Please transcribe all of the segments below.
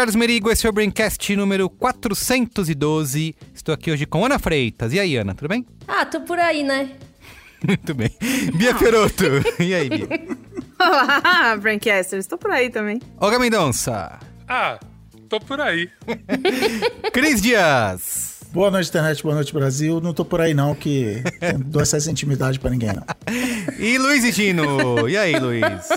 Carlos Merigo, esse é o Braincast número 412. Estou aqui hoje com Ana Freitas. E aí, Ana, tudo bem? Ah, tô por aí, né? Muito bem. Bia Feroto. E aí, Bia? Olá, Braincasters. Estou por aí também. Olga Mendonça. Ah, tô por aí. Cris Dias. Boa noite, internet. Boa noite, Brasil. Não tô por aí, não, que não dou acesso à intimidade pra ninguém, não. E Luiz e Gino. E aí, Luiz?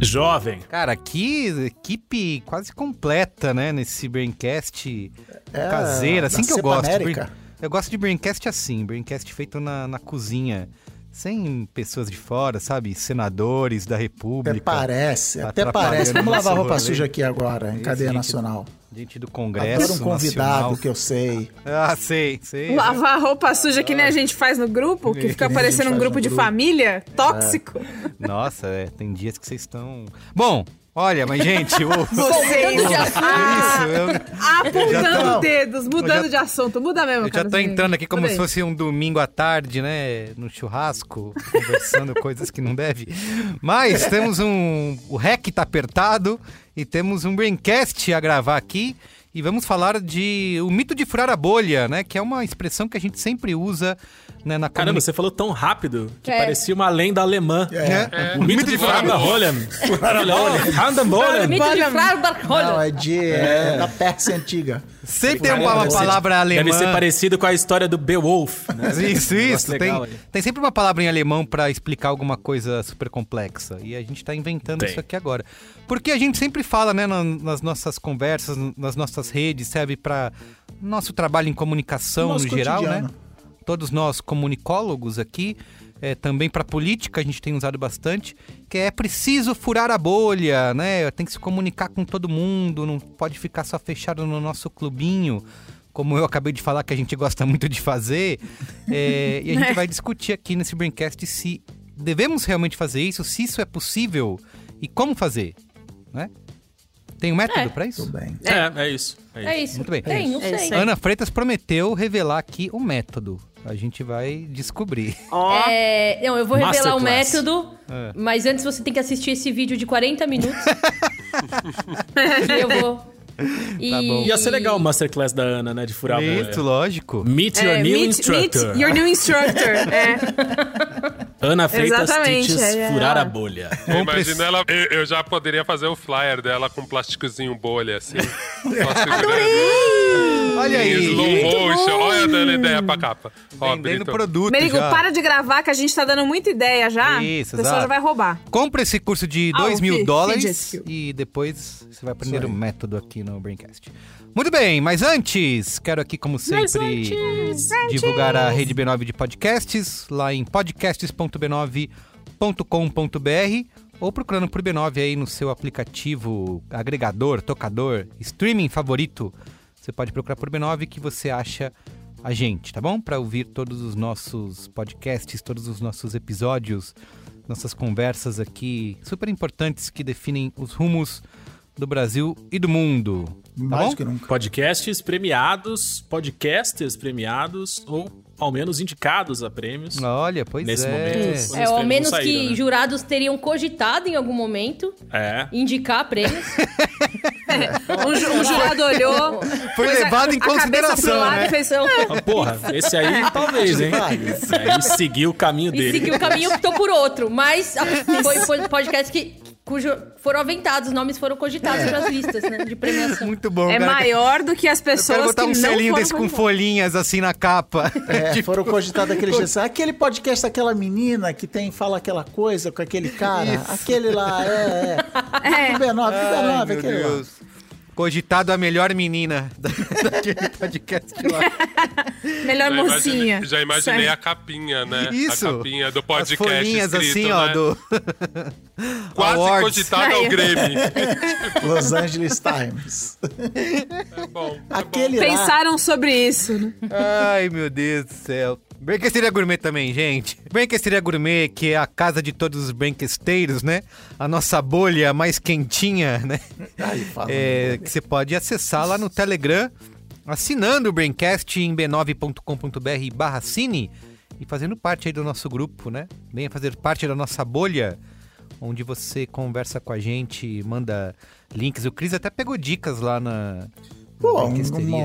Jovem. Cara, aqui, equipe quase completa, né? Nesse Braincast É, caseiro, assim que eu gosto. América. Eu gosto de Braincast assim, Braincast feito na, na cozinha. Sem pessoas de fora, sabe? Senadores da República. Até parece, até atrapalhando parece. Vamos lavar roupa suja aqui agora, em cadeia nacional. Gente do Congresso Adoro um convidado Nacional. que eu sei. Ah, sei, sei. Lavar roupa suja que nem a gente faz no grupo, que Que fica parecendo um grupo de grupo. família tóxico. Nossa, é, tem dias que vocês estão. Bom, olha, mas gente, o. Vocês Mudando de assunto. Ah, Isso, eu, apontando tô- dedos, mudando já- de assunto. Muda mesmo, eu já tô entrando aqui como Tudo se fosse um domingo à tarde, né? No churrasco, conversando coisas que não deve. Mas temos um. O REC tá apertado e temos um Braincast a gravar aqui. E vamos falar de o mito de furar a bolha, né? Que é uma expressão que a gente sempre usa né, na Caramba, comuni- você falou tão rápido que É. parecia uma lenda alemã. É. O mito de Fradaholem. Fradaholem. Mito de Não, Fraudarholm. é de é, da Pérsia antiga. Sempre tem uma, uma Deve ser- palavra alemã. Deve ser parecido com a história do Beowulf, né? Isso, isso. Tem, legal tem sempre uma palavra em alemão pra explicar alguma coisa super complexa. E a gente tá inventando Tem. isso aqui agora. Porque a gente sempre fala, né, na- nas nossas conversas, nas nossas redes, serve pra nosso trabalho em comunicação Nosso no geral, né? Todos nós comunicólogos aqui, é, também pra política a gente tem usado bastante, que é preciso furar a bolha, né? Tem que se comunicar com todo mundo, não pode ficar só fechado no nosso clubinho como eu acabei de falar que a gente gosta muito de fazer, é, e a gente vai discutir aqui nesse Braincast se devemos realmente fazer isso, se isso é possível e como fazer, né? Tem um método É. pra isso? Tudo bem. É, é isso. É isso. É isso. Muito bem. Tem, não É sei. Ana Freitas prometeu revelar aqui o método. A gente vai descobrir. Ó, É, não, eu vou revelar o método, É. mas antes você tem que assistir esse vídeo de 40 minutos. e eu vou. E... Tá bom. Ia ser legal o masterclass da Ana, né? De furar a bolha. Isso, lógico. Meet your é, new meet, instructor. meet your new instructor. É. Ana Freitas Exatamente, teaches é, é, furar ela. a bolha. Imagina preci- ela. Eu, eu já poderia fazer o flyer dela com um plasticozinho bolha, assim. Olha aí. slow motion. Olha, dando ideia pra capa. Ó, Vendendo bonitão. produto Merigo, já. para de gravar que a gente tá dando muita ideia já. Isso, o pessoal exato. já vai roubar. Compre esse curso de Ah, 2 o mil fi- dólares fidget e depois você vai aprender o método aqui no Braincast. Muito bem, mas antes, quero aqui, como sempre, divulgar a rede B9 de podcasts, lá em podcasts.b9.com.br ou procurando por B9 aí no seu aplicativo, agregador, tocador, streaming favorito. Você pode procurar por B9 que você acha a gente, tá bom? Para ouvir todos os nossos podcasts, todos os nossos episódios, nossas conversas aqui super importantes que definem os rumos do Brasil e do mundo. Tá Mais bom? que nunca. Podcasts premiados, podcasters premiados, ou ao menos indicados a prêmios. Olha, pois Nesse é. momento. É, ao menos não que saíram, né? jurados teriam cogitado em algum momento É. indicar prêmios. Um, ju- um jurado olhou. Foi a- levado em a pro consideração, lado né? e fez, Ah, porra, esse aí talvez, hein? Aí seguiu o caminho e dele. seguiu o caminho, optou por outro. Mas foi, foi podcast que cujo foram aventados, os nomes foram cogitados para as listas, né, de premiação. Muito bom, É cara. maior do que as Eu quero pessoas botar que um selinho desse com folhinhas assim na capa. É, Tipo, foram cogitados aquele jeito. Aquele podcast daquela menina que tem, fala aquela coisa com aquele cara. Aquele lá, é, é. É. O B9, o Ai, B9, meu aquele lá. Cogitado a melhor menina da- daquele podcast lá. Melhor Já mocinha. imaginei, já imaginei Sério. a capinha, né? Isso. A capinha do As podcast folhinhas escrito, assim, ó, né? do... Quase Awards. cogitado ao. Grêmio. Los Angeles Times. É bom. é Aquele lá. Pensaram sobre isso, né? Ai, meu Deus do céu. Branquesteria Gourmet também, gente. Branquesteria Gourmet, que é a casa de todos os branquesteiros, né? A nossa bolha mais quentinha, né? Ai, fala. É, que você pode acessar lá no Telegram, assinando o Braincast em b9.com.br barra cine e fazendo parte aí do nosso grupo, né? Venha fazer parte da nossa bolha, onde você conversa com a gente, manda links. O Cris até pegou dicas lá na... Pô, um,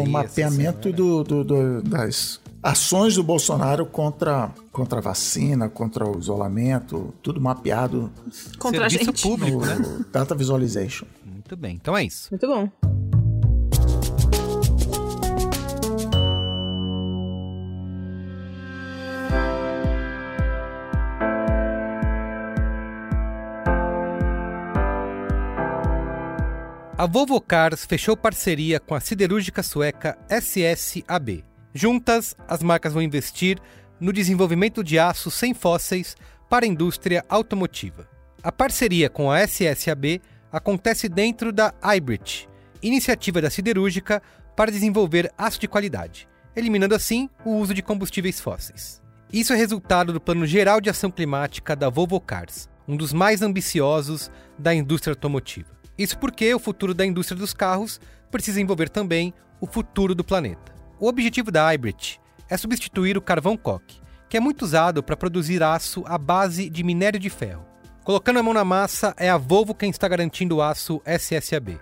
um mapeamento do, do- do- das ações do Bolsonaro contra, contra a vacina, contra o isolamento, tudo mapeado Contra a Serviço gente. público, no né? Data Visualization. Muito bem, então é isso. Muito bom. A Volvo Cars fechou parceria com a siderúrgica sueca SSAB. Juntas, as marcas vão investir no desenvolvimento de aço sem fósseis para a indústria automotiva. A parceria com a SSAB acontece dentro da Hybrid, iniciativa da siderúrgica para desenvolver aço de qualidade, eliminando assim o uso de combustíveis fósseis. Isso é resultado do Plano Geral de Ação Climática da Volvo Cars, um dos mais ambiciosos da indústria automotiva. Isso porque o futuro da indústria dos carros precisa envolver também o futuro do planeta. O objetivo da Hybrid é substituir o carvão coque, que é muito usado para produzir aço à base de minério de ferro. Colocando a mão na massa, é a Volvo quem está garantindo o aço SSAB,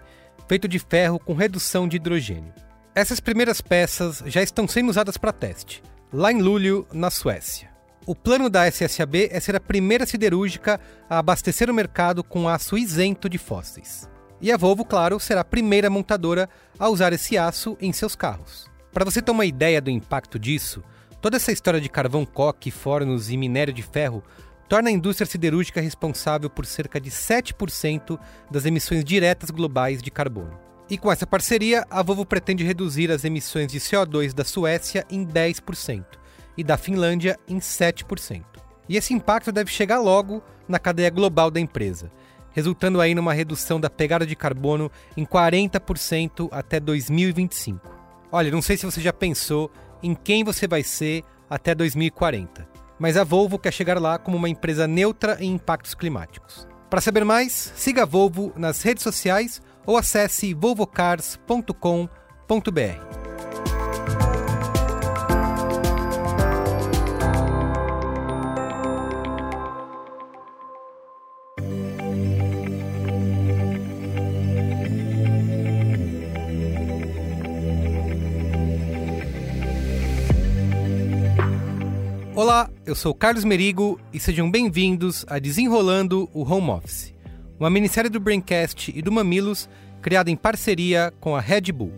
feito de ferro com redução de hidrogênio. Essas primeiras peças já estão sendo usadas para teste, lá em Luleå, na Suécia. O plano da SSAB é ser a primeira siderúrgica a abastecer o mercado com aço isento de fósseis. E a Volvo, claro, será a primeira montadora a usar esse aço em seus carros. Para você ter uma ideia do impacto disso, toda essa história de carvão coque, fornos e minério de ferro torna a indústria siderúrgica responsável por cerca de 7% das emissões diretas globais de carbono. E com essa parceria, a Volvo pretende reduzir as emissões de CO2 da Suécia em 10% e da Finlândia em 7%. E esse impacto deve chegar logo na cadeia global da empresa, resultando aí numa redução da pegada de carbono em 40% até 2025. Olha, não sei se você já pensou em quem você vai ser até 2040, mas a Volvo quer chegar lá como uma empresa neutra em impactos climáticos. Para saber mais, siga a Volvo nas redes sociais ou acesse volvocars.com.br. Olá, eu sou Carlos Merigo e sejam bem-vindos a Desenrolando o Home Office, uma minissérie do Braincast e do Mamilos criada em parceria com a Red Bull.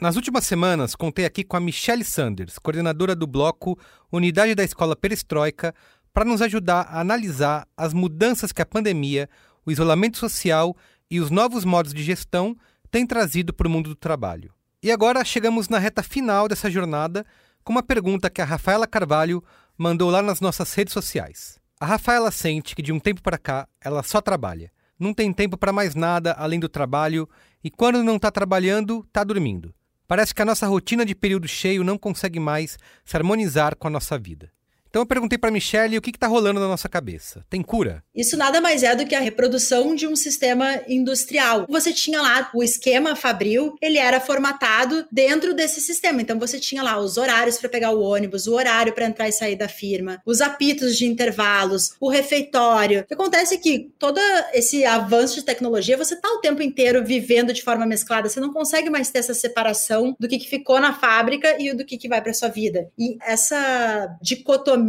Nas últimas semanas, contei aqui com a Michelle Sanders, coordenadora do bloco Unidade da Escola Perestroika, para nos ajudar a analisar as mudanças que a pandemia, o isolamento social e os novos modos de gestão têm trazido para o mundo do trabalho. E agora chegamos na reta final dessa jornada com uma pergunta que a Rafaela Carvalho mandou lá nas nossas redes sociais. A Rafaela sente que de um tempo para cá ela só trabalha. Não tem tempo para mais nada além do trabalho e quando não está trabalhando, está dormindo. Parece que a nossa rotina de período cheio não consegue mais se harmonizar com a nossa vida. Então eu perguntei pra Michelle o que, que tá rolando na nossa cabeça. Tem cura? Isso nada mais é do que a reprodução de um sistema industrial. Você tinha lá o esquema fabril, ele era formatado dentro desse sistema. Então você tinha lá os horários para pegar o ônibus, o horário para entrar e sair da firma, os apitos de intervalos, o refeitório. O que acontece é que todo esse avanço de tecnologia, você tá o tempo inteiro vivendo de forma mesclada, você não consegue mais ter essa separação do que, que ficou na fábrica e do que, que vai para sua vida. E essa dicotomia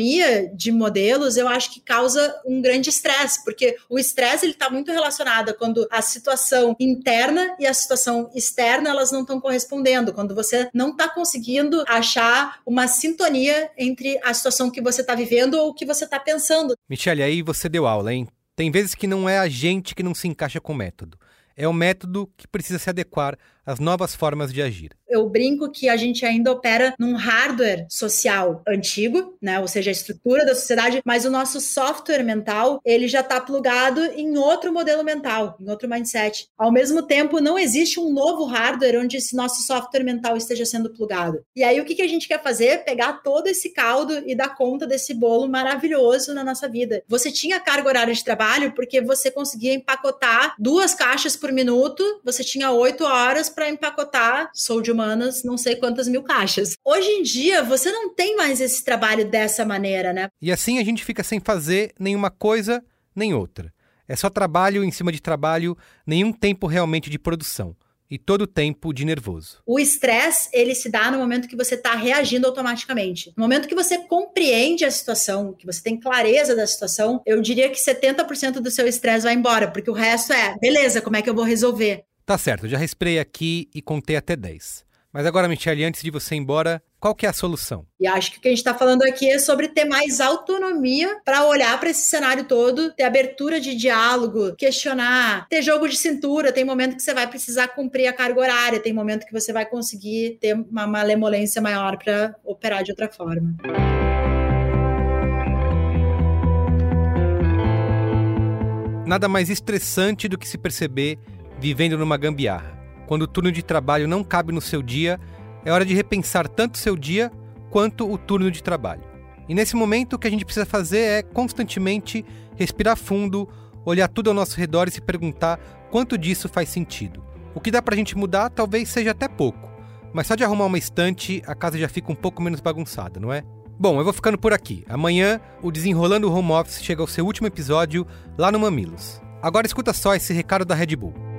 de modelos, eu acho que causa um grande estresse, porque o estresse ele está muito relacionado a quando a situação interna e a situação externa elas não estão correspondendo, quando você não está conseguindo achar uma sintonia entre a situação que você está vivendo ou o que você está pensando. Michelle, aí você deu aula, hein? Tem vezes que não é a gente que não se encaixa com o método. É o método que precisa se adequar às novas formas de agir. Eu brinco que a gente ainda opera num hardware social antigo, né? Ou seja, a estrutura da sociedade, mas o nosso software mental, ele já está plugado em outro modelo mental, em outro mindset. Ao mesmo tempo, não existe um novo hardware onde esse nosso software mental esteja sendo plugado. E aí, o que, que a gente quer fazer? Pegar todo esse caldo e dar conta desse bolo maravilhoso na nossa vida. Você tinha carga horária de trabalho porque você conseguia empacotar duas caixas por minuto, você tinha oito horas para empacotar, sou de humanas, não sei quantas mil caixas. Hoje em dia, você não tem mais esse trabalho dessa maneira, né? E assim a gente fica sem fazer nenhuma coisa nem outra. É só trabalho em cima de trabalho, nenhum tempo realmente de produção. E todo tempo de nervoso. O estresse, ele se dá no momento que você está reagindo automaticamente. No momento que você compreende a situação, que você tem clareza da situação, eu diria que 70% do seu estresse vai embora, porque o resto é, beleza, como é que eu vou resolver? Tá certo, já respirei aqui e contei até 10. Mas agora, Michelle, antes de você ir embora, qual que é a solução? E acho que o que a gente está falando aqui é sobre ter mais autonomia para olhar para esse cenário todo, ter abertura de diálogo, questionar, ter jogo de cintura. Tem momento que você vai precisar cumprir a carga horária, tem momento que você vai conseguir ter uma malemolência maior para operar de outra forma. Nada mais estressante do que se perceber vivendo numa gambiarra. Quando o turno de trabalho não cabe no seu dia, é hora de repensar tanto seu dia quanto o turno de trabalho. E nesse momento o que a gente precisa fazer é constantemente respirar fundo, olhar tudo ao nosso redor e se perguntar quanto disso faz sentido. O que dá pra gente mudar talvez seja até pouco, mas só de arrumar uma estante a casa já fica um pouco menos bagunçada, não é? Bom, eu vou ficando por aqui. Amanhã o Desenrolando Home Office chega ao seu último episódio lá no Mamilos. Agora escuta só esse recado da Red Bull.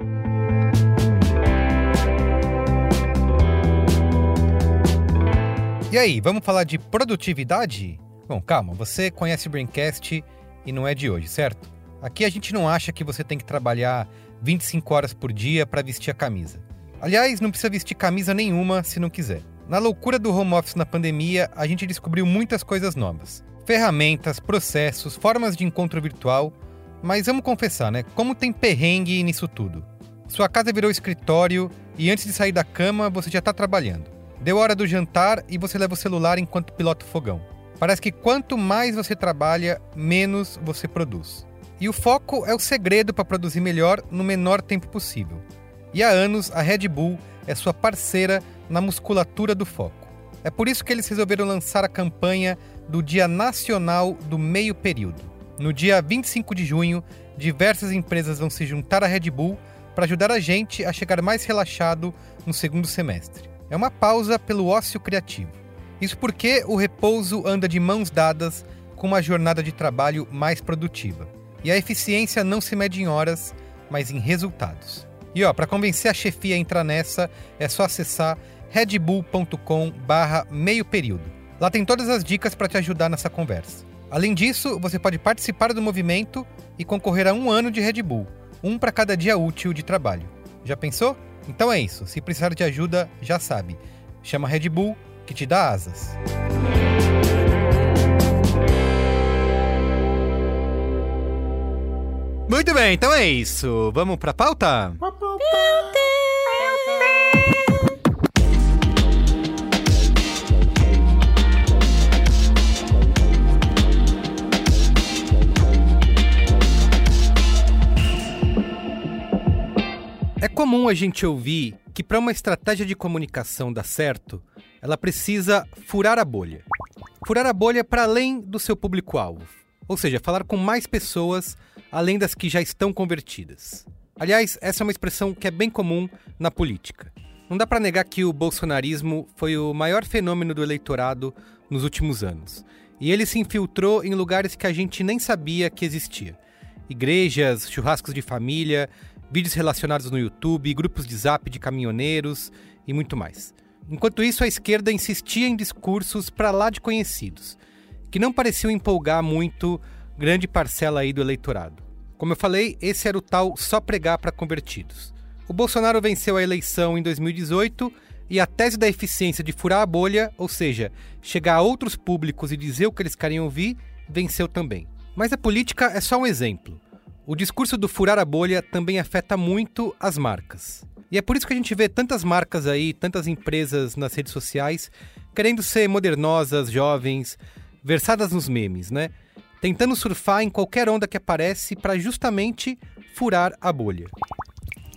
E aí, vamos falar de produtividade? Bom, calma, você conhece o Braincast e não é de hoje, certo? Aqui a gente não acha que você tem que trabalhar 25 horas por dia para vestir a camisa. Aliás, não precisa vestir camisa nenhuma se não quiser. Na loucura do home office na pandemia, a gente descobriu muitas coisas novas. Ferramentas, processos, formas de encontro virtual. Mas vamos confessar, né? Como tem perrengue nisso tudo? Sua casa virou escritório e antes de sair da cama você já está trabalhando. Deu hora do jantar e você leva o celular enquanto pilota o fogão. Parece que quanto mais você trabalha, menos você produz. E o foco é o segredo para produzir melhor no menor tempo possível. E há anos a Red Bull é sua parceira na musculatura do foco. É por isso que eles resolveram lançar a campanha do Dia Nacional do Meio Período. No dia 25 de junho, diversas empresas vão se juntar à Red Bull para ajudar a gente a chegar mais relaxado no segundo semestre. É uma pausa pelo ócio criativo. Isso porque o repouso anda de mãos dadas com uma jornada de trabalho mais produtiva. E a eficiência não se mede em horas, mas em resultados. E ó, para convencer a chefia a entrar nessa, é só acessar redbull.com barra meio período. Lá tem todas as dicas para te ajudar nessa conversa. Além disso, você pode participar do movimento e concorrer a um ano de Red Bull, um para cada dia útil de trabalho. Já pensou? Então é isso. Se precisar de ajuda, já sabe. Chama Red Bull que te dá asas. Muito bem, então é isso. Vamos pra pauta? É comum a gente ouvir que para uma estratégia de comunicação dar certo, ela precisa furar a bolha. Furar a bolha para além do seu público-alvo. Ou seja, falar com mais pessoas além das que já estão convertidas. Aliás, essa é uma expressão que é bem comum na política. Não dá para negar que o bolsonarismo foi o maior fenômeno do eleitorado nos últimos anos. E ele se infiltrou em lugares que a gente nem sabia que existia. Igrejas, churrascos de família, vídeos relacionados no YouTube, grupos de zap de caminhoneiros e muito mais. Enquanto isso, a esquerda insistia em discursos para lá de conhecidos, que não pareciam empolgar muito grande parcela aí do eleitorado. Como eu falei, esse era o tal só pregar para convertidos. O Bolsonaro venceu a eleição em 2018 e a tese da eficiência de furar a bolha, ou seja, chegar a outros públicos e dizer o que eles queriam ouvir, venceu também. Mas a política é só um exemplo. O discurso do furar a bolha também afeta muito as marcas. E é por isso que a gente vê tantas marcas aí, tantas empresas nas redes sociais querendo ser modernosas, jovens, versadas nos memes, né? Tentando surfar em qualquer onda que aparece para justamente furar a bolha.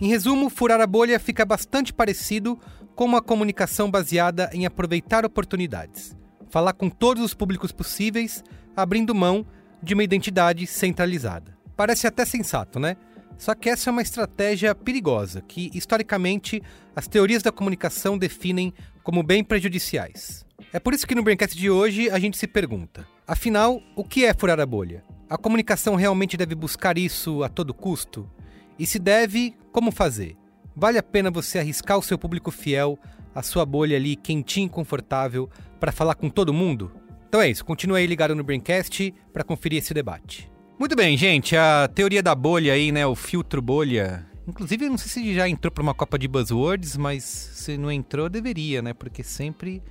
Em resumo, furar a bolha fica bastante parecido com uma comunicação baseada em aproveitar oportunidades, falar com todos os públicos possíveis, abrindo mão de uma identidade centralizada. Parece até sensato, né? Só que essa é uma estratégia perigosa que, historicamente, as teorias da comunicação definem como bem prejudiciais. É por isso que no Braincast de hoje a gente se pergunta: afinal, o que é furar a bolha? A comunicação realmente deve buscar isso a todo custo? E se deve, como fazer? Vale a pena você arriscar o seu público fiel, a sua bolha ali quentinha e confortável, para falar com todo mundo? Então é isso, continue aí ligado no Braincast para conferir esse debate. Muito bem, gente, a teoria da bolha aí, né, o filtro bolha. Inclusive, não sei se já entrou para uma Copa de Buzzwords, mas se não entrou, deveria, né? Porque sempre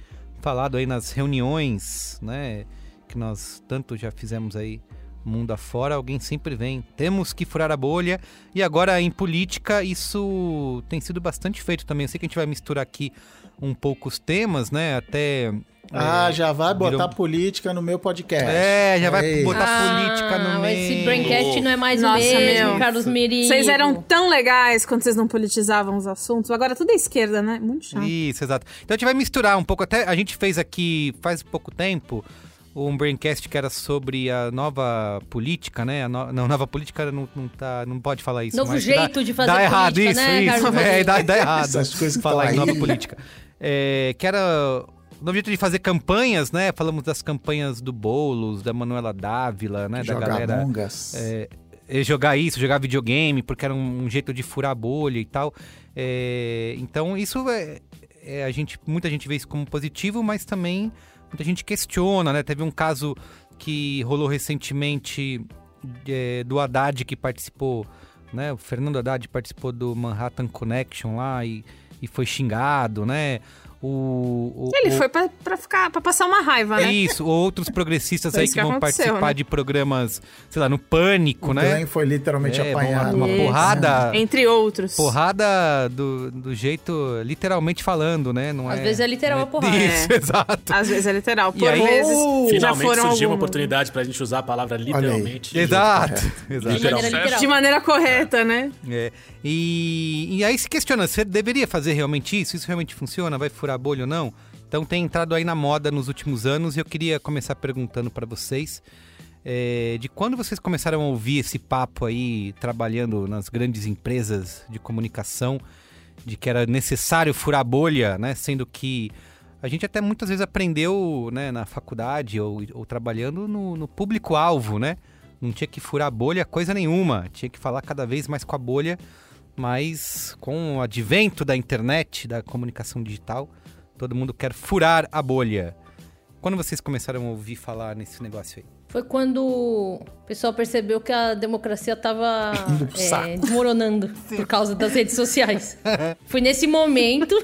falado aí nas reuniões, né, que nós tanto já fizemos aí mundo afora, alguém sempre vem. Temos que furar a bolha. E agora em política isso tem sido bastante feito também. Eu sei que a gente vai misturar aqui um pouco os temas, né? Até Ah, é, já vai botar virou- política no meu podcast. É, já vai Ei. botar política no. Ah, Esse Braincast não é mais Nossa, o mesmo, meu. Carlos Merigo. Vocês eram tão legais quando vocês não politizavam os assuntos. Agora tudo é esquerda, né? Muito chato. Isso, exato. Então a gente vai misturar um pouco. Até a gente fez aqui faz pouco tempo um braincast que era sobre a nova política, né? A no- não, nova política não, não, tá, não pode falar isso. Novo mas jeito dá, de fazer dá errado, política, isso, né, isso. Carlos É, dá, dá errado. Essas coisas que falar estão em nova política. É, que era no jeito de fazer campanhas, né? Falamos das campanhas do Boulos, da Manuela Dávila, né? Da galera Among Us. é, é, jogar isso, jogar videogame, porque era um, um jeito de furar a bolha e tal. É, então isso é, é, a gente, muita gente vê isso como positivo, mas também muita gente questiona, né? Teve um caso que rolou recentemente é, do Haddad que participou, né? O Fernando Haddad participou do Manhattan Connection lá e, e foi xingado, né? O, o- Ele o- foi pra, pra ficar pra passar uma raiva, né? Isso, outros progressistas aí que que vão participar né? de programas, sei lá, no Pânico, o né? Glenn foi literalmente É, apanhado. Uma, uma porrada. Entre outros. Porrada do, do jeito literalmente falando, né? Não Às é, vezes é literal não a porrada. Isso, É. exato. Às vezes é literal. E Por aí- vezes já Finalmente foram surgiu uma algumas. oportunidade pra gente usar a palavra literalmente. Exato, De exato. maneira literal. De maneira correta, né? É. E, e aí se questiona, você deveria fazer realmente isso? Isso realmente funciona? Vai furar a bolha ou não? Então tem entrado aí na moda nos últimos anos e eu queria começar perguntando para vocês é, de quando vocês começaram a ouvir esse papo aí trabalhando nas grandes empresas de comunicação de que era necessário furar bolha, né? Sendo que a gente até muitas vezes aprendeu né, na faculdade ou, ou trabalhando no, no público-alvo, né? Não tinha que furar bolha coisa nenhuma, tinha que falar cada vez mais com a bolha, mas com o advento da internet, da comunicação digital, todo mundo quer furar a bolha. Quando vocês começaram a ouvir falar nesse negócio aí? Foi quando o pessoal percebeu que a democracia tava Indo pro é, desmoronando por causa das redes sociais. Foi nesse momento,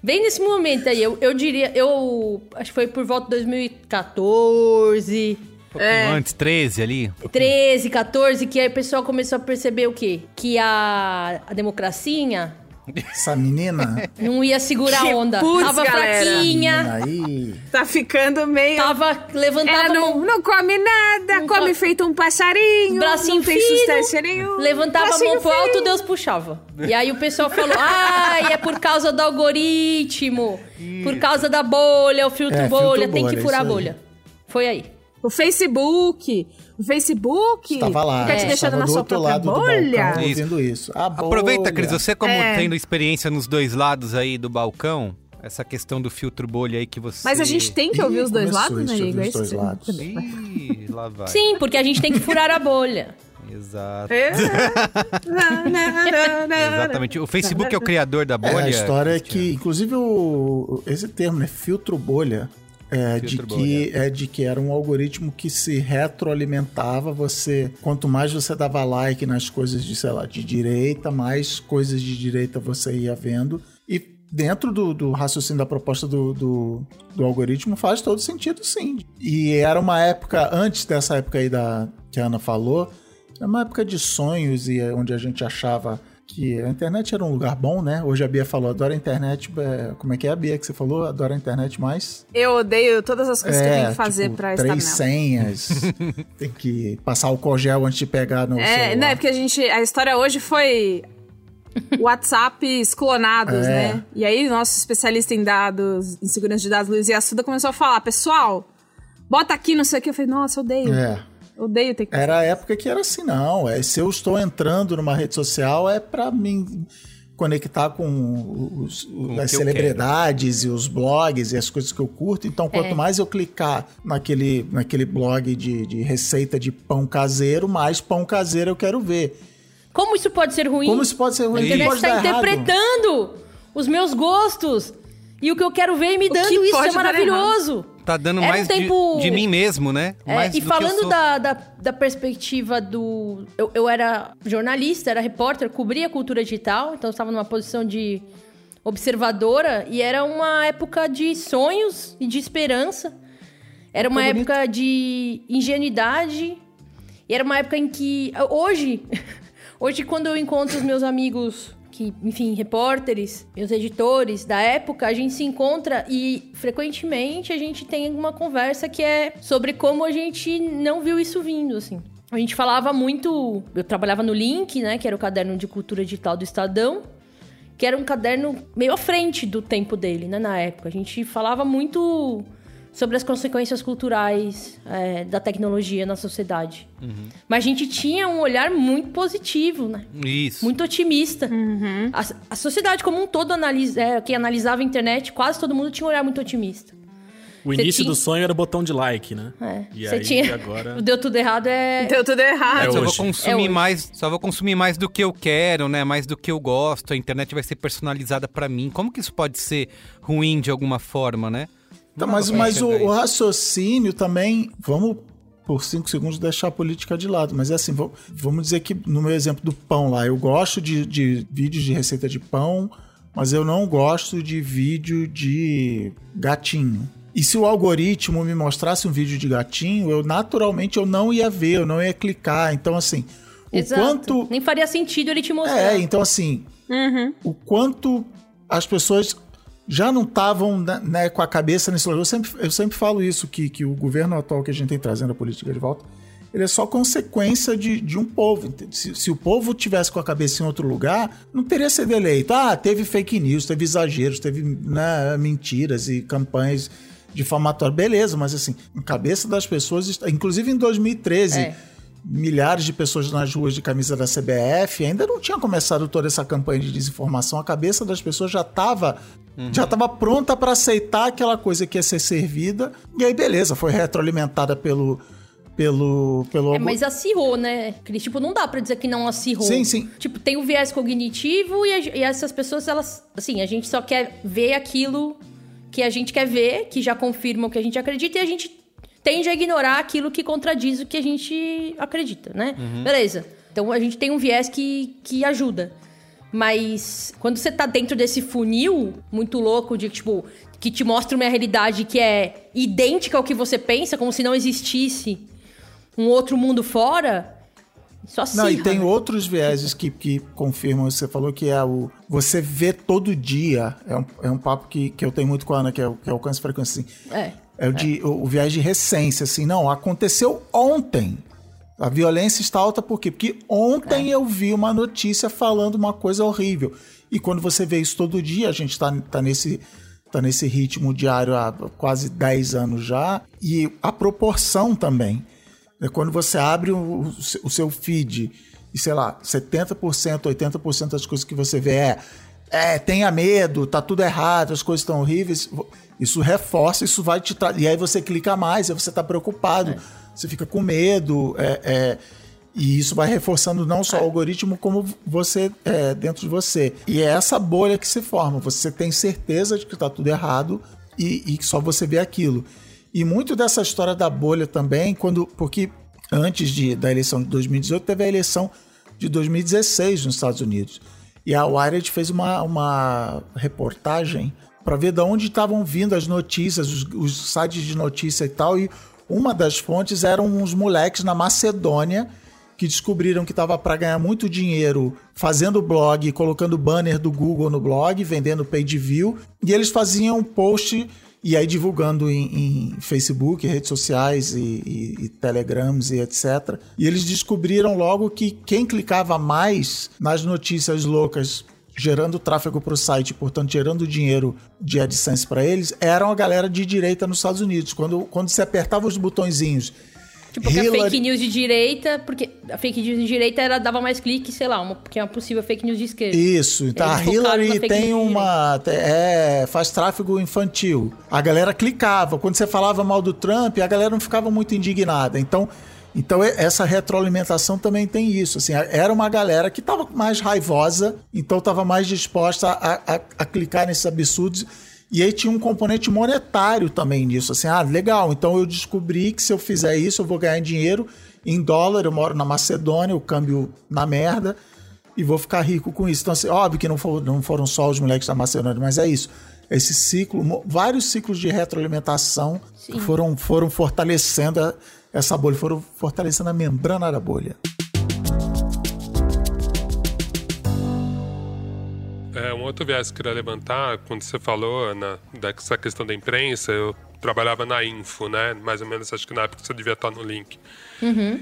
bem nesse momento aí, eu, eu diria, eu acho que foi por volta de 2014, Um pouquinho antes, 13 ali? 13, 14, que aí o pessoal começou a perceber o quê? Que a, a democracia Essa menina. Não ia segurar a onda. putz, tava galera. fraquinha, aí. Tá ficando meio. tava levantava Ela a não, mão, não come nada, Não come come- feito um passarinho, Bracinho não tem fino, sustância nenhuma. levantava a mão pro alto, fino. Deus puxava. E aí o pessoal falou: "Ai, é por causa do algoritmo, por causa da bolha, o filtro É, bolha, filtro tem bolha, que furar a bolha". Foi aí. O Facebook. O Facebook. Estava lá. Fica te estava deixando na sua outro própria bolha. balcão ouvindo isso. A Aproveita, bolha. Cris, você como É. tendo experiência nos dois lados aí do balcão, essa questão do filtro bolha aí que você... Mas a gente tem que ouvir Ih, os dois lados, né, isso, Igor? os É dois isso lados. Ih, lá vai. Sim, porque a gente tem que furar a bolha. Exato. É. Exatamente. O Facebook é o criador da É, bolha. a história é que, inclusive, o, esse termo, né, filtro bolha, é de, Filtro que, é de que era um algoritmo que se retroalimentava. Você, quanto mais você dava like nas coisas de, sei lá, de direita, mais coisas de direita você ia vendo. E dentro do, do raciocínio da proposta do, do, do algoritmo faz todo sentido, sim. E era uma época, antes dessa época aí da, que a Ana falou, era uma época de sonhos e onde a gente achava que a internet era um lugar bom, né? Hoje a Bia falou, adora a internet. é, Como é que é a Bia que você falou? Adora a internet mais? Eu odeio todas as coisas que eu tenho que fazer tipo, pra estar três senhas. tem que passar o cogel antes de pegar no É, celular. né? Porque a gente. A história hoje foi. WhatsApps clonados, É. né? E aí, nosso especialista em dados, em segurança de dados, Luiz Assuda, começou a falar: pessoal, bota aqui, não sei o que. Eu falei, nossa, odeio. É. Odeio ter que. Era a época que era assim, não. É, se eu estou entrando numa rede social, é pra me conectar com os- o as celebridades e os blogs e as coisas que eu curto. Então, quanto É. mais eu clicar naquele, naquele blog de, de receita de pão caseiro, mais pão caseiro eu quero ver. Como isso pode ser ruim? Como isso pode ser A ruim? internet Pode está errado. interpretando os meus gostos e o que eu quero ver e me dando isso. É maravilhoso. Tá dando Era um mais de- tempo- de, mim mesmo, né? É, e falando da, da, da perspectiva do. Eu, eu era jornalista, era repórter, cobria cultura digital, então estava numa posição de observadora e era uma época de sonhos e de esperança. Era uma Tá bonito. época de ingenuidade. E era uma época em que. Hoje, hoje quando eu encontro os meus amigos que, enfim, repórteres, meus editores da época, a gente se encontra e frequentemente a gente tem uma conversa que é sobre como a gente não viu isso vindo, assim. A gente falava muito. Eu trabalhava no Link, né? Que era o caderno de cultura digital do Estadão. Que era um caderno meio à frente do tempo dele, né? Na época. A gente falava muito sobre as consequências culturais é, da tecnologia na sociedade. Mas a gente tinha um olhar muito positivo, né? Isso. Muito otimista. A, a sociedade como um todo, analisa, é, quem analisava a internet, quase todo mundo tinha um olhar muito otimista. O Você início tinha- do sonho era o botão de like, né? É. E Você aí, tinha... agora... O deu tudo errado é... Deu tudo errado. É só vou consumir É hoje. mais, só vou consumir mais do que eu quero, né? Mais do que eu gosto. A internet vai ser personalizada pra mim. Como que isso pode ser ruim de alguma forma, né? Tá, mas mas o, o raciocínio também, vamos por cinco segundos deixar a política de lado, mas é assim, vamos dizer que no meu exemplo do pão lá, eu gosto de, de vídeos de receita de pão, mas eu não gosto de vídeo de gatinho. E se o algoritmo me mostrasse um vídeo de gatinho, eu naturalmente eu não ia ver, eu não ia clicar. Então assim, o Exato. quanto Nem faria sentido ele te mostrar. é, então assim, o quanto as pessoas já não estavam né, né, com a cabeça nesse lugar. Eu sempre, eu sempre falo isso, que, que o governo atual que a gente tem trazendo a política de volta, ele é só consequência de, de um povo. Se, se o povo tivesse com a cabeça em outro lugar, não teria sido eleito. Ah, teve fake news, teve exageros, teve né, mentiras e campanhas difamatórias. Beleza, mas assim, a cabeça das pessoas, está- inclusive em 2013 É. milhares de pessoas nas ruas de camisa da CBF, ainda não tinha começado toda essa campanha de desinformação, a cabeça das pessoas já estava já estava pronta para aceitar aquela coisa que ia ser servida, e aí beleza, foi retroalimentada pelo pelo pelo É, mas acirrou, né? Cris? Tipo, não dá pra dizer que não acirrou. Sim, sim. Tipo, tem o viés cognitivo e, a- e essas pessoas, elas... Assim, a gente só quer ver aquilo que a gente quer ver, que já confirma o que a gente acredita, e a gente tende a ignorar aquilo que contradiz o que a gente acredita, né? Beleza. Então, a gente tem um viés que, que ajuda. Mas quando você tá dentro desse funil muito louco de, tipo, que te mostra uma realidade que é idêntica ao que você pensa, como se não existisse um outro mundo fora, Só Não, e tem outros vieses que, que confirmam. Você falou que é o. Você vê todo dia. É um, é um papo que, que eu tenho muito com a Ana, que é, o- que é o alcance frequência. Assim. É. É o, de, o, o viés de recência, assim. Não, aconteceu ontem. A violência está alta por quê? Porque ontem eu vi uma notícia falando uma coisa horrível. E quando você vê isso todo dia, a gente está tá nesse, tá nesse ritmo diário há quase 10 anos já. E a proporção também. É quando você abre o, o seu feed e, sei lá, 70%, 80% das coisas que você vê é é, tenha medo, tá tudo errado, as coisas estão horríveis. Isso reforça, isso vai te tra... E aí você clica mais, aí você tá preocupado, você fica com medo, é, é, e isso vai reforçando não só o algoritmo, como você é, dentro de você. E é essa bolha que se forma. Você tem certeza de que tá tudo errado e, e só você vê aquilo. E muito dessa história da bolha também, quando. Porque antes de, da eleição de 2018, teve a eleição de 2016 nos Estados Unidos. E a Wired fez uma, uma reportagem para ver de onde estavam vindo as notícias, os, os sites de notícia e tal. E uma das fontes eram uns moleques na Macedônia que descobriram que estava para ganhar muito dinheiro fazendo blog, colocando banner do Google no blog, vendendo page view, e eles faziam post e aí divulgando em, em Facebook, redes sociais e, e- e telegrams e etc. E eles descobriram logo que quem clicava mais nas notícias loucas gerando tráfego para o site, portanto gerando dinheiro de AdSense para eles, eram a galera de direita nos Estados Unidos. Quando, quando você apertava os botõezinhos Tipo, que a Hillary- fake news de direita, porque a fake news de direita era, dava mais clique, sei lá, uma, porque é uma possível fake news de esquerda. Isso, então a Hillary tem uma. É, faz tráfego infantil. A galera clicava. Quando você falava mal do Trump, a galera não ficava muito indignada. Então, então essa retroalimentação também tem isso. Assim, era uma galera que estava mais raivosa, então estava mais disposta a, a- a clicar nesses absurdos. E aí tinha um componente monetário também nisso. Assim, ah, legal, então eu descobri que se eu fizer isso, eu vou ganhar dinheiro em dólar. Eu moro na Macedônia, o câmbio na merda e vou ficar rico com isso. Então, assim, óbvio que não, for- não foram só os moleques da Macedônia, mas é isso. Esse ciclo, vários ciclos de retroalimentação foram, foram fortalecendo a- essa bolha, foram fortalecendo a membrana da bolha. É, um outro viés que eu queria levantar, quando você falou, Ana, dessa questão da imprensa, eu trabalhava na Info, né? Mais ou menos, acho que na época você devia estar no link.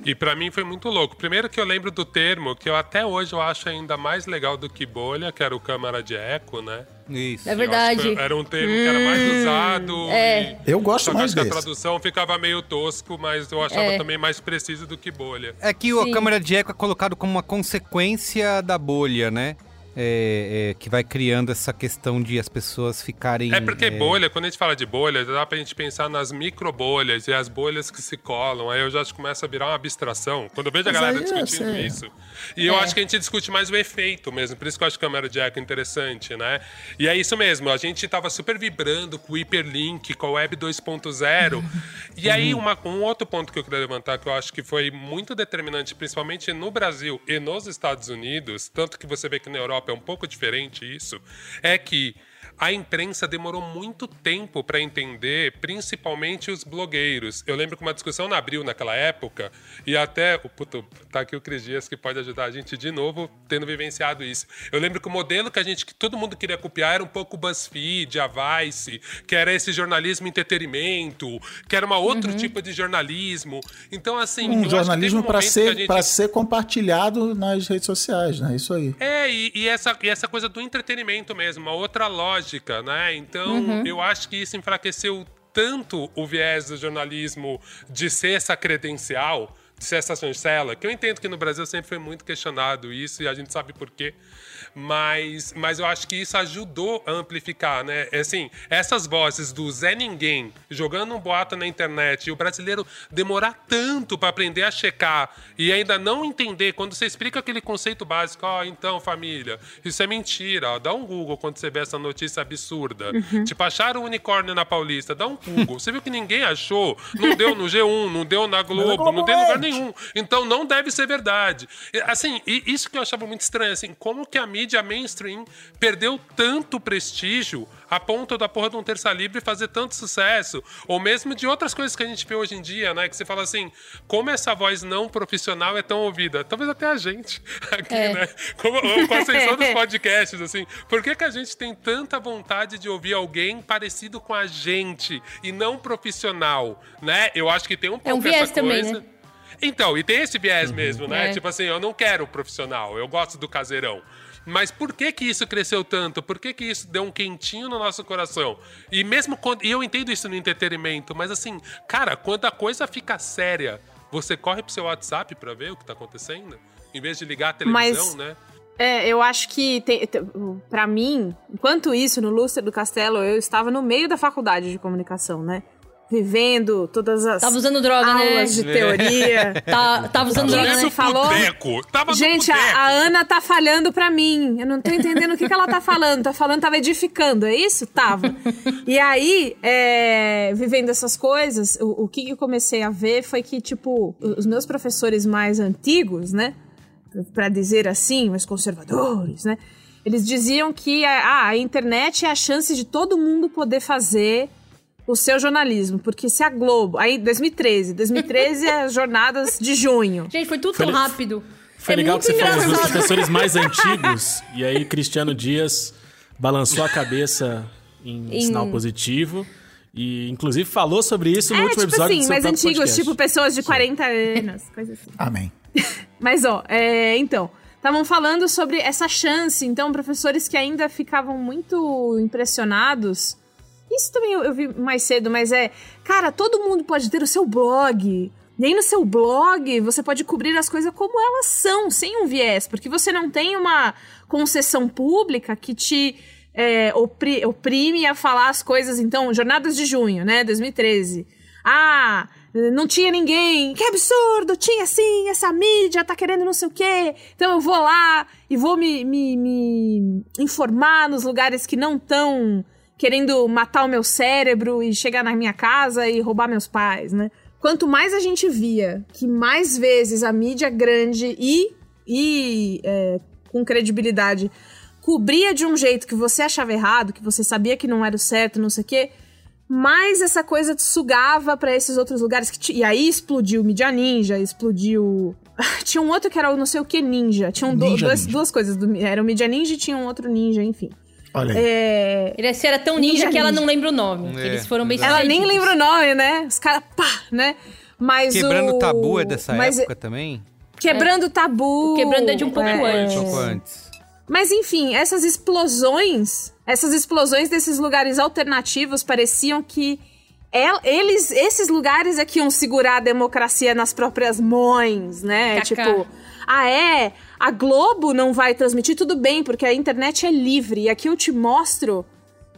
E pra mim foi muito louco. Primeiro que eu lembro do termo, que eu até hoje eu acho ainda mais legal do que bolha, que era o câmara de eco, né? Isso. É verdade. era um termo que era mais usado. é. e- Eu gosto Só que mais acho que a desse. tradução ficava meio tosco, mas eu achava É. também mais preciso do que bolha. É que a Sim. câmera de eco é colocado como uma consequência da bolha, né? É, é, que vai criando essa questão de as pessoas ficarem. É porque é, bolha, quando a gente fala de bolha, dá pra gente pensar nas micro bolhas e as bolhas que se colam. Aí eu já acho que começa a virar uma abstração. Quando eu vejo a Mas galera discutindo é, isso. E eu É. acho que a gente discute mais o efeito mesmo. Por isso que eu acho que a câmera de eco é interessante, né? E é isso mesmo. A gente tava super vibrando com o hiperlink, com a Web 2.0. e aí, uma- um outro ponto que eu queria levantar, que eu acho que foi muito determinante, principalmente no Brasil e nos Estados Unidos, tanto que você vê que na Europa é um pouco diferente isso, é que a imprensa demorou muito tempo para entender, principalmente os blogueiros. Eu lembro que uma discussão na Abril naquela época, e até o puto, tá aqui o Cris Dias que pode ajudar a gente de novo, tendo vivenciado isso. Eu lembro que o modelo que a gente, que todo mundo queria copiar era um pouco o BuzzFeed, a Vice, que era esse jornalismo entretenimento, que era um outro tipo de jornalismo. Então, assim. Um jornalismo para momento que a ser, gente- ser compartilhado nas redes sociais, né? Isso aí. é, e, e essa, e essa coisa do entretenimento mesmo, uma outra lógica, né? Então, eu acho que isso enfraqueceu tanto o viés do jornalismo de ser essa credencial, de ser essa chancela, que eu entendo que no Brasil sempre foi muito questionado isso e a gente sabe por quê. Mas, mas eu acho que isso ajudou a amplificar, né? É Assim, essas vozes do Zé Ninguém jogando um boato na internet e o brasileiro demorar tanto para aprender a checar e ainda não entender quando você explica aquele conceito básico, ó, então, família, isso é mentira, ó, dá um Google quando você vê essa notícia absurda. Tipo, acharam o unicórnio na Paulista, dá um Google. Você viu que ninguém achou, não deu no G1, não deu na Globo, não deu em lugar nenhum. nenhum. Então não deve ser verdade. Assim, isso que eu achava muito estranho, assim, como que a mídia mainstream perdeu tanto prestígio a ponto da porra de um terça livre fazer tanto sucesso, ou mesmo de outras coisas que a gente vê hoje em dia, né? Que você fala assim, como essa voz não profissional é tão ouvida? Talvez até a gente aqui, né? Como, com a ascensão dos podcasts, assim. Por que, que a gente tem tanta vontade de ouvir alguém parecido com a gente e não profissional, né? Eu acho que tem um pouco É um viés essa também, coisa. né? Então, e tem esse viés mesmo, né? É. Tipo assim, eu não quero profissional, eu gosto do caseirão. Mas por que que isso cresceu tanto? Por que que isso deu um quentinho no nosso coração? E mesmo quando... E eu entendo isso no entretenimento, mas assim, cara, quando a coisa fica séria, você corre pro seu WhatsApp pra ver o que tá acontecendo? Em vez de ligar a televisão, Mas- né? É, eu acho que, pra mim, enquanto isso, no Lustre do Castelo, eu estava no meio da faculdade de comunicação, né? Vivendo todas as Tava usando droga, né? aulas de teoria. Tá, tava usando droga, Gente, né? falou- tava Gente, a, a Ana tá falhando pra mim. Eu não tô entendendo o que, que ela tá falando. Tá falando, tava edificando, é isso? Tava. E aí, é, vivendo essas coisas, o, o que eu comecei a ver foi que, tipo, os meus professores mais antigos, né? Pra dizer assim, mais conservadores, né? Eles diziam que a, a internet é a chance de todo mundo poder fazer o seu jornalismo. Porque se a Globo. Aí, 2013. 2013 é as jornadas de junho. Gente, foi tudo Foi- tão rápido. Foi é legal muito que você falou dos engraçado. professores mais antigos, e aí Cristiano Dias balançou a cabeça em, Em- sinal positivo. E, inclusive, falou sobre isso no É, último tipo episódio assim, do seu mais antigos, podcast. tipo pessoas de 40 anos, coisa assim. Amém. Mas, ó, é, então, estavam falando sobre essa chance. Então, professores que ainda ficavam muito impressionados. Isso também eu, eu vi mais cedo, mas é. Cara, todo mundo pode ter o seu blog. Aí, no seu blog, você pode cobrir as coisas como elas são, sem um viés. Porque você não tem uma concessão pública que te é, opri- oprime a falar as coisas. Então, Jornadas de Junho, né? 2013. Ah, não tinha ninguém. Que absurdo! Tinha sim, essa mídia tá querendo não sei o quê. Então eu vou lá e vou me, me, me informar nos lugares que não estão querendo matar o meu cérebro e chegar na minha casa e roubar meus pais, né? Quanto mais a gente via que mais vezes a mídia grande e, e é, com credibilidade cobria de um jeito que você achava errado, que você sabia que não era o certo, não sei o quê, mais essa coisa te sugava pra esses outros lugares. Que E aí explodiu o Media Ninja, explodiu. Tinha um outro que era o não sei o que ninja. Tinham do- duas, Ninja. duas coisas. Do, era o Media Ninja e tinha um outro ninja, enfim. Olha aí. É, Ele era tão ninja, Ninja que ela ninja. não lembra o nome. É, Eles foram bem ela nem lembra o nome, né? Os caras, pá, né? Mas Quebrando o tabu é dessa mas época também? Quebrando o tabu. Quebrando é de um pouco antes. Um pouco antes. Mas enfim, essas explosões, essas explosões desses lugares alternativos pareciam que el- eles, esses lugares é que iam segurar a democracia nas próprias mãos, né? Cacá. Tipo, ah é, a Globo não vai transmitir tudo bem porque a internet é livre. E aqui eu te mostro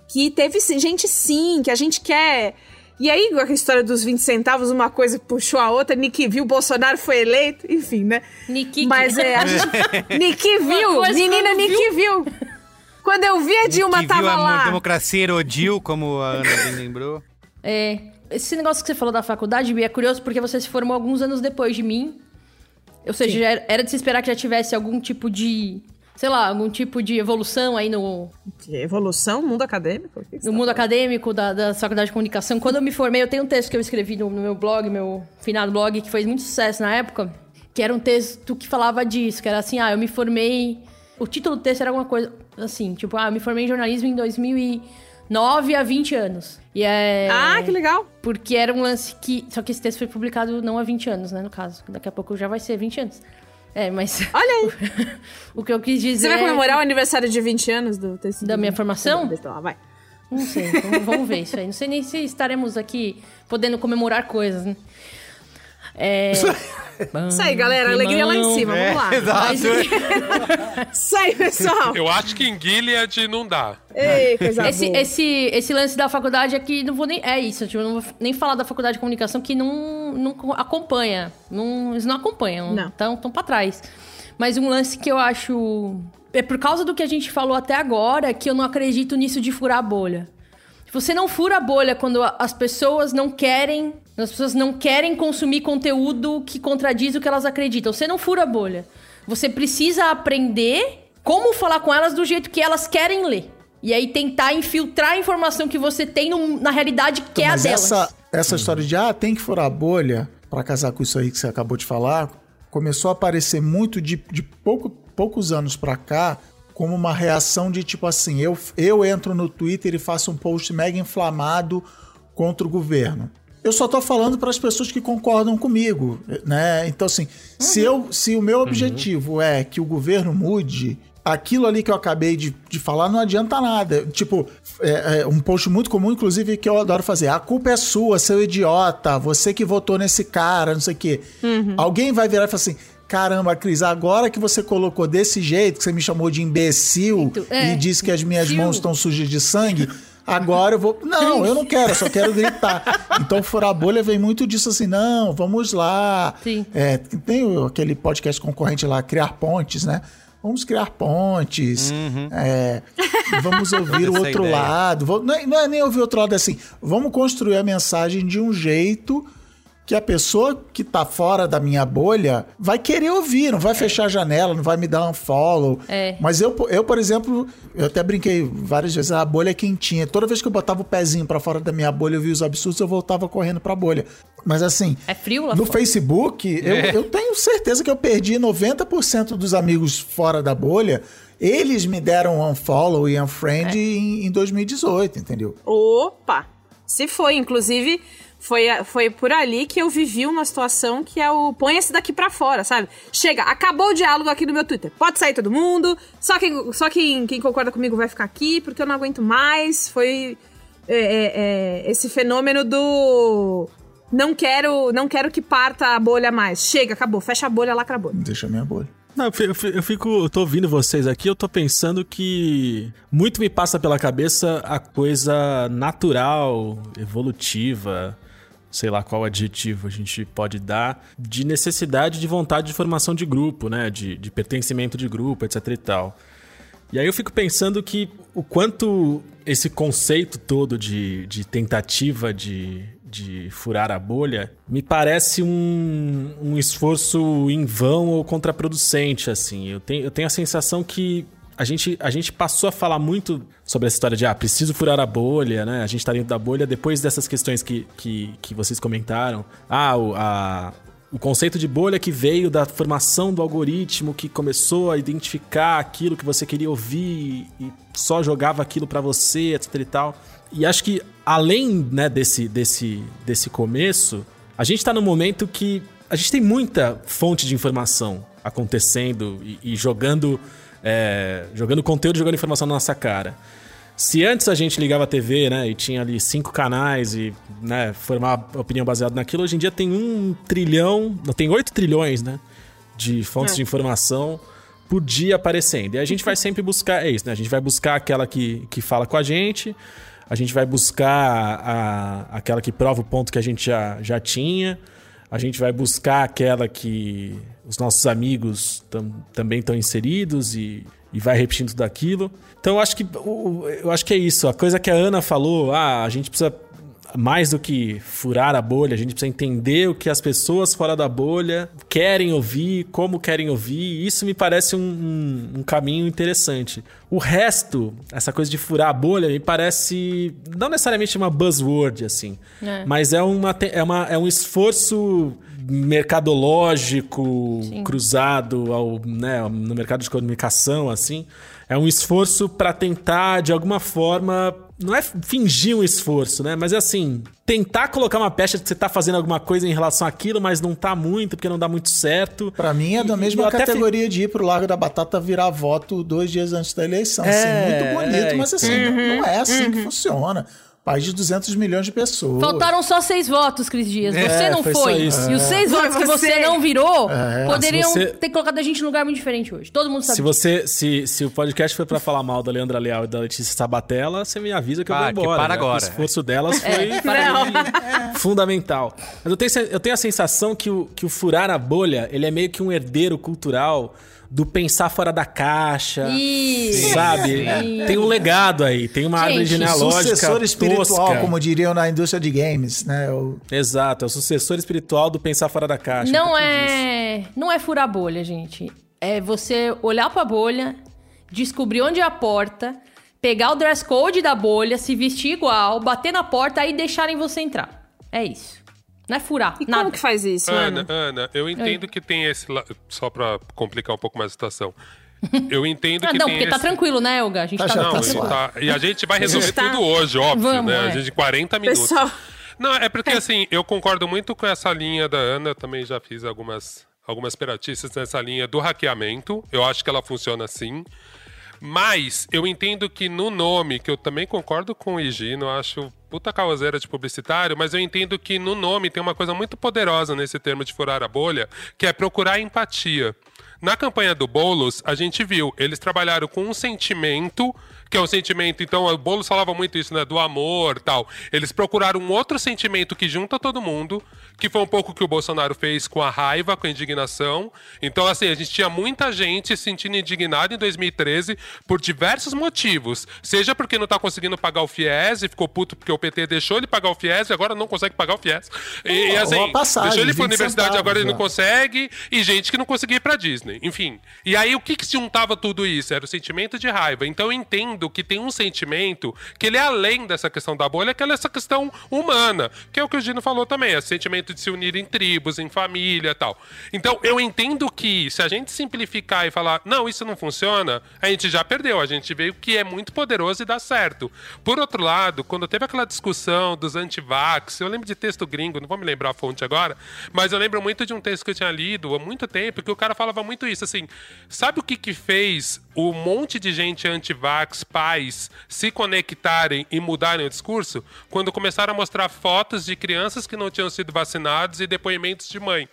que teve gente sim, que a gente quer. E aí, com a história dos 20 centavos, uma coisa puxou a outra, Nick viu, Bolsonaro foi eleito, enfim, né? Nikiki. Mas é, a gente... Nick viu, menina quando Nick viu. Quando eu vi a Dilma tava viu a lá. democracia erodil, como a Ana bem lembrou. É, esse negócio que você falou da faculdade, Bia, é curioso porque você se formou alguns anos depois de mim. Ou seja, já era- de se esperar que já tivesse algum tipo de, sei lá, algum tipo de evolução aí no, Que evolução, mundo acadêmico? No tá mundo acadêmico da, da faculdade de comunicação. Quando eu me formei, eu tenho um texto que eu escrevi no, no meu blog, meu finado blog, que fez muito sucesso na época, que era um texto que falava disso, que era assim, ah, eu me formei... O título do texto era alguma coisa assim, tipo, ah, eu me formei em jornalismo em 2009 há 20 anos. E é... Ah, que legal. Porque era um lance que... Só que esse texto foi publicado não há 20 anos, né, no caso. Daqui a pouco já vai ser 20 anos. É, mas... Olha aí. o que eu quis dizer... Você vai é comemorar o aniversário de 20 anos do texto Da minha formação? Lá, vai. Não sei, então vamos ver isso aí. Não sei nem se estaremos aqui podendo comemorar coisas, né? É... Isso aí, galera. Alegria lá em cima. É, Vamos lá. exato. Mas, Isso aí, pessoal. Eu acho que em Gilead não dá. Ei, coisa esse, boa. esse, esse lance da faculdade aqui, não vou nem. É isso, tipo, não vou nem falar da faculdade de comunicação que não, não acompanha. Não, eles não acompanham. Não. Estão tão pra trás. Mas um lance que eu acho. É por causa do que a gente falou até agora que eu não acredito nisso de furar a bolha. Você não fura a bolha quando as pessoas não querem As pessoas não querem consumir conteúdo que contradiz o que elas acreditam. Você não fura a bolha. Você precisa aprender como falar com elas do jeito que elas querem ler. E aí tentar infiltrar a informação que você tem num- na realidade que é a delas. essa, essa história de, ah, tem que furar a bolha, pra casar com isso aí que você acabou de falar, começou a aparecer muito de, de pouco, poucos anos pra cá, como uma reação de tipo assim, eu, eu entro no Twitter e faço um post mega inflamado contra o governo. Eu só tô falando para as pessoas que concordam comigo, né? Então assim, se eu se o meu objetivo é que o governo mude, aquilo ali que eu acabei de, de falar não adianta nada. Tipo, é, é um post muito comum, inclusive, que eu adoro fazer. A culpa é sua, seu idiota, você que votou nesse cara, não sei o quê. Alguém vai virar e falar assim. Caramba, Cris, agora que você colocou desse jeito, que você me chamou de imbecil é, e disse que as minhas mãos estão sujas de sangue, agora eu vou. Não, eu não quero, eu só quero gritar. Então, furar a bolha vem muito disso assim, não, vamos lá. Sim. É, tem o- aquele podcast concorrente lá, Criar Pontes, né? Vamos criar pontes, é, vamos ouvir o Essa outro ideia. lado. Não é, não é nem ouvir o outro lado é assim. Vamos construir a mensagem de um jeito que a pessoa que tá fora da minha bolha vai querer ouvir, não vai fechar a janela, não vai me dar um follow. É. Mas eu, eu, por exemplo, eu até brinquei várias vezes, a bolha é quentinha. Toda vez que eu botava o pezinho pra fora da minha bolha, eu via os absurdos, eu voltava correndo pra bolha. Mas assim, É frio lá no fora. Facebook, eu, É. eu tenho certeza que eu perdi 90% dos amigos fora da bolha. Eles me deram unfollow e unfriend em, em 2018, entendeu? Opa! Se foi, inclusive, foi, foi por ali que eu vivi uma situação que é o põe esse daqui pra fora, sabe? Chega, acabou o diálogo aqui no meu Twitter. Pode sair todo mundo, só quem, só quem, quem concorda comigo vai ficar aqui, porque eu não aguento mais. Foi é, é, é, esse fenômeno do. Não quero, não quero que parta a bolha mais. Chega, acabou, fecha a bolha, lacra a bolha. Deixa a minha bolha. Não, eu fi- eu fi- eu fico, eu tô ouvindo vocês aqui, eu tô pensando que muito me passa pela cabeça a coisa natural, evolutiva, sei lá qual adjetivo a gente pode dar, de necessidade de vontade de formação de grupo, né? De, de pertencimento de grupo, etc e tal. E aí eu fico pensando que o quanto esse conceito todo de, de tentativa de, de furar a bolha me parece um, um esforço em vão ou contraproducente, assim. Eu tenho, eu tenho a sensação que a gente, a gente passou a falar muito sobre essa história de, ah, preciso furar a bolha, né? A gente tá dentro da bolha depois dessas questões que, que, que vocês comentaram. Ah, o, a, o conceito de bolha que veio da formação do algoritmo, que começou a identificar aquilo que você queria ouvir e só jogava aquilo pra você, etc e tal. E acho que além né, desse, desse, desse começo, a gente tá num momento que a gente tem muita fonte de informação acontecendo e, e jogando, é, jogando conteúdo, jogando informação na nossa cara. Se antes a gente ligava a TV, né, e tinha ali cinco canais e, né, formar opinião baseada naquilo, hoje em dia tem um trilhão, não, tem oito trilhões, né, de fontes de informação por dia aparecendo. E a gente vai sempre buscar, é isso, né, a gente vai buscar aquela que, que fala com a gente, a gente vai buscar a, aquela que prova o ponto que a gente já, já tinha, a gente vai buscar aquela que os nossos amigos tam, também estão inseridos e, e vai repetindo tudo aquilo. Então eu acho que eu acho que é isso. A coisa que a Ana falou, ah, a gente precisa mais do que furar a bolha, a gente precisa entender o que as pessoas fora da bolha querem ouvir, como querem ouvir. Isso me parece um, um- um caminho interessante. O resto, essa coisa de furar a bolha, me parece não necessariamente uma buzzword assim, É. mas é, uma, é, uma, é um esforço mercadológico cruzado ao, né, no mercado de comunicação, assim. É um esforço para tentar, de alguma forma, não é fingir um esforço, né? Mas é assim, tentar colocar uma pecha de que você tá fazendo alguma coisa em relação àquilo, mas não tá muito, porque não dá muito certo. Pra mim é da E- mesma categoria de ir pro Largo da Batata virar voto dois dias antes da eleição. É, assim, muito bonito, é, mas assim, não, não é assim que funciona. País de 200 milhões de pessoas. Faltaram só seis votos, Cris Dias. Você É, não foi foi. E os seis Foi votos que você. não virou É. poderiam Se você- ter colocado a gente num lugar muito diferente hoje. Todo mundo sabe Se disso. você, se, se o podcast foi pra falar mal da Leandra Leal e da Letícia Sabatella, você me avisa que eu Ah, vou que embora. para né? agora. O esforço delas foi É, para fundamental. Mas eu tenho, eu tenho a sensação que o, que o furar a bolha, ele é meio que um herdeiro cultural do pensar fora da caixa. Isso. Sabe? Isso. Tem um legado aí, tem uma Gente, árvore genealógica. Sucessor espiritual, tosca. como diriam na indústria de games, né? O- Exato, é o sucessor espiritual do pensar fora da caixa. Não um pouco disso. é, não é furar bolha, gente. É você olhar pra bolha, descobrir onde é a porta, pegar o dress code da bolha, se vestir igual, bater na porta aí deixarem você entrar. É isso. Não é furar, E nada. como que faz isso, Ana, Ana? Ana, eu entendo que tem esse. la- Só pra complicar um pouco mais a situação. Eu entendo Ah, que não, tem porque tá esse... tranquilo, né, Olga? A gente Tá tá, já Não, tá tá- E a gente vai resolver Tá. tudo hoje, óbvio, Vamos, né? é. A gente 40 minutos. Pessoal, Não, é porque assim, eu concordo muito com essa linha da Ana, eu também já fiz algumas, algumas peratices nessa linha do hackeamento. Eu acho que ela funciona assim. Mas eu entendo que no nome, que eu também concordo com o Higino, eu acho puta causeira de publicitário, mas eu entendo que no nome tem uma coisa muito poderosa nesse termo de furar a bolha, que é procurar empatia. Na campanha do Boulos, a gente viu, eles trabalharam com um sentimento, que é um sentimento, então o Boulos falava muito isso, né, do amor tal. Eles procuraram um outro sentimento que junta todo mundo, que foi um pouco o que o Bolsonaro fez com a raiva, com a indignação. Então, assim, a gente tinha muita gente se sentindo indignada em 2013 por diversos motivos. Seja porque não tá conseguindo pagar o FIES e ficou puto porque o PT deixou ele pagar o FIES e agora não consegue pagar o FIES. E, e, assim, passagem, deixou ele pra 20 universidade centavos, agora ele não já. consegue. E gente que não conseguia ir pra Disney. Enfim. E aí, o que que se juntava tudo isso? Era o sentimento de raiva. Então, eu entendo que tem um sentimento que ele é além dessa questão da bolha, que é essa questão humana. Que é o que o Gino falou também. É o sentimento de se unir em tribos, em família tal. Então, eu entendo que se a gente simplificar e falar, não, isso não funciona, a gente já perdeu. A gente vê o que é muito poderoso e dá certo. Por outro lado, quando teve aquela discussão dos antivax, eu lembro de texto gringo, não vou me lembrar a fonte agora, mas eu lembro muito de um texto que eu tinha lido há muito tempo, que o cara falava muito isso, assim, sabe o que que fez o monte de gente antivax, pais, se conectarem e mudarem o discurso? Quando começaram a mostrar fotos de crianças que não tinham sido vacinadas e depoimentos de mãe.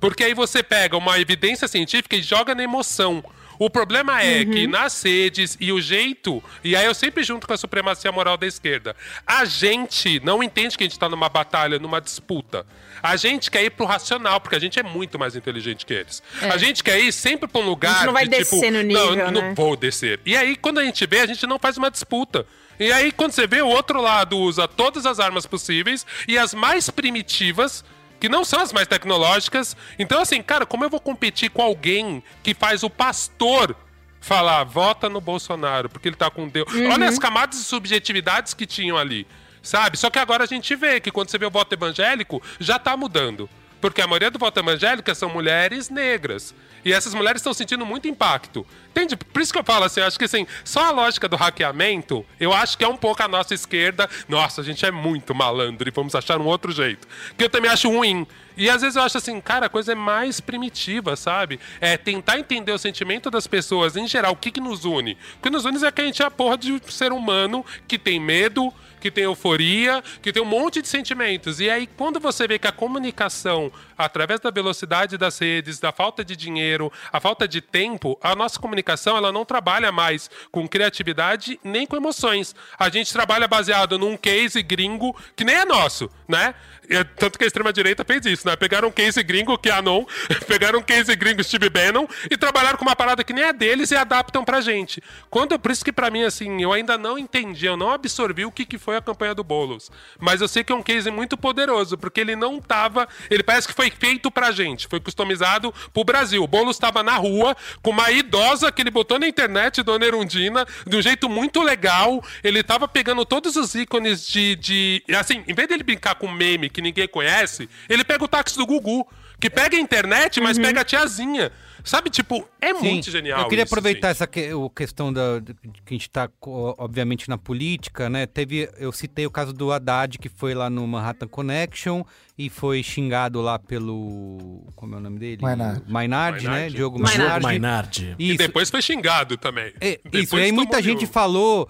Porque aí você pega uma evidência científica e joga na emoção. O problema é que nas redes e o jeito. E aí eu sempre junto com a supremacia moral da esquerda. A gente não entende que a gente tá numa batalha, numa disputa. A gente quer ir pro racional, porque a gente é muito mais inteligente que eles. A gente quer ir sempre pra um lugar. não vai de, descer tipo, no nível, Não, não né? vou descer. E aí, quando a gente vê, a gente não faz uma disputa. E aí, quando você vê, o outro lado usa todas as armas possíveis e as mais primitivas que não são as mais tecnológicas. Então, assim, cara, como eu vou competir com alguém que faz o pastor falar, vota no Bolsonaro, porque ele tá com Deus. Olha as camadas de subjetividades que tinham ali, sabe? Só que agora a gente vê que quando você vê o voto evangélico, já tá mudando. Porque a maioria do voto evangélico são mulheres negras. E essas mulheres estão sentindo muito impacto. Entende? Por isso que eu falo assim, eu acho que assim, só a lógica do hackeamento, eu acho que é um pouco a nossa esquerda. Nossa, a gente é muito malandro e vamos achar um outro jeito. Que eu também acho ruim. E às vezes eu acho assim, cara, a coisa é mais primitiva, sabe? É tentar entender o sentimento das pessoas em geral, o que, que nos une. O que nos une é que a gente é a porra de um ser humano que tem medo, que tem euforia, que tem um monte de sentimentos. E aí, quando você vê que a comunicação, através da velocidade das redes, da falta de dinheiro, a falta de tempo, a nossa comunicação ela não trabalha mais com criatividade nem com emoções. A gente trabalha baseado num case gringo que nem é nosso, né? É, Tanto que a extrema-direita fez isso, né? Pegaram um case gringo, que é Anon, pegaram um case gringo, Steve Bannon, e trabalharam com uma parada que nem é deles e adaptam pra gente. Quando, por isso que pra mim, assim, eu ainda não entendi, eu não absorvi o que, que foi a campanha do Boulos. Mas eu sei que é um case muito poderoso, porque ele não tava. Ele parece que foi feito pra gente, foi customizado pro Brasil. O Boulos tava na rua com uma idosa que ele botou na internet, Dona Erundina, de um jeito muito legal. Ele tava pegando todos os ícones de. de assim, em vez dele brincar com meme que ninguém conhece, ele pega o táxi do Gugu, que pega a internet, mas pega a tiazinha. Sabe, tipo, é muito genial. Eu queria isso, aproveitar assim. essa que, o questão da, que a gente está, obviamente, na política, né? Teve, eu citei o caso do Haddad, que foi lá no Manhattan Connection e foi xingado lá pelo. Como é o nome dele? Maynard. Maynard, né? Diogo Maynard. Maynard. Maynard. E depois foi xingado também. É, isso, e aí muita gente um- falou.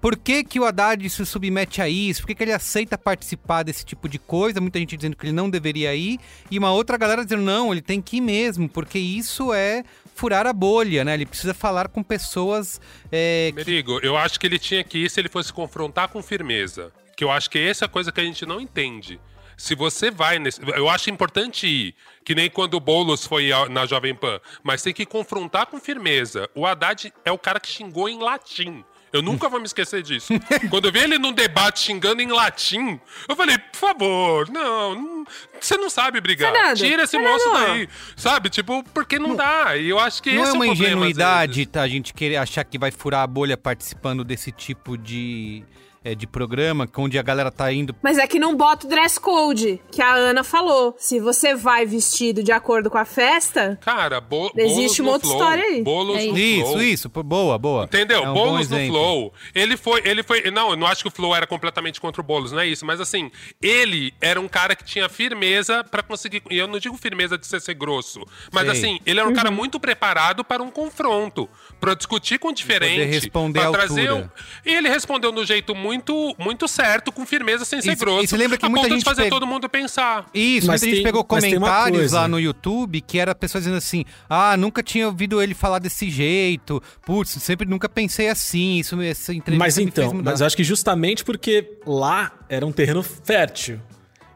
Por que, que o Haddad se submete a isso? Por que, que ele aceita participar desse tipo de coisa? Muita gente dizendo que ele não deveria ir. E uma outra galera dizendo, não, ele tem que ir mesmo, porque isso é furar a bolha, né? Ele precisa falar com pessoas. é, que- Merigo, eu acho que ele tinha que ir se ele fosse confrontar com firmeza. Que eu acho que essa é a coisa que a gente não entende. se você vai nesse. Eu acho importante ir, que nem quando o Boulos foi na Jovem Pan, mas tem que confrontar com firmeza. O Haddad é o cara que xingou em latim. Eu nunca vou me esquecer disso. Quando eu vi ele num debate xingando em latim, eu falei, por favor, não, não- você não sabe brigar. Fernando, Tira esse Fernando, moço daí. Sabe? Tipo, porque não dá. E eu acho que Não esse é uma o problema, ingenuidade tá, a gente querer achar que vai furar a bolha participando desse tipo de, é, de programa, onde a galera tá indo. Mas é que não bota o dress code, que a Ana falou. Se você vai vestido de acordo com a festa, Cara, bo Existe bolos uma no outra flow, história aí. Bolos É no Isso, flow. isso, boa, boa. Entendeu? É um bom Boulos no. Flow. Ele foi, ele foi. Não, eu não acho que o Flow era completamente contra o Boulos, não é isso. Mas assim, ele era um cara que tinha firmeza pra conseguir. E eu não digo firmeza de ser, ser grosso. Mas Sei. assim, ele era um cara muito preparado para um confronto. Pra discutir com diferente. responder pra à trazer altura. um- E ele respondeu do jeito muito, muito certo, com firmeza, sem ser E- grosso. e você lembra que a muita gente fazer todo mundo pensar. Isso, Mas muita gente tem- pegou tem uma comentários coisa. lá no YouTube que era pessoas dizendo assim: ah, nunca tinha ouvido ele falar desse jeito, putz, sempre nunca pensei assim, isso, essa entrevista Mas me fez então, mudar. mas eu acho que justamente porque lá era um terreno fértil.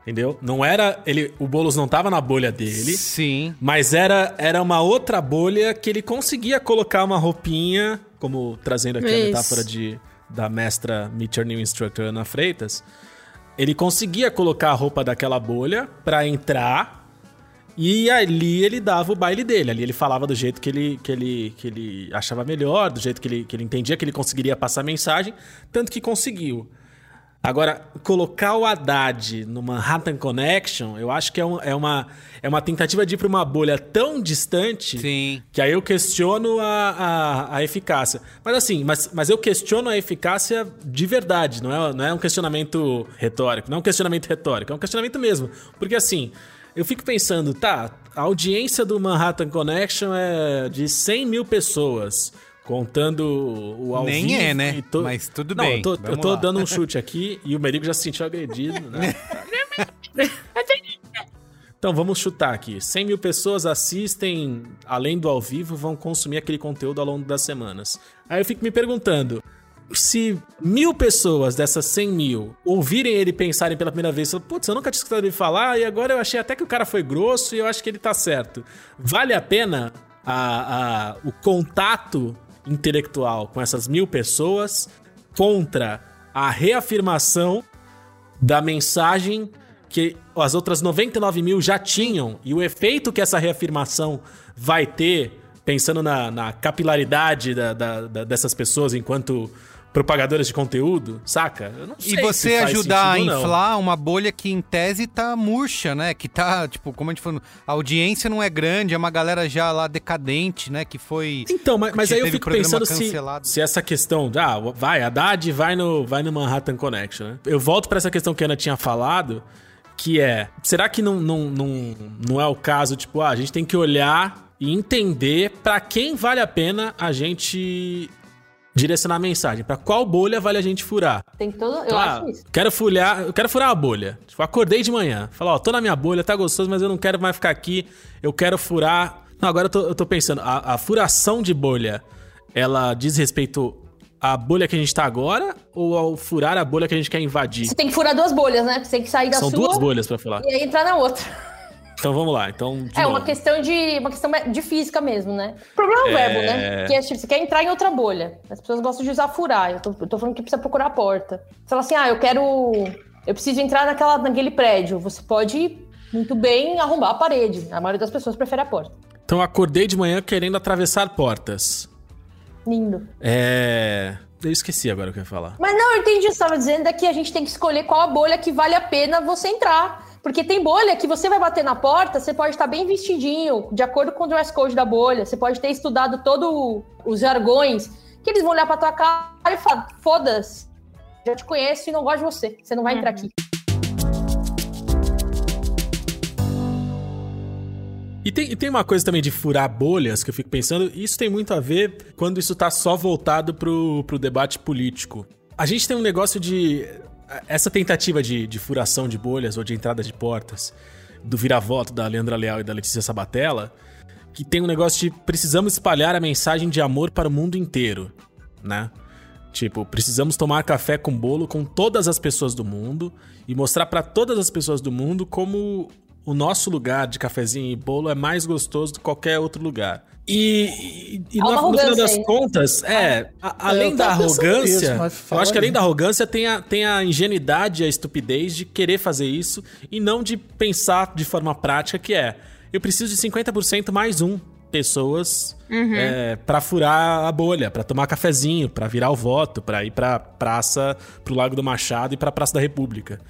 Entendeu? Não era. ele O Boulos não tava na bolha dele. Sim. Mas era, era uma outra bolha que ele conseguia colocar uma roupinha, como trazendo aqui a Isso. metáfora de, da mestra Meet Your New Instructor Ana Freitas. Ele conseguia colocar a roupa daquela bolha pra entrar e ali ele dava o baile dele. Ali ele falava do jeito que ele, que ele, que ele achava melhor, do jeito que ele, que ele entendia que ele conseguiria passar a mensagem, tanto que conseguiu. Agora, colocar o Haddad no Manhattan Connection, eu acho que é, um- é uma, é uma tentativa de ir para uma bolha tão distante Sim. que aí eu questiono a, a, a eficácia. Mas assim, mas, mas eu questiono a eficácia de verdade, não é, não é um questionamento retórico, não é um questionamento retórico, é um questionamento mesmo. Porque assim, eu fico pensando, tá, a audiência do Manhattan Connection é de 100 mil pessoas. Contando o ao Nem vivo é, né? to- Mas tudo Não, bem, Eu tô, eu tô dando um chute aqui e o Merigo já se sentiu agredido, né? Então vamos chutar aqui. 100 mil pessoas assistem, além do ao vivo, vão consumir aquele conteúdo ao longo das semanas. Aí eu fico me perguntando. Se mil pessoas dessas 100 mil ouvirem ele pensarem pela primeira vez, putz, eu nunca tinha escutado ele falar e agora eu achei até que o cara foi grosso e eu acho que ele tá certo. Vale a pena a- a- o contato intelectual com essas mil pessoas contra a reafirmação da mensagem que as outras 99 mil já tinham e o efeito que essa reafirmação vai ter, pensando na, na capilaridade da- da- da- dessas pessoas enquanto propagadoras de conteúdo, saca? Eu não E sei se você faz ajudar a ou não. inflar uma bolha que em tese tá murcha, né? Que tá, tipo, como a gente falou, a audiência não é grande, é uma galera já lá decadente, né? Que foi. Então, mas, mas aí eu fico pensando se, cancelado. se essa questão, ah, vai, Haddad vai no, vai no Manhattan Connection, né? Eu volto pra essa questão que a Ana tinha falado, que é, será que não, não, não, não é o caso, tipo, ah, a gente tem que olhar e entender pra quem vale a pena a gente direcionar a mensagem, Pra qual bolha vale a gente furar. Tem todo. Eu Ah, acho isso. quero furar, eu quero furar a bolha. Tipo, acordei de manhã. Falar, ó, tô na minha bolha, tá gostoso, mas eu não quero mais ficar aqui. Eu quero furar. Não, agora eu tô, eu tô pensando, a, a furação de bolha, ela diz respeito à bolha que a gente tá agora ou ao furar a bolha que a gente quer invadir? Você tem que furar duas bolhas, né? Você tem que sair da São sua duas bolhas pra falar. e aí entrar na outra. Então vamos lá. Então, É uma novo. questão de uma questão de física mesmo, né? O problema é o verbo, né? Que é tipo, você quer entrar em outra bolha. As pessoas gostam de usar furar. Eu tô, eu tô falando que precisa procurar a porta. Você fala assim, ah, eu quero. Eu preciso entrar naquela, naquele prédio. Você pode muito bem arrombar a parede. A maioria das pessoas prefere a porta. Então acordei de manhã querendo atravessar portas. Lindo. É. Eu esqueci agora o que eu ia falar. Mas não, eu entendi o que você estava dizendo, é que a gente tem que escolher qual a bolha que vale a pena você entrar. Porque tem bolha que você vai bater na porta, você pode estar bem vestidinho, de acordo com o dress code da bolha, você pode ter estudado todos os jargões, que eles vão olhar pra tua cara e falar, foda-se, já te conheço e não gosto de você, você não vai entrar aqui. E tem, e tem uma coisa também de furar bolhas que eu fico pensando, e isso tem muito a ver quando isso tá só voltado pro, pro debate político. A gente tem um negócio de. Essa tentativa de, de furação de bolhas ou de entrada de portas do vira-voto da Leandra Leal e da Letícia Sabatella, que tem um negócio de precisamos espalhar a mensagem de amor para o mundo inteiro, né? Tipo, precisamos tomar café com bolo com todas as pessoas do mundo e mostrar pra todas as pessoas do mundo como o nosso lugar de cafezinho e bolo é mais gostoso do que qualquer outro lugar. E, e, e no, final das aí. contas, é, a- além eu da arrogância, nisso, mas eu acho que além da arrogância tem a, tem a ingenuidade e a estupidez de querer fazer isso e não de pensar de forma prática que é, eu preciso de 50% mais um pessoas é, para furar a bolha, pra tomar cafezinho, pra virar o voto, pra ir pra praça, pro Lago do Machado e pra Praça da República.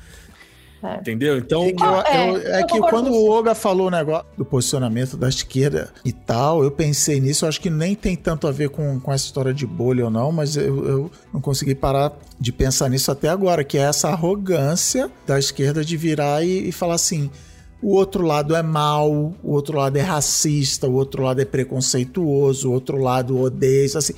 É. Entendeu? Então, É que, eu- É, eu- é eu que concordo quando o Oga falou o negócio do posicionamento da esquerda e tal, eu pensei nisso, eu acho que nem tem tanto a ver com, com essa história de bolha ou não, mas eu, eu não consegui parar de pensar nisso até agora, que é essa arrogância da esquerda de virar e, e falar assim. O outro lado é mal, o outro lado é racista, o outro lado é preconceituoso, o outro lado odeia, isso assim,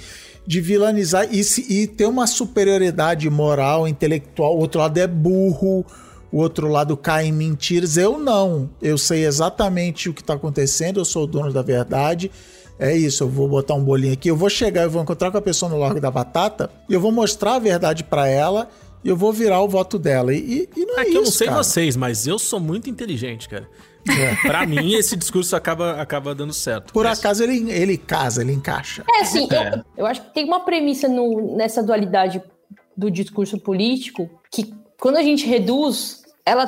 de vilanizar e, se- e ter uma superioridade moral, intelectual, o outro lado é burro, o outro lado cai em mentiras. Eu não. Eu sei exatamente o que está acontecendo, eu sou o dono da verdade. É isso, eu vou botar um bolinho aqui, eu vou chegar, eu vou encontrar com a pessoa no Largo da Batata e eu vou mostrar a verdade para ela e eu vou virar o voto dela. E, e- não é, É que isso, eu não sei cara. vocês, mas eu sou muito inteligente, cara. Pra mim, esse discurso acaba, acaba dando certo. Por Mas- acaso ele, ele casa, ele encaixa. É, assim, É. Eu, eu acho que tem uma premissa no- nessa dualidade do discurso político que, quando a gente reduz, ela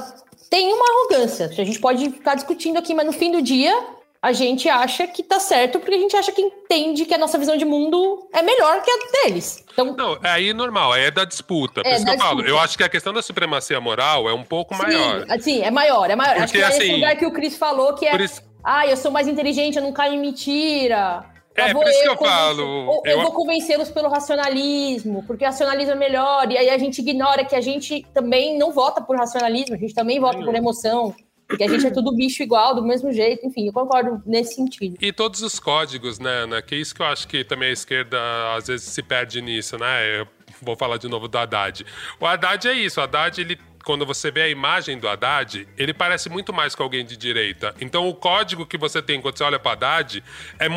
tem uma arrogância. A gente pode ficar discutindo aqui, mas no fim do dia, a gente acha que tá certo porque a gente acha que entende que a nossa visão de mundo é melhor que a deles. Então, Não, é aí normal, aí é da disputa. É, isso que da eu falo. Eu acho que a questão da supremacia moral é um pouco maior. Sim, assim, é maior, é maior. Acho Porque, que é esse assim, lugar que o Cris falou, que é, isso, ah, eu sou mais inteligente, eu não caio em mentira. É, por isso que eu falo, eu, eu- vou convencê-los pelo racionalismo, porque o racionalismo é melhor, e aí a gente ignora que a gente também não vota por racionalismo, a gente também vota por emoção, porque a gente é tudo bicho igual, do mesmo jeito, enfim, eu concordo nesse sentido. E todos os códigos, né, Ana? Que é isso que eu acho que também a esquerda às vezes se perde nisso, né? Eu vou falar de novo do Haddad. O Haddad é isso, o Haddad, ele. Quando você vê a imagem do Haddad, ele parece muito mais com alguém de direita. Então, o código que você tem quando você olha para Haddad é.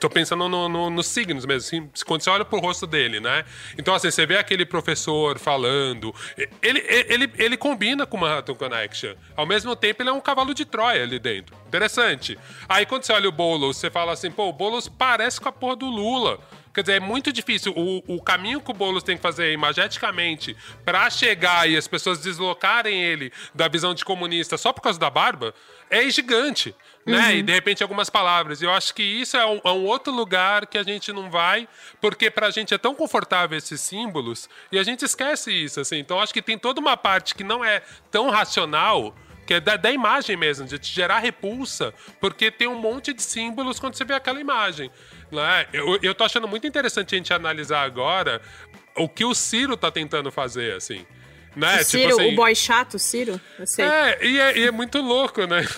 Tô pensando no- no- nos signos mesmo, assim, quando você olha pro rosto dele, né? Então, assim, você vê aquele professor falando. Ele, ele, ele combina com o Manhattan Connection. Ao mesmo tempo, ele é um cavalo de Troia ali dentro. Interessante. Aí, quando você olha o Boulos, você fala assim, pô, o Boulos parece com a porra do Lula. Quer dizer, é muito difícil. O, o caminho que o Boulos tem que fazer imageticamente pra chegar e as pessoas deslocarem ele da visão de comunista só por causa da barba é gigante. Né? E de repente algumas palavras. E eu acho que isso é um, é um outro lugar que a gente não vai, porque pra gente é tão confortável esses símbolos e a gente esquece isso. Assim. Então acho que tem toda uma parte que não é tão racional que é da, da imagem mesmo, de te gerar repulsa, porque tem um monte de símbolos quando você vê aquela imagem. Né? Eu, eu tô achando muito interessante a gente analisar agora o que o Ciro tá tentando fazer, assim. Né? o Ciro, assim, o boy chato, Ciro, eu sei. é e, é, e é muito louco, né?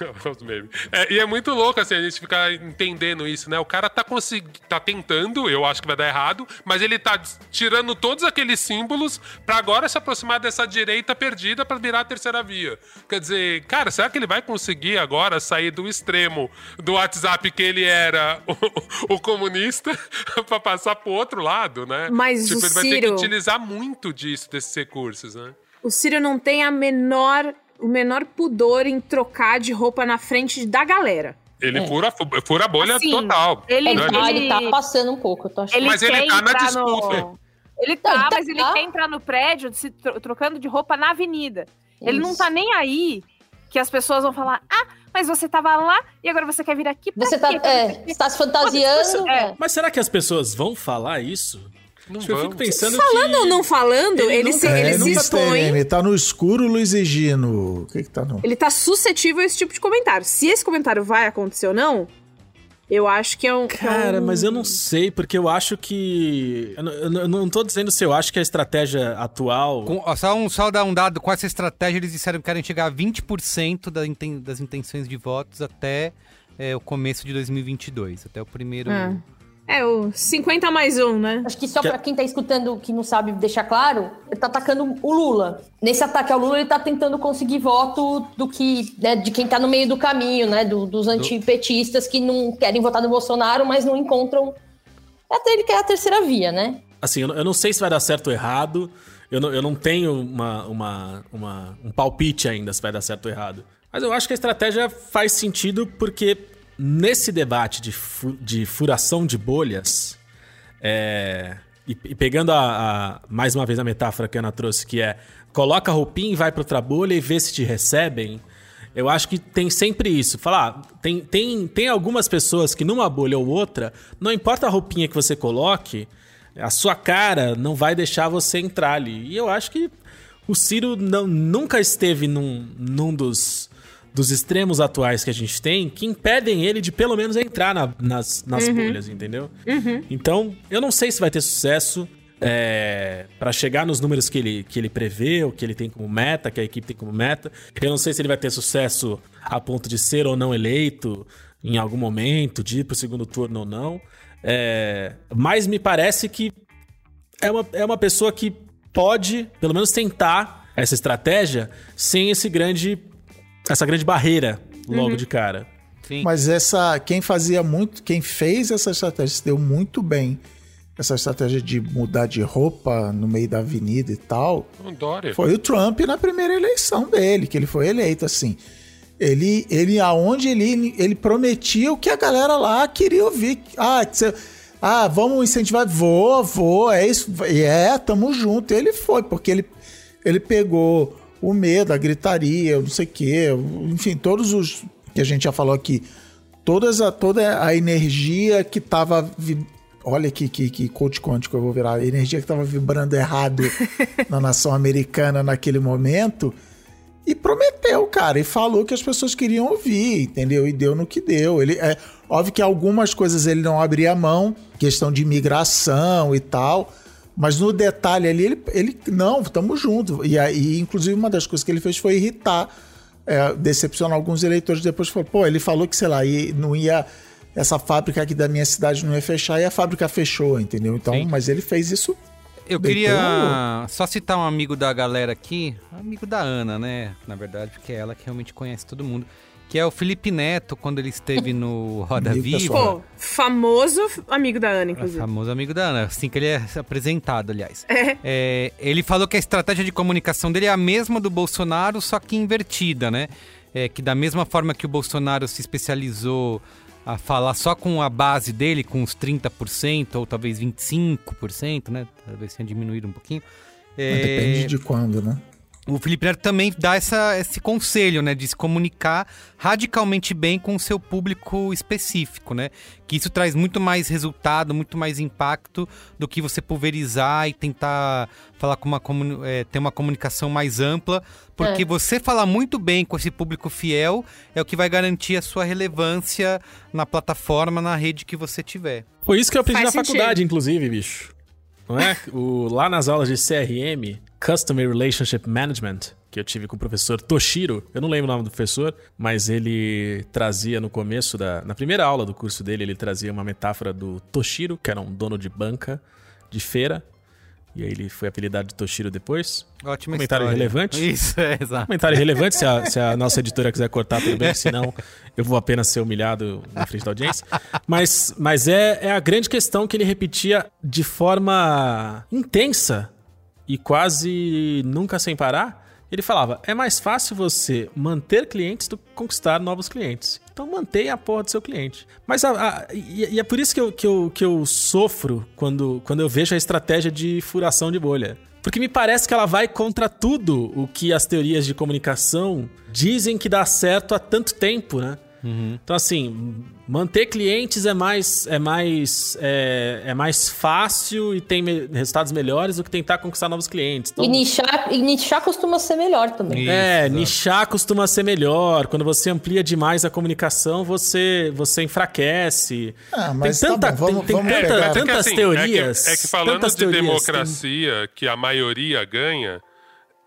É, e é muito louco, assim, a gente ficar entendendo isso, né? O cara tá conseguindo, tá tentando, eu acho que vai dar errado, mas ele tá tirando todos aqueles símbolos pra agora se aproximar dessa direita perdida pra virar a terceira via. Quer dizer, cara, será que ele vai conseguir agora sair do extremo do WhatsApp que ele era o, o comunista pra passar pro outro lado, né? Mas tipo, ele vai ter que utilizar muito disso, desses recursos, né? O Ciro não tem a menor, o menor pudor em trocar de roupa na frente da galera. Ele fura, fura a bolha Assim, total. ele- É, né? tá, ele- ele tá passando um pouco, eu tô achando. Ele Mas ele tá na disputa. no... Ele Não, tá, ele tá- mas ele tá. quer entrar no prédio se tro- trocando de roupa na avenida. Ele não Isso. tá nem aí que as pessoas vão falar: ah, mas você tava lá e agora você quer vir aqui pra Você tá, é, está se fantasiando. É. é. Mas será que as pessoas vão falar isso? Não eu fico pensando Falando ou que... não falando, ele, Ele se, nunca- ele É, se expõe. tem, tá no escuro, Luiz e Gino. O que que tá no... Ele tá suscetível a esse tipo de comentário. Se esse comentário vai acontecer ou não, eu acho que é um. é Cara, um- mas eu não sei, porque eu acho que... Eu não, eu não- eu não tô dizendo se eu acho que a estratégia atual... Com- só, um, só dar um dado, com essa estratégia eles disseram que querem chegar a 20% da inten- das intenções de votos até é, o começo de 2022, até o primeiro... É. É, o 50 mais um, né? Acho que só Que- pra quem tá escutando que não sabe deixar claro, ele tá atacando o Lula. Nesse ataque ao Lula, ele tá tentando conseguir voto do que, né, de quem tá no meio do caminho, né? do- dos antipetistas que não querem votar no Bolsonaro, mas não encontram. Até ele quer a terceira via, né? Assim, eu não- eu não sei se vai dar certo ou errado. Eu não, eu não tenho uma, uma, uma- um palpite ainda se vai dar certo ou errado. Mas eu acho que a estratégia faz sentido porque nesse debate de, fu- de furação de bolhas, é, e, e pegando a, a- mais uma vez a metáfora que a Ana trouxe, que é coloca a roupinha e vai pra outra bolha e vê se te recebem. Eu acho que tem sempre isso. Falar, tem, tem, tem algumas pessoas que numa bolha ou outra, não importa a roupinha que você coloque, a sua cara não vai deixar você entrar ali. E eu acho que o Ciro não, nunca esteve num, num dos, dos extremos atuais que a gente tem que impedem ele de pelo menos entrar na- nas, nas bolhas, entendeu? Então, eu não sei se vai ter sucesso é, para chegar nos números que ele, que ele prevê, ou que ele tem como meta, que a equipe tem como meta. Eu não sei se ele vai ter sucesso a ponto de ser ou não eleito em algum momento, de ir pro segundo turno ou não. É, mas me parece que é uma, é uma pessoa que pode, pelo menos, tentar essa estratégia sem esse grande, essa grande barreira logo de cara. Sim. Mas essa, quem fazia muito, quem fez essa estratégia se deu muito bem. Essa estratégia de mudar de roupa no meio da avenida e tal, Um Dória. foi o Trump na primeira eleição dele, que ele foi eleito assim. Ele, ele aonde ele, ele prometia o que a galera lá queria ouvir. Ah, cê- ah, vamos incentivar. Vou, vou, é isso. É, tamo junto. Ele foi, porque ele, ele pegou o medo, a gritaria, o não sei o quê, enfim, todos os que a gente já falou aqui, todas a, toda a energia que tava. vi- Olha que, que, que coach quântico eu vou virar. A energia que tava vibrando errado na nação americana naquele momento. E prometeu, cara, e falou que as pessoas queriam ouvir, entendeu? E deu no que deu. Ele é óbvio que algumas coisas ele não abria mão, questão de imigração e tal, mas no detalhe ali ele, ele não, tamo junto. E aí, inclusive, uma das coisas que ele fez foi irritar, é, decepcionar alguns eleitores. Depois falou, pô, ele falou que sei lá, não ia essa fábrica aqui da minha cidade não ia fechar e a fábrica fechou, entendeu? Então, Sim. mas ele fez isso Eu queria só citar um amigo da galera aqui, amigo da Ana, né? Na verdade, porque é ela que realmente conhece todo mundo. Que é o Felipe Neto, quando ele esteve no Roda Viva. Pô, famoso amigo da Ana, É inclusive. famoso amigo da Ana, assim que ele é apresentado, aliás. É, ele falou que a estratégia de comunicação dele é a mesma do Bolsonaro, só que invertida, né? É, que da mesma forma que o Bolsonaro se especializou a falar só com a base dele, com os 30% ou talvez 25%, né? Talvez tenha diminuído um pouquinho. Mas É, depende de quando, né? O Felipe Neto também dá essa, esse conselho, né? De se comunicar radicalmente bem com o seu público específico, né? Que isso traz muito mais resultado, muito mais impacto do que você pulverizar e tentar falar com uma é, ter uma comunicação mais ampla. Porque É. você falar muito bem com esse público fiel é o que vai garantir a sua relevância na plataforma, na rede que você tiver. Foi isso que eu aprendi Faz na sentido. faculdade, inclusive, bicho. Não é? O, lá nas aulas de CRM, Customer Relationship Management, que eu tive com o professor Toshiro, eu não lembro o nome do professor, mas ele trazia no começo da. Na primeira aula do curso dele, ele trazia uma metáfora do Toshiro, que era um dono de banca de feira. E aí ele foi apelidado de Toshiro depois. Ótima Comentário história. relevante? Isso, é, exato. Comentário relevante, se a, se a nossa editora quiser cortar, tudo bem, senão eu vou apenas ser humilhado na frente da audiência. Mas, mas é, é a grande questão que ele repetia de forma intensa e quase nunca sem parar. Ele falava: é mais fácil você manter clientes do que conquistar novos clientes. Então mantenha a porra do seu cliente. Mas a- a- e, e é por isso que eu, que eu, que eu sofro quando, quando eu vejo a estratégia de furação de bolha. Porque me parece que ela vai contra tudo o que as teorias de comunicação dizem que dá certo há tanto tempo, né? Então, assim, manter clientes é mais é mais é, é mais fácil e tem me- resultados melhores do que tentar conquistar novos clientes. Então, E nichar, e nichar costuma ser melhor também. é, Isso, nichar costuma ser melhor. Quando você amplia demais a comunicação, você você enfraquece. Ah, mas tem tá tanta, bom, vamos- tem, tem vamos tanta-. É que, tantas assim, teorias. É que, é que falando de teorias, tem- democracia, que a maioria ganha,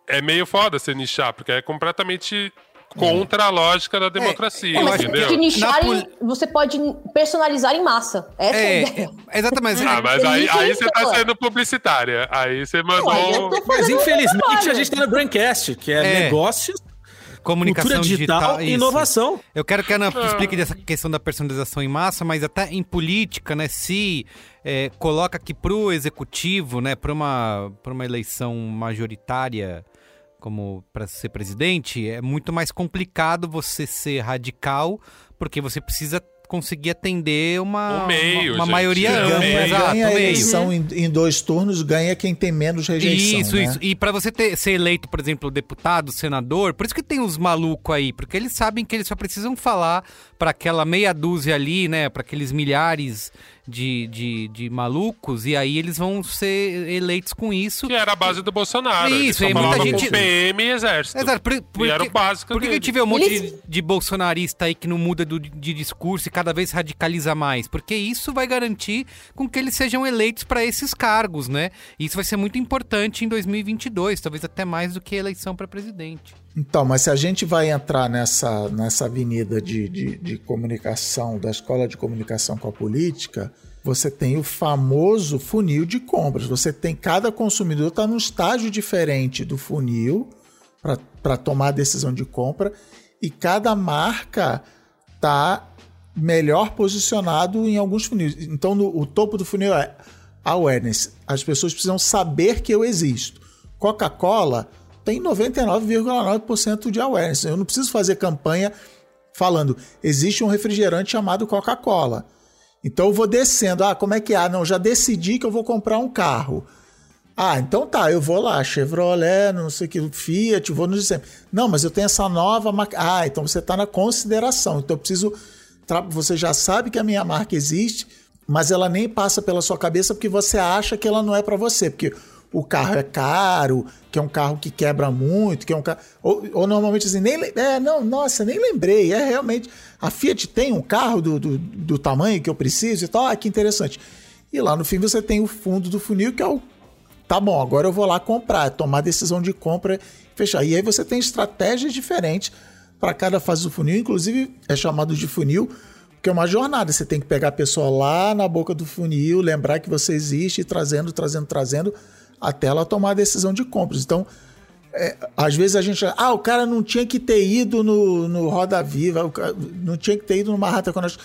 é meio foda você nichar, porque é completamente contra a lógica da democracia, É, mas entendeu? de nichar, Na em- você pode personalizar em massa. Essa é, a É, ideia. é, exatamente. Ah, mas aí, aí você tá então. sendo publicitária. Aí você mandou. tô Mas infelizmente trabalho. a gente tá no Braincast, que é, É. negócios. Comunicação Cultura digital, digital, e inovação. Eu quero que a Ana explique dessa questão da personalização em massa, mas até em política, né? Se é, coloca aqui pro executivo, né? Para uma, pra uma eleição majoritária como para ser presidente, é muito mais complicado você ser radical, porque você precisa conseguir atender uma, meio, uma, uma maioria ampla. meio. Exato, ganha a eleição em, em dois turnos, ganha quem tem menos rejeição. Isso, né? isso. E pra você ter, ser eleito, por exemplo, deputado, senador, por isso que tem os malucos aí, porque eles sabem que eles só precisam falar pra aquela meia dúzia ali, né, Pra aqueles milhares de, de, de malucos, e aí eles vão ser eleitos com isso. Que era a base do Bolsonaro. Isso, e muita gente- PM e exército. Exato, por, por, E era o básico Por que a dele. gente vê um monte Eles- de, de bolsonarista aí que não muda do- de discurso e cada vez radicaliza mais? Porque isso vai garantir com que eles sejam eleitos para esses cargos, né? Isso vai ser muito importante em 2022, talvez até mais do que a eleição para presidente. Então, mas se a gente vai entrar nessa, nessa avenida de, de, de comunicação, da escola de comunicação com a política, você tem o famoso funil de compras. Você tem cada consumidor está num estágio diferente do funil para tomar a decisão de compra e cada marca está melhor posicionado em alguns funis. Então, no- o topo do funil é awareness. As pessoas precisam saber que eu existo. Coca-Cola tem 99,9% de awareness. Eu não preciso fazer campanha falando existe um refrigerante chamado Coca-Cola. Então eu vou descendo. Ah, como é que é? Ah, não, já decidi que eu vou comprar um carro. Ah, então tá, eu vou lá, Chevrolet, não sei o que, Fiat, vou no sempre. Não, mas eu tenho essa nova marca. Ah, então você está na consideração. Então eu preciso. Você já sabe que a minha marca existe, mas ela nem passa pela sua cabeça porque você acha que ela não é para você. Porque o carro é caro, que é um carro que quebra muito, que é um carro. Ou, ou normalmente assim, nem. É, não, nossa, nem lembrei. É realmente. A Fiat tem um carro do, do, do tamanho que eu preciso e tal. Ah, que interessante. E lá no fim você tem o fundo do funil, que é o tá bom, agora eu vou lá comprar, tomar decisão de compra e fechar. E aí você tem estratégias diferentes para cada fase do funil, inclusive é chamado de funil, porque é uma jornada. Você tem que pegar a pessoa lá na boca do funil, lembrar que você existe, trazendo, trazendo, trazendo, até ela tomar a decisão de compras. Então, é, às vezes a gente. Ah, o cara não tinha que ter ido no, no Roda Viva, o cara não tinha que ter ido no Marrata Conosco.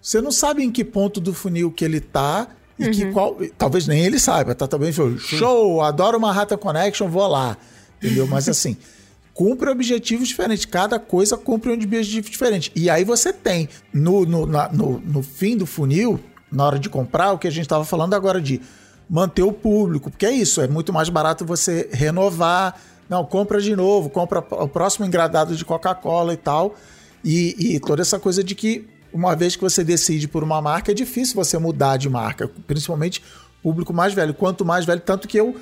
Você não sabe em que ponto do funil que ele tá e que qual. Talvez nem ele saiba, tá também falou, show, adoro uma Rata Connection, vou lá. Entendeu? Mas assim, cumpre objetivos diferentes. Cada coisa cumpre um objetivo diferente. E aí você tem, no, no, na- no, no fim do funil, na hora de comprar, o que a gente estava falando agora de manter o público, porque é isso, é muito mais barato você renovar. Não, compra de novo, compra o próximo engradado de Coca-Cola e tal. E, e toda essa coisa de que, uma vez que você decide por uma marca, é difícil você mudar de marca, principalmente público mais velho. Quanto mais velho, tanto que eu.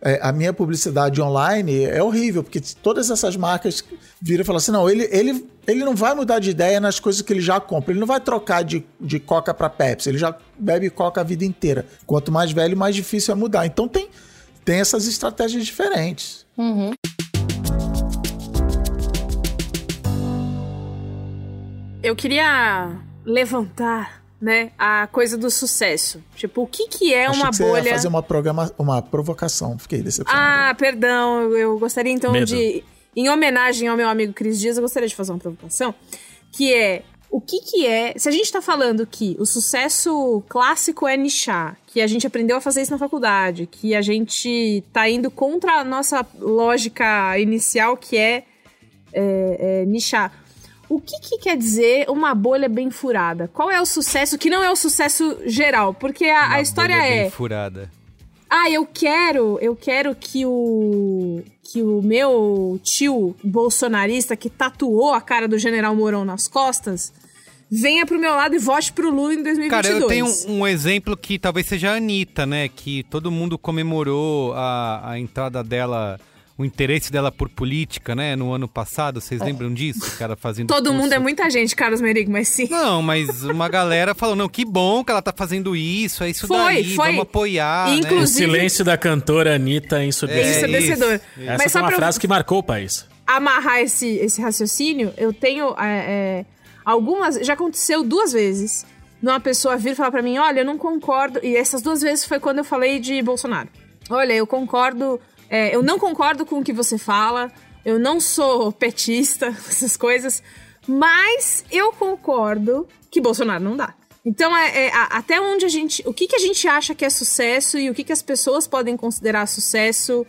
é, a minha publicidade online é horrível, porque todas essas marcas viram e falam assim: não, ele, ele, ele não vai mudar de ideia nas coisas que ele já compra, ele não vai trocar de, de Coca para Pepsi, ele já bebe Coca a vida inteira. Quanto mais velho, mais difícil é mudar. Então tem, tem essas estratégias diferentes. Eu queria levantar, né, a coisa do sucesso. Tipo, o que que é Achei uma que você bolha... ia fazer uma, programa, uma provocação. Fiquei decepcionado. Ah, perdão, eu, eu gostaria então Medo. de... Em homenagem ao meu amigo Cris Dias, eu gostaria de fazer uma provocação, que é... O que que é... Se a gente tá falando que o sucesso clássico é nichar, que a gente aprendeu a fazer isso na faculdade, que a gente tá indo contra a nossa lógica inicial, que é, é, é nichar. O que, que quer dizer uma bolha bem furada? Qual é o sucesso que não é o sucesso geral? Porque a, a história bolha é... bem furada. Ah, eu quero, eu quero que o que o meu tio bolsonarista que tatuou a cara do General Mourão nas costas venha pro meu lado e vote pro Lula em 2022. Cara, eu tenho um, um exemplo que talvez seja a Anitta, né? Que todo mundo comemorou a, a entrada dela, o interesse dela por política, né? No ano passado. Vocês lembram disso? Cara fazendo. Todo curso. mundo é muita gente, Carlos Merigo, mas sim. Não, mas uma galera falou, não, que bom que ela tá fazendo isso, é isso Foi, daí, foi. vamos apoiar, O né? Inclusive- silêncio da cantora Anitta é É ensurdecedor. ensurdecedor. isso. Essa Mas foi uma pra frase que marcou o país. amarrar esse, esse raciocínio, eu tenho é, é, algumas. Já aconteceu duas vezes. Numa pessoa vir falar pra mim: olha, eu não concordo. E essas duas vezes foi quando eu falei de Bolsonaro. Olha, eu concordo. É, eu não concordo com o que você fala, eu não sou petista, essas coisas, mas eu concordo que Bolsonaro não dá. Então, é, é, até onde a gente. O que, que a gente acha que é sucesso e o que, que as pessoas podem considerar sucesso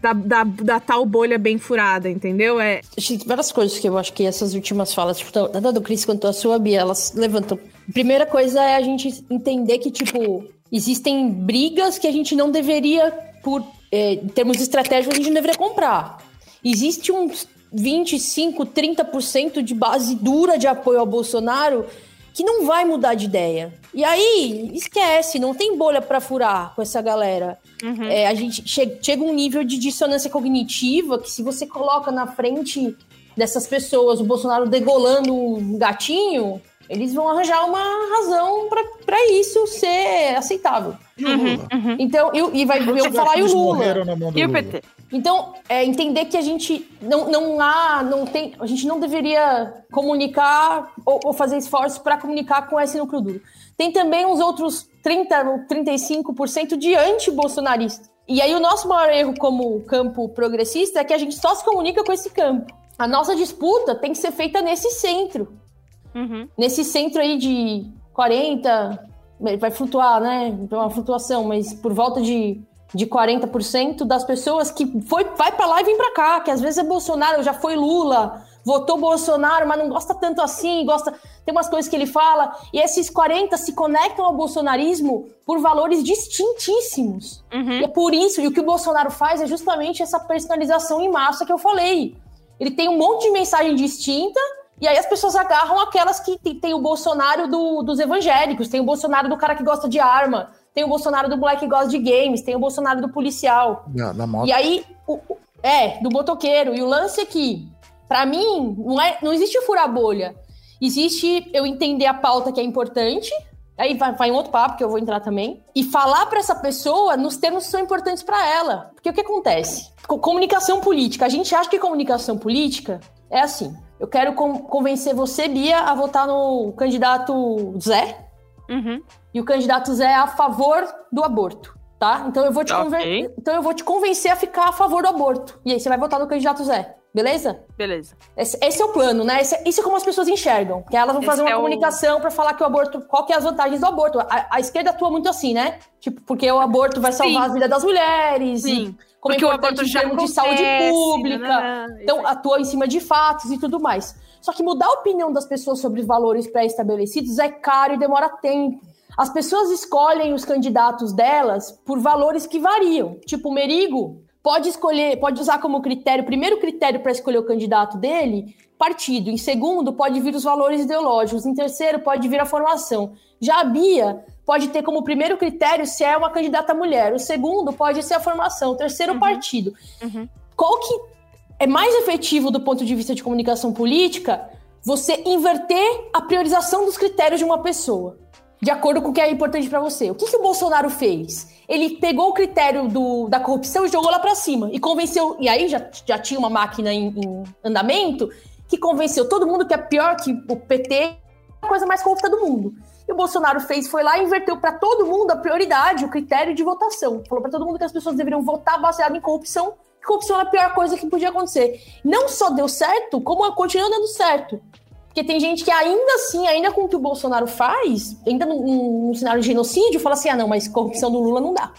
da, da, da tal bolha bem furada, entendeu? É, várias coisas que eu acho que essas últimas falas, tipo, tanto do Cris quanto a sua, Bia, elas levantam. Primeira coisa é a gente entender que, tipo, existem brigas que a gente não deveria, por é, em termos estratégicos, a gente não deveria comprar. Existe uns 25, 30% de base dura de apoio ao Bolsonaro que não vai mudar de ideia. E aí, esquece, não tem bolha pra furar com essa galera. É, a gente che- chega um nível de dissonância cognitiva que se você coloca na frente dessas pessoas o Bolsonaro degolando um gatinho, eles vão arranjar uma razão pra isso ser aceitável. E o Lula? Então, eu, e vai eu falar e o Lula. E o? PT? Então, é, entender que a gente não, não há, não tem, a gente não deveria comunicar ou, ou fazer esforços para comunicar com esse núcleo duro. Tem também uns outros 30 ou 35% de anti-bolsonaristas. E aí o nosso maior erro como campo progressista é que a gente só se comunica com esse campo. A nossa disputa tem que ser feita nesse centro. Uhum. Nesse centro aí de 40, vai flutuar, né? Tem uma flutuação, mas por volta de, de 40% das pessoas que foi, vai pra lá e vem pra cá, que às vezes é Bolsonaro, já foi Lula, votou Bolsonaro, mas não gosta tanto assim, gosta. Tem umas coisas que ele fala, e esses 40 se conectam ao bolsonarismo por valores distintíssimos. E é por isso, e o que o Bolsonaro faz é justamente essa personalização em massa que eu falei. Ele tem um monte de mensagem distinta, e aí as pessoas agarram aquelas que tem, tem o Bolsonaro do- dos evangélicos, tem o Bolsonaro do cara que gosta de arma, tem o Bolsonaro do moleque que gosta de games, tem o Bolsonaro do policial. Da, da moto. E aí, o- é, do motoqueiro. E o lance é que, pra mim, não, é, não existe furar bolha. Existe eu entender a pauta que é importante, aí vai, vai em outro papo que eu vou entrar também, e falar pra essa pessoa nos termos que são importantes pra ela. Porque o que acontece? Co- comunicação política. A gente acha que comunicação política é assim. Eu quero con- convencer você, Bia, a votar no candidato Zé, Uhum. e o candidato Zé é a favor do aborto, tá? Então eu vou te, Ok. conven- então eu vou te convencer a ficar a favor do aborto. E aí você vai votar no candidato Zé, beleza? Beleza. Esse, esse é o plano, né? Esse, isso é como as pessoas enxergam. Que elas vão Esse fazer uma é o- comunicação pra falar que o aborto. Qual que é as vantagens do aborto? A, a esquerda atua muito assim, né? Tipo, porque o aborto vai salvar Sim. a vida das mulheres. Sim. e Como Porque é o importante em já termos de saúde acontece, pública. nananã, Então, isso aí. atua em cima de fatos e tudo mais. Só que mudar a opinião das pessoas sobre valores pré-estabelecidos é caro e demora tempo. As pessoas escolhem os candidatos delas por valores que variam. Tipo, o Merigo pode escolher, pode usar como critério, primeiro critério para escolher o candidato dele, partido. Em segundo, pode vir os valores ideológicos. Em terceiro, pode vir a formação. Já a Bia pode ter como primeiro critério se é uma candidata mulher. O segundo pode ser a formação. O terceiro, o partido. Qual que é mais efetivo do ponto de vista de comunicação política? Você inverter a priorização dos critérios de uma pessoa, de acordo com o que é importante para você. O que, que o Bolsonaro fez? Ele pegou o critério do- da corrupção e jogou lá para cima e convenceu. E aí já, já tinha uma máquina em, em andamento que convenceu todo mundo que é pior que o PT, é a coisa mais corrupta do mundo. E o Bolsonaro fez, foi lá e inverteu para todo mundo a prioridade, o critério de votação. Falou para todo mundo que as pessoas deveriam votar baseado em corrupção, que corrupção era a pior coisa que podia acontecer. Não só deu certo, como continua dando certo. Porque tem gente que ainda assim, ainda com o que o Bolsonaro faz, ainda num, num- cenário de genocídio, fala assim: ah, não, mas corrupção do Lula não dá.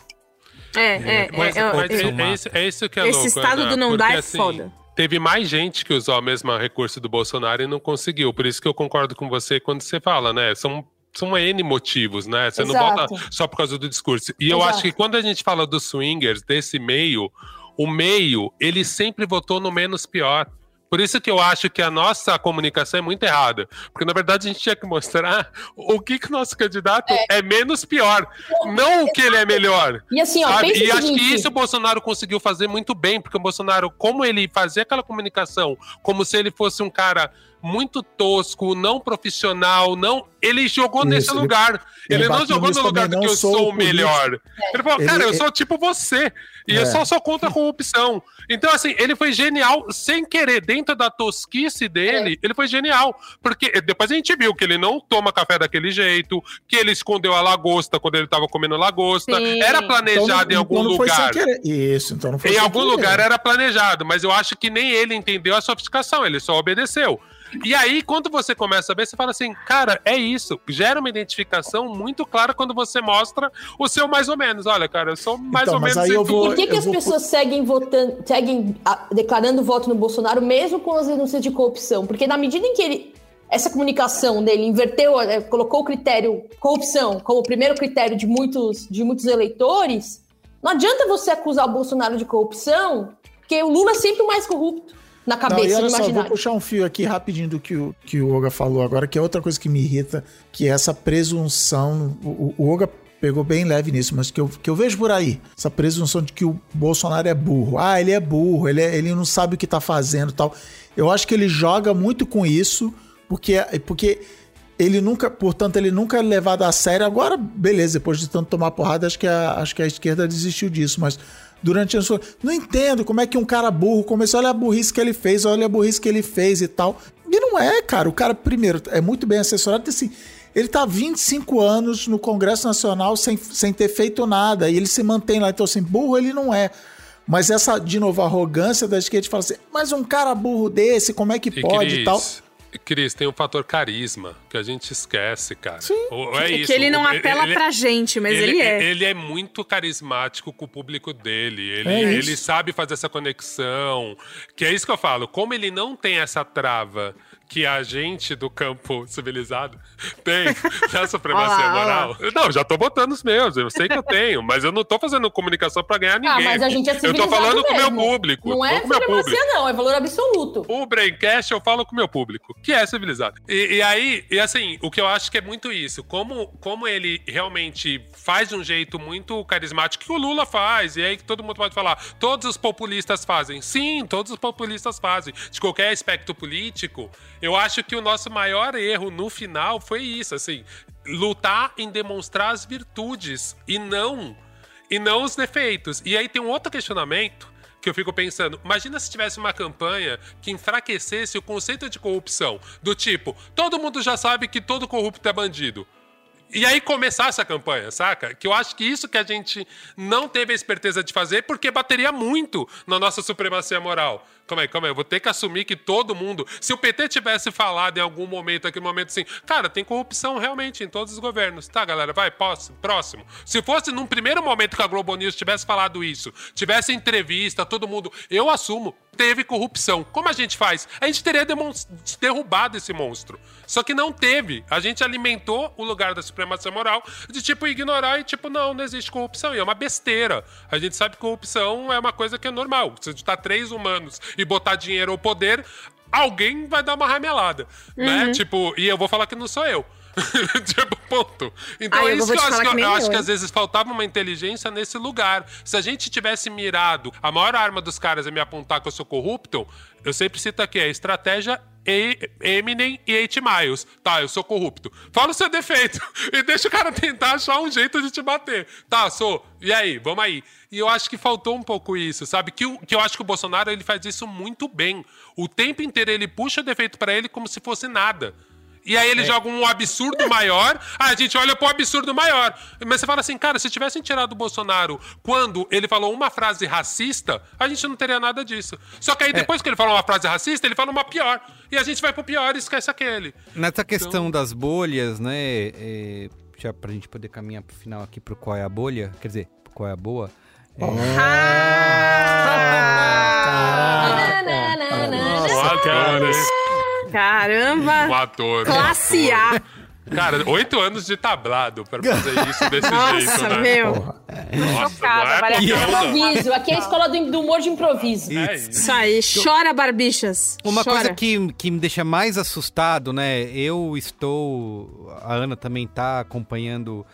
É, é, Mas, é, é, mas é, é, é isso, é isso que é Esse louco, estado Ana, do não porque, dar é assim, foda. Teve mais gente que usou o mesmo recurso do Bolsonaro e não conseguiu. Por isso que eu concordo com você quando você fala, né? São, são N motivos, né? Você não Exato. vota só por causa do discurso. E eu Exato. acho que quando a gente fala dos swingers, desse meio, o meio, ele sempre votou no menos pior. Por isso que eu acho que a nossa comunicação é muito errada. Porque, na verdade, a gente tinha que mostrar o que, que o nosso candidato é, menos pior. Não o que ele é melhor. E assim, ó, E o acho seguinte, que isso o Bolsonaro conseguiu fazer muito bem, porque o Bolsonaro, como ele fazia aquela comunicação, como se ele fosse um cara muito tosco, não profissional, não. Ele jogou Isso, nesse ele- lugar. ele Ele, não jogou no lugar do que eu sou o melhor. Ele falou, cara, Ele- eu sou tipo você. E eu É. só sou contra a corrupção. Então, assim, ele foi genial sem querer. Dentro da tosquice dele, ele foi genial. Porque depois a gente viu que ele não toma café daquele jeito, que ele escondeu a lagosta quando ele tava comendo lagosta. Sim. Era Então, planejado em algum então não foi lugar. Isso, então não foi Em sem algum querer. lugar era planejado, mas eu acho que nem ele entendeu a sofisticação, ele só obedeceu. E aí, quando você começa a ver, você fala assim, cara, é isso. Gera uma identificação muito clara quando você mostra o seu mais ou menos. Olha, cara, eu sou mais Então, ou menos. aí eu vou- Por que, que eu as vou- pessoas seguem votando, seguem ah, declarando voto no Bolsonaro, mesmo com as denúncias de corrupção? Porque na medida em que ele. Essa comunicação dele inverteu, eh, colocou o critério corrupção como o primeiro critério de muitos, de muitos eleitores, não adianta você acusar o Bolsonaro de corrupção, porque o Lula é sempre o mais corrupto na Não, e cabeça, olha só, vou puxar um fio aqui rapidinho do que o, que o Oga falou agora, que é outra coisa que me irrita, que é essa presunção. O, o- Oga pegou bem leve nisso, mas que eu, que eu vejo por aí. Essa presunção de que o Bolsonaro é burro. Ah, ele é burro, ele, é- ele não sabe o que tá fazendo e tal. Eu acho que ele joga muito com isso, porque, porque ele nunca, portanto, ele nunca é levado a sério. Agora, beleza, depois de tanto tomar porrada, acho que a, acho que a esquerda desistiu disso, mas durante a sua. Não entendo como é que um cara burro começou, olha a burrice que ele fez, olha a burrice que ele fez e tal. E não é, cara. O cara, primeiro, é muito bem assessorado, assim. Ele tá há 25 anos no Congresso Nacional sem, sem ter feito nada, e ele se mantém lá. Então, assim, burro ele não é. Mas essa, de novo, arrogância da esquerda de falar assim, mas um cara burro desse, como é que pode e tal? Cris, Cris, tem um fator carisma que a gente esquece, cara. Sim. É, É isso. que ele não Ele- apela ele- pra gente, mas ele, é. Ele é muito carismático com o público dele. Ele, É ele sabe fazer essa conexão. Que é isso que eu falo. Como ele não tem essa trava que a gente do campo civilizado tem da supremacia Olha lá, moral. Não, já tô botando os meus. Eu sei que eu tenho, mas eu não tô fazendo comunicação pra ganhar ninguém. Ah, mas a gente é eu civilizado tô falando com o meu mesmo. público. Não é com o meu público. supremacia, não, é valor absoluto. O Braincast eu falo com o meu público, que é civilizado. E, e aí, e assim, o que eu acho que é muito isso. Como, como ele realmente faz de um jeito muito carismático, que o Lula faz, e aí que todo mundo pode falar, todos os populistas fazem. Sim, todos os populistas fazem. De qualquer aspecto político, eu acho que o nosso maior erro no final foi isso, assim, lutar em demonstrar as virtudes e não e não os defeitos. E aí tem um outro questionamento que eu fico pensando, imagina se tivesse uma campanha que enfraquecesse o conceito de corrupção, do tipo, todo mundo já sabe que todo corrupto é bandido. E aí começar essa campanha, saca? Que eu acho que isso que a gente não teve a esperteza de fazer, porque bateria muito na nossa supremacia moral. Calma aí, calma aí, eu vou ter que assumir que todo mundo. Se o PT tivesse falado em algum momento, aquele momento assim, cara, tem corrupção realmente em todos os governos. Tá, galera, vai, próximo. Se fosse num primeiro momento que a Globo News tivesse falado isso, tivesse entrevista, todo mundo, eu assumo, teve corrupção. Como a gente faz? A gente teria derrubado esse monstro. Só que não teve. A gente alimentou o lugar da supremacia moral de tipo ignorar e tipo, não, não existe corrupção. E é uma besteira. A gente sabe que corrupção é uma coisa que é normal. Se juntar três humanos e botar dinheiro ou poder, alguém vai dar uma ramelada. Né? Tipo, e eu vou falar que não sou eu. tipo, ponto. Então Ah, é isso que eu acho que, eu, eu acho que às vezes faltava uma inteligência nesse lugar. Se a gente tivesse mirado, a maior arma dos caras é me apontar que eu sou corrupto, eu sempre cito aqui, a estratégia e- Eminem e 8 Miles. Tá, eu sou corrupto. Fala o seu defeito e deixa o cara tentar achar um jeito de te bater. Tá, sou. E aí, vamos aí. E eu acho que faltou um pouco isso, sabe? Que, que eu acho que o Bolsonaro ele faz isso muito bem. O tempo inteiro ele puxa o defeito pra ele como se fosse nada. E aí ele joga um absurdo maior. Ah, a gente olha pro absurdo maior. Mas você fala assim, cara, se tivessem tirado o Bolsonaro quando ele falou uma frase racista, a gente não teria nada disso. Só que aí depois que ele falou uma frase racista, ele fala uma pior. E a gente vai pro pior e esquece aquele. Nessa questão das bolhas, né? é, já pra gente poder caminhar pro final aqui pro qual é a bolha, quer dizer, pro qual é a boa. Um ator, hein? Caramba! Um ator. Classe A. Cara, oito anos de tablado pra fazer isso desse Nossa, jeito, né? meu. Nossa, chocada, não é um, não. Improviso. Aqui é a escola do, do humor de improviso. É isso. Isso aí. Chora, barbichas. Uma Chora. coisa que, que me deixa mais assustado, né? Eu estou. A Ana também tá acompanhando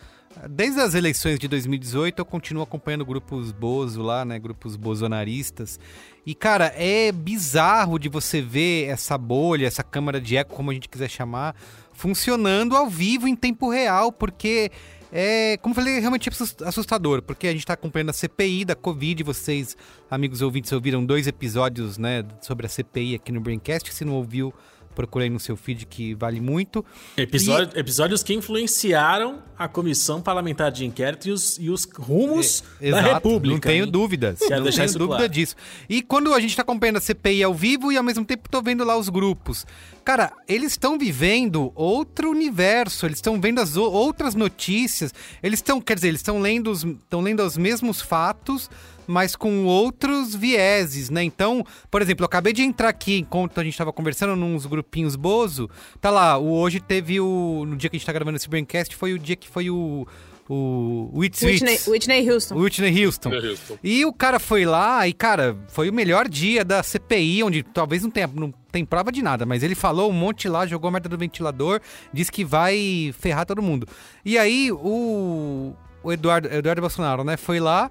Desde as eleições de 2018, eu continuo acompanhando grupos Bozo lá, né? Grupos bozonaristas. E, cara, é bizarro de você ver essa bolha, essa câmara de eco, como a gente quiser chamar, funcionando ao vivo em tempo real, porque é, como eu falei, é realmente assustador, porque a gente está acompanhando a CPI da Covid. Vocês, amigos ouvintes, ouviram dois episódios né, sobre a CPI aqui no Braincast. Se não ouviu, procurei no seu feed que vale muito. Episódio, e... Episódios que influenciaram a comissão parlamentar de inquérito e os, e os rumos é, da República. Não tenho hein? dúvidas. Quero não tenho dúvida claro. disso. E quando a gente está acompanhando a CPI ao vivo e ao mesmo tempo estou vendo lá os grupos. Cara, eles estão vivendo outro universo, eles estão vendo as outras notícias, eles estão, quer dizer, eles estão lendo, os, lendo os mesmos fatos, mas com outros vieses, né? Então, por exemplo, eu acabei de entrar aqui enquanto a gente estava conversando nos grupinhos Bozo. Tá lá, o hoje teve o. No dia que a gente tá gravando esse Braincast, foi o dia que foi o o Whitney, Whitney Houston. Whitney Houston. Houston. E o cara foi lá e, cara, foi o melhor dia da CPI, onde talvez não tenha, não tem prova de nada, mas ele falou um monte lá, jogou a merda do ventilador, disse que vai ferrar todo mundo. E aí o, o Eduardo, Eduardo Bolsonaro, né, foi lá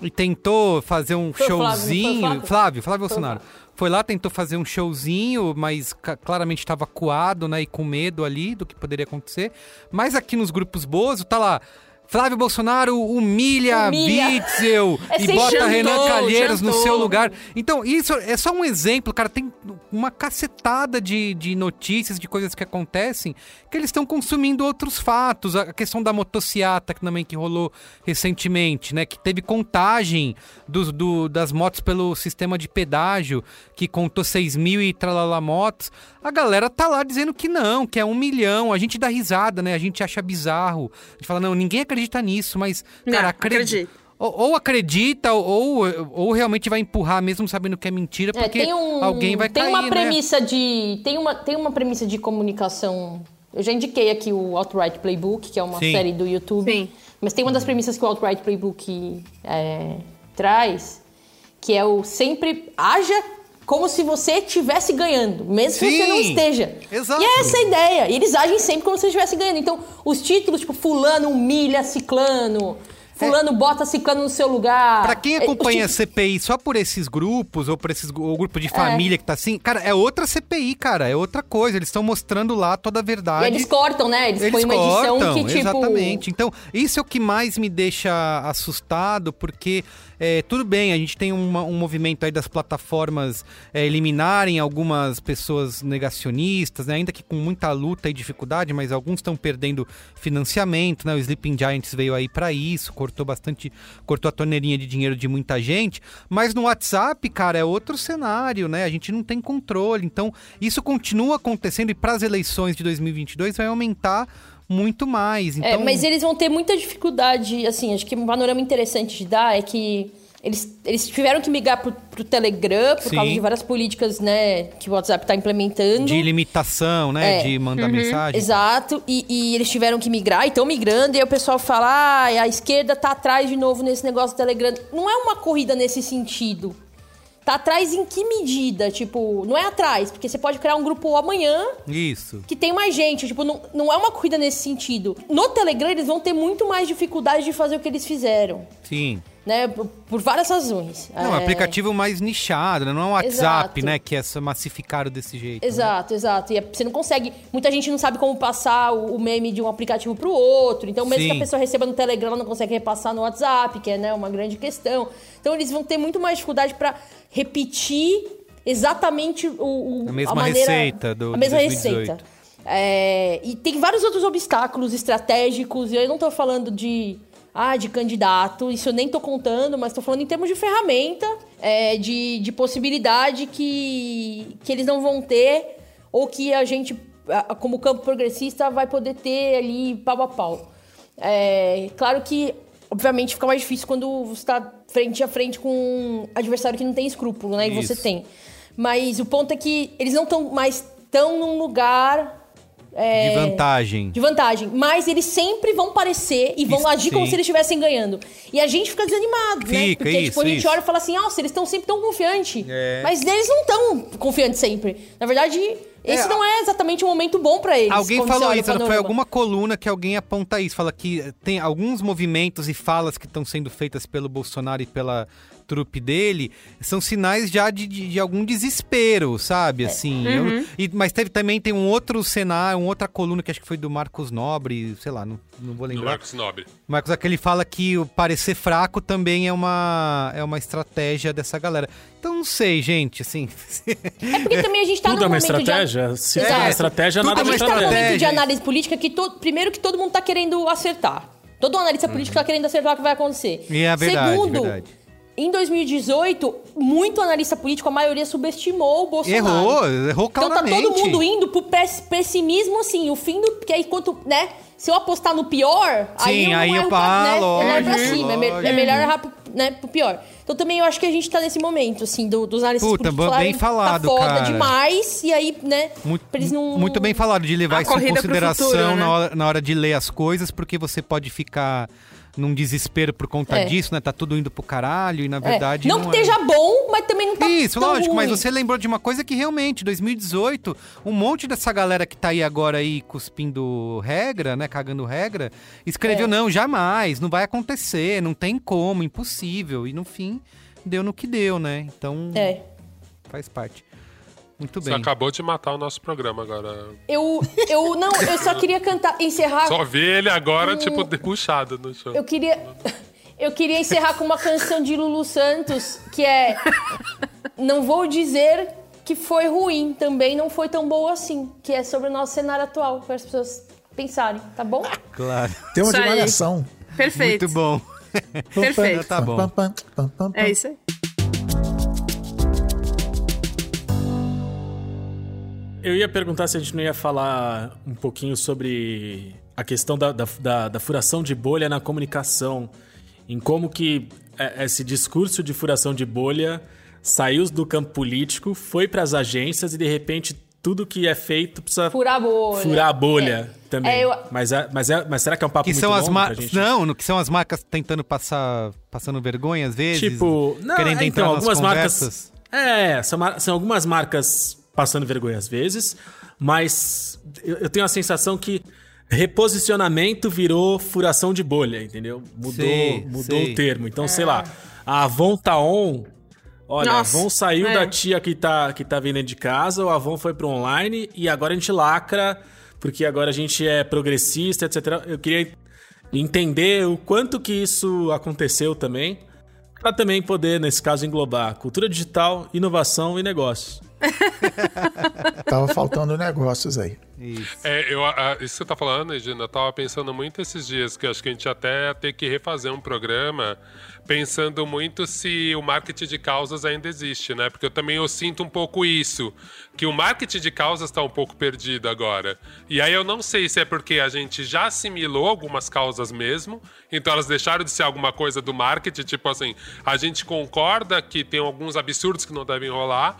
e tentou fazer um foi showzinho. Flávio, Flávio? Flávio, Flávio Bolsonaro. Foi lá, tentou fazer um showzinho, mas claramente estava coado, né? E com medo ali do que poderia acontecer. Mas aqui nos grupos Bozo, tá lá. Flávio Bolsonaro humilha, humilha. Witzel é e bota jantou, Renan Calheiros jantou. no seu lugar. Então, isso é só um exemplo, cara. Tem uma cacetada de, de notícias, de coisas que acontecem, que eles estão consumindo outros fatos. A questão da motociata que também que rolou recentemente, né? Que teve contagem do, do, das motos pelo sistema de pedágio, que contou 6 mil e tralala motos. A galera tá lá dizendo que não, que é um milhão. A gente dá risada, né? A gente acha bizarro. A gente fala, não, ninguém acredita acredita nisso, mas, cara, não, acredita. Ou, ou, acredita, ou, ou realmente vai empurrar mesmo sabendo que é mentira, é, porque é, um, alguém vai tem cair, uma né? premissa né? de tem uma tem uma premissa de comunicação. Eu já indiquei aqui o Outright Playbook, que é uma Sim. série do YouTube. Sim. Mas tem uma das premissas que o Outright Playbook é, traz, que é o sempre haja como se você estivesse ganhando, mesmo Sim, que você não esteja. Exato. E é essa a ideia. Eles agem sempre como se você estivesse ganhando. Então, os títulos, tipo, fulano humilha ciclano, Fulano é. bota ciclano no seu lugar. Pra quem acompanha a CPI só por esses grupos, ou por esses ou grupo de família é. que tá assim, cara, é outra CPI, cara, é outra coisa. Eles estão mostrando lá toda a verdade. E eles cortam, né? Eles, eles põem uma cortam, edição que, tipo. Exatamente. Então, isso é o que mais me deixa assustado, porque é, tudo bem, a gente tem uma, um movimento aí das plataformas é, eliminarem algumas pessoas negacionistas, né? ainda que com muita luta e dificuldade, mas alguns estão perdendo financiamento, né? O Sleeping Giants veio aí para isso, cortou bastante, cortou a torneirinha de dinheiro de muita gente, mas no WhatsApp, cara, é outro cenário, né? A gente não tem controle, então isso continua acontecendo e para as eleições de 2022 vai aumentar muito mais. É, então... É, mas eles vão ter muita dificuldade, assim, acho que um panorama interessante de dar é que eles, eles tiveram que migrar pro, pro Telegram por Sim. causa de várias políticas, né, que o WhatsApp está implementando. De limitação, né, é. de mandar uhum. mensagem. Exato, e, e, eles tiveram que migrar e estão migrando, e aí o pessoal fala, ah, a esquerda tá atrás de novo nesse negócio do Telegram. Não é uma corrida nesse sentido. Tá atrás em que medida? Tipo, não é atrás, porque você pode criar um grupo amanhã. Isso. Que tem mais gente. Tipo, não, não é uma corrida nesse sentido. No Telegram, eles vão ter muito mais dificuldade de fazer o que eles fizeram. Sim né? Por várias razões. Não, é um aplicativo mais nichado, né? Não é um WhatsApp, exato. né? Que é massificado desse jeito. Exato, né? exato. E é, você não consegue. Muita gente não sabe como passar o meme de um aplicativo para o outro. Então, mesmo Sim. que a pessoa receba no Telegram, ela não consegue repassar no WhatsApp, que é né, uma grande questão. Então, eles vão ter muito mais dificuldade para repetir exatamente o, o a mesma a maneira, receita do a mesma 2018. receita. É, e tem vários outros obstáculos estratégicos. E eu não estou falando de ah, de candidato, isso eu nem tô contando, mas tô falando em termos de ferramenta, é, de, de possibilidade que, que eles não vão ter, ou que a gente, como campo progressista, vai poder ter ali pau a pau. É, claro que, obviamente, fica mais difícil quando você está frente a frente com um adversário que não tem escrúpulo, né? E você tem. Mas o ponto é que eles não estão mais tão num lugar é, De vantagem. de vantagem. Mas eles sempre vão parecer e vão Isso, agir como sim. se eles estivessem ganhando. E a gente fica desanimado, né? Fica, Porque, isso, tipo, a gente isso. olha e fala assim, nossa, eles estão sempre tão confiantes. É. Mas eles não estão confiantes sempre. Na verdade, esse não é exatamente um momento bom pra eles. Alguém falou isso, foi alguma coluna que alguém aponta isso. Fala que tem alguns movimentos e falas que estão sendo feitas pelo Bolsonaro e pela trupe dele são sinais já de, de, de algum desespero, sabe? É. Assim. Uhum. eu- e- mas teve, também tem um outro cenário, uma outra coluna que acho que foi do Marcos Nobre, sei lá, não, não vou Do lembrar. Marcos Nobre. Marcos, aquele fala que o parecer fraco também é uma, é uma estratégia dessa galera. Então não sei, gente, assim. É porque também a gente tá Tudo num é uma momento de... estratégia? Se Exato. for uma estratégia, Tudo nada é A uma gente tá num estratégia. momento de estratégia. análise política que todo, primeiro que todo mundo tá querendo acertar. Todo analista político tá querendo acertar o que vai acontecer. E é verdade, Segundo, verdade. Em 2018, muito analista político, a maioria subestimou o Bolsonaro. Errou, errou Então tá claramente. todo mundo indo pro pes- pessimismo, assim, o fim do... Porque aí quanto, né... Se eu apostar no pior, aí Sim, eu não aí eu erro pra, né, falo, eu não erro pra cima. É, é melhor errar pro, né, pro pior. Então também eu acho que a gente tá nesse momento, assim, do- dos analistas Puta, políticos bem falarem, falado, tá foda cara. demais, e aí, né, Muito, pra eles não... muito bem falado de levar A isso em consideração futuro, né? na, hora, na hora de ler as coisas, porque você pode ficar num desespero por conta É. disso, né? Tá tudo indo pro caralho e na É, verdade. não, não que é. esteja bom, mas também não tá Isso, lógico, mas ruim. você lembrou de uma coisa que realmente, 2018, um monte dessa galera que tá aí agora aí cuspindo regra, né, cagando regra, escreveu, É. não, jamais, não vai acontecer, não tem como, impossível. E no fim, deu no que deu, né? Então, É. faz parte. Muito Você bem. acabou de matar o nosso programa agora. Eu, eu não, eu só queria cantar, encerrar. Só vi ele agora, tipo, debuchado no chão. Eu queria, eu queria encerrar com uma canção de Lulu Santos que é Não vou dizer que foi ruim, também não foi tão boa assim, que é sobre o nosso cenário atual, para as pessoas pensarem, tá bom? Claro. Tema Isso de malhação. Perfeito. Muito bom. Perfeito. Tá bom. É isso aí. Eu ia perguntar se a gente não ia falar um pouquinho sobre a questão da, da, da- da furação de bolha na comunicação. Em como que é, esse discurso de furação de bolha saiu do campo político, foi para as agências e de repente tudo que é feito precisa Furar a bolha. furar a bolha também. É, eu- mas, é, mas, é, mas será que é um papo Que muito são as gente? Não, no que são as marcas tentando passar. passando vergonha às vezes. Tipo, não, querendo é, entrar então, nas algumas conversas. marcas. É, são, são algumas marcas passando vergonha às vezes, mas eu, tenho a sensação que reposicionamento virou furação de bolha, entendeu? Mudou, Sei, mudou sei. o termo. Então, sei lá, a Avon tá on. Olha, Nossa, a Avon saiu é. da tia que tá, que tá vendendo de casa, o Avon foi pro online e agora a gente lacra, porque agora a gente é progressista, etc. Eu queria entender o quanto que isso aconteceu também, para também poder, nesse caso, englobar cultura digital, inovação e negócios. Tava faltando negócios aí. Isso. É, eu, a- isso que você tá falando, Regina, eu tava pensando muito esses dias, que eu acho que a gente até ia ter que refazer um programa pensando muito se o marketing de causas ainda existe, né? Porque eu também eu sinto um pouco isso, que o marketing de causas está um pouco perdido agora. E aí eu não sei se é porque a gente já assimilou algumas causas mesmo, então elas deixaram de ser alguma coisa do marketing, tipo assim, a gente concorda que tem alguns absurdos que não devem rolar,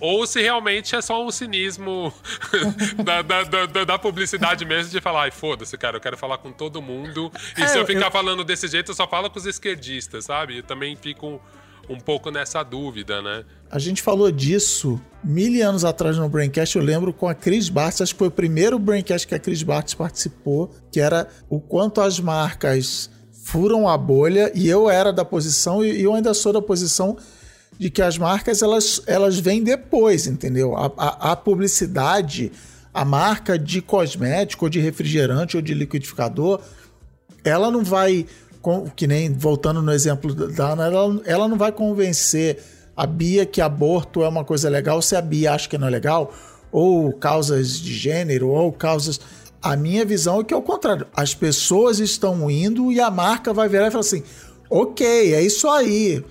ou se realmente é só um cinismo da, da, da- da publicidade mesmo de falar, ai, foda-se, cara, eu quero falar com todo mundo. E É, se eu eu- ficar falando desse jeito, eu só falo com os esquerdistas, sabe? Eu também fico um pouco nessa dúvida, né? A gente falou disso mil anos atrás no Braincast, eu lembro com a Cris Bartz, acho que foi o primeiro Braincast que a Cris Bartz participou, que era o quanto as marcas furam a bolha, e eu era da posição, e eu ainda sou da posição de que as marcas elas, elas vêm depois, entendeu? A, a, a publicidade, a marca de cosmético, ou de refrigerante, ou de liquidificador, ela não vai, com- que nem voltando no exemplo da Ana, ela, ela não vai convencer a Bia que aborto é uma coisa legal se a Bia acha que não é legal, ou causas de gênero, ou causas. A minha visão é que é o contrário. As pessoas estão indo e a marca vai virar e falar assim: ok, é isso aí.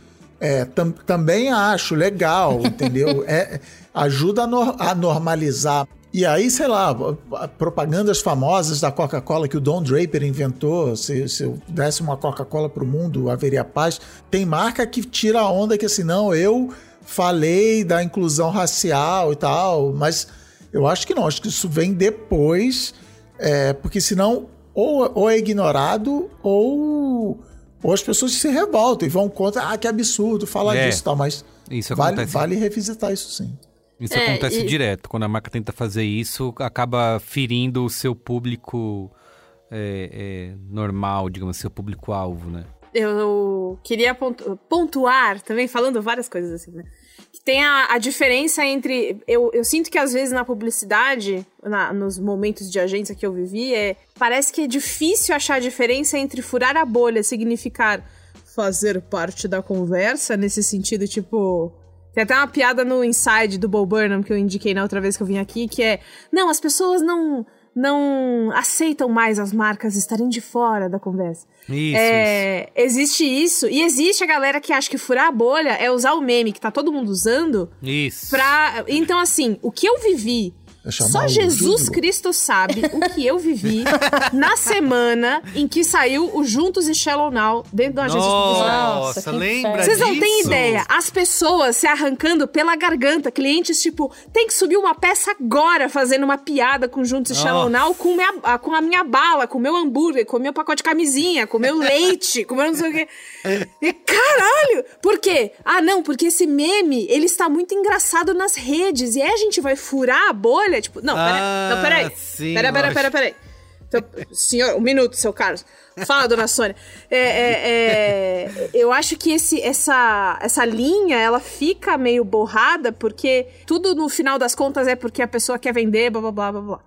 É, tam- também acho legal, entendeu? É, ajuda a, nor- a normalizar. E aí, sei lá, propagandas famosas da Coca-Cola que o Don Draper inventou. Se, se eu desse uma Coca-Cola pro mundo, haveria paz. Tem marca que tira a onda que assim, não, eu falei da inclusão racial e tal, mas Eu acho que não, acho que isso vem depois, é, porque senão ou, ou é ignorado ou, ou as pessoas se revoltam e vão contra, ah, que absurdo falar É. disso e tal, mas Isso vale, acontece. vale revisitar isso sim. Isso É, acontece e- direto. Quando a marca tenta fazer isso, acaba ferindo o seu público é, é, normal, digamos, seu público-alvo, né? Eu queria pontu- pontuar também, falando várias coisas assim, né? Tem a, a diferença entre. Eu, eu sinto que às vezes na publicidade, na- nos momentos de agência que eu vivi, é, parece que é difícil achar a diferença entre furar a bolha, significar fazer parte da conversa, nesse sentido, tipo. Tem até uma piada no Inside do Bo Burnham que eu indiquei na outra vez que eu vim aqui, que é: não, as pessoas não. Não aceitam mais as marcas estarem de fora da conversa. Isso, É, Existe isso. E existe a galera que acha que furar a bolha é usar o meme que tá todo mundo usando isso. Isso. pra. Então, assim, o que eu vivi. Só Jesus. Cristo sabe o que eu vivi na semana em que saiu o Juntos e Shallow Now dentro da agência. Nossa, Nossa, lembra. Vocês não têm ideia. As pessoas se arrancando pela garganta. Clientes, tipo, tem que subir uma peça agora fazendo uma piada com Juntos e Shallow Now com, minha- a- com a minha bala, com o meu hambúrguer, com o meu pacote de camisinha, com o meu leite, com o meu não sei o quê. E, caralho! Por quê? Ah, não, porque esse meme, ele está muito engraçado nas redes. E aí a gente vai furar a bolha? Tipo, não, pera, Ah, não, peraí. sim, pera, pera, lógico. pera, peraí. Então, senhor, um minuto, seu Carlos. Fala, dona Sônia. É, é, é, eu acho que esse, essa, essa linha, ela fica meio borrada, porque tudo no final das contas é porque a pessoa quer vender, blá, blá, blá, blá, blá.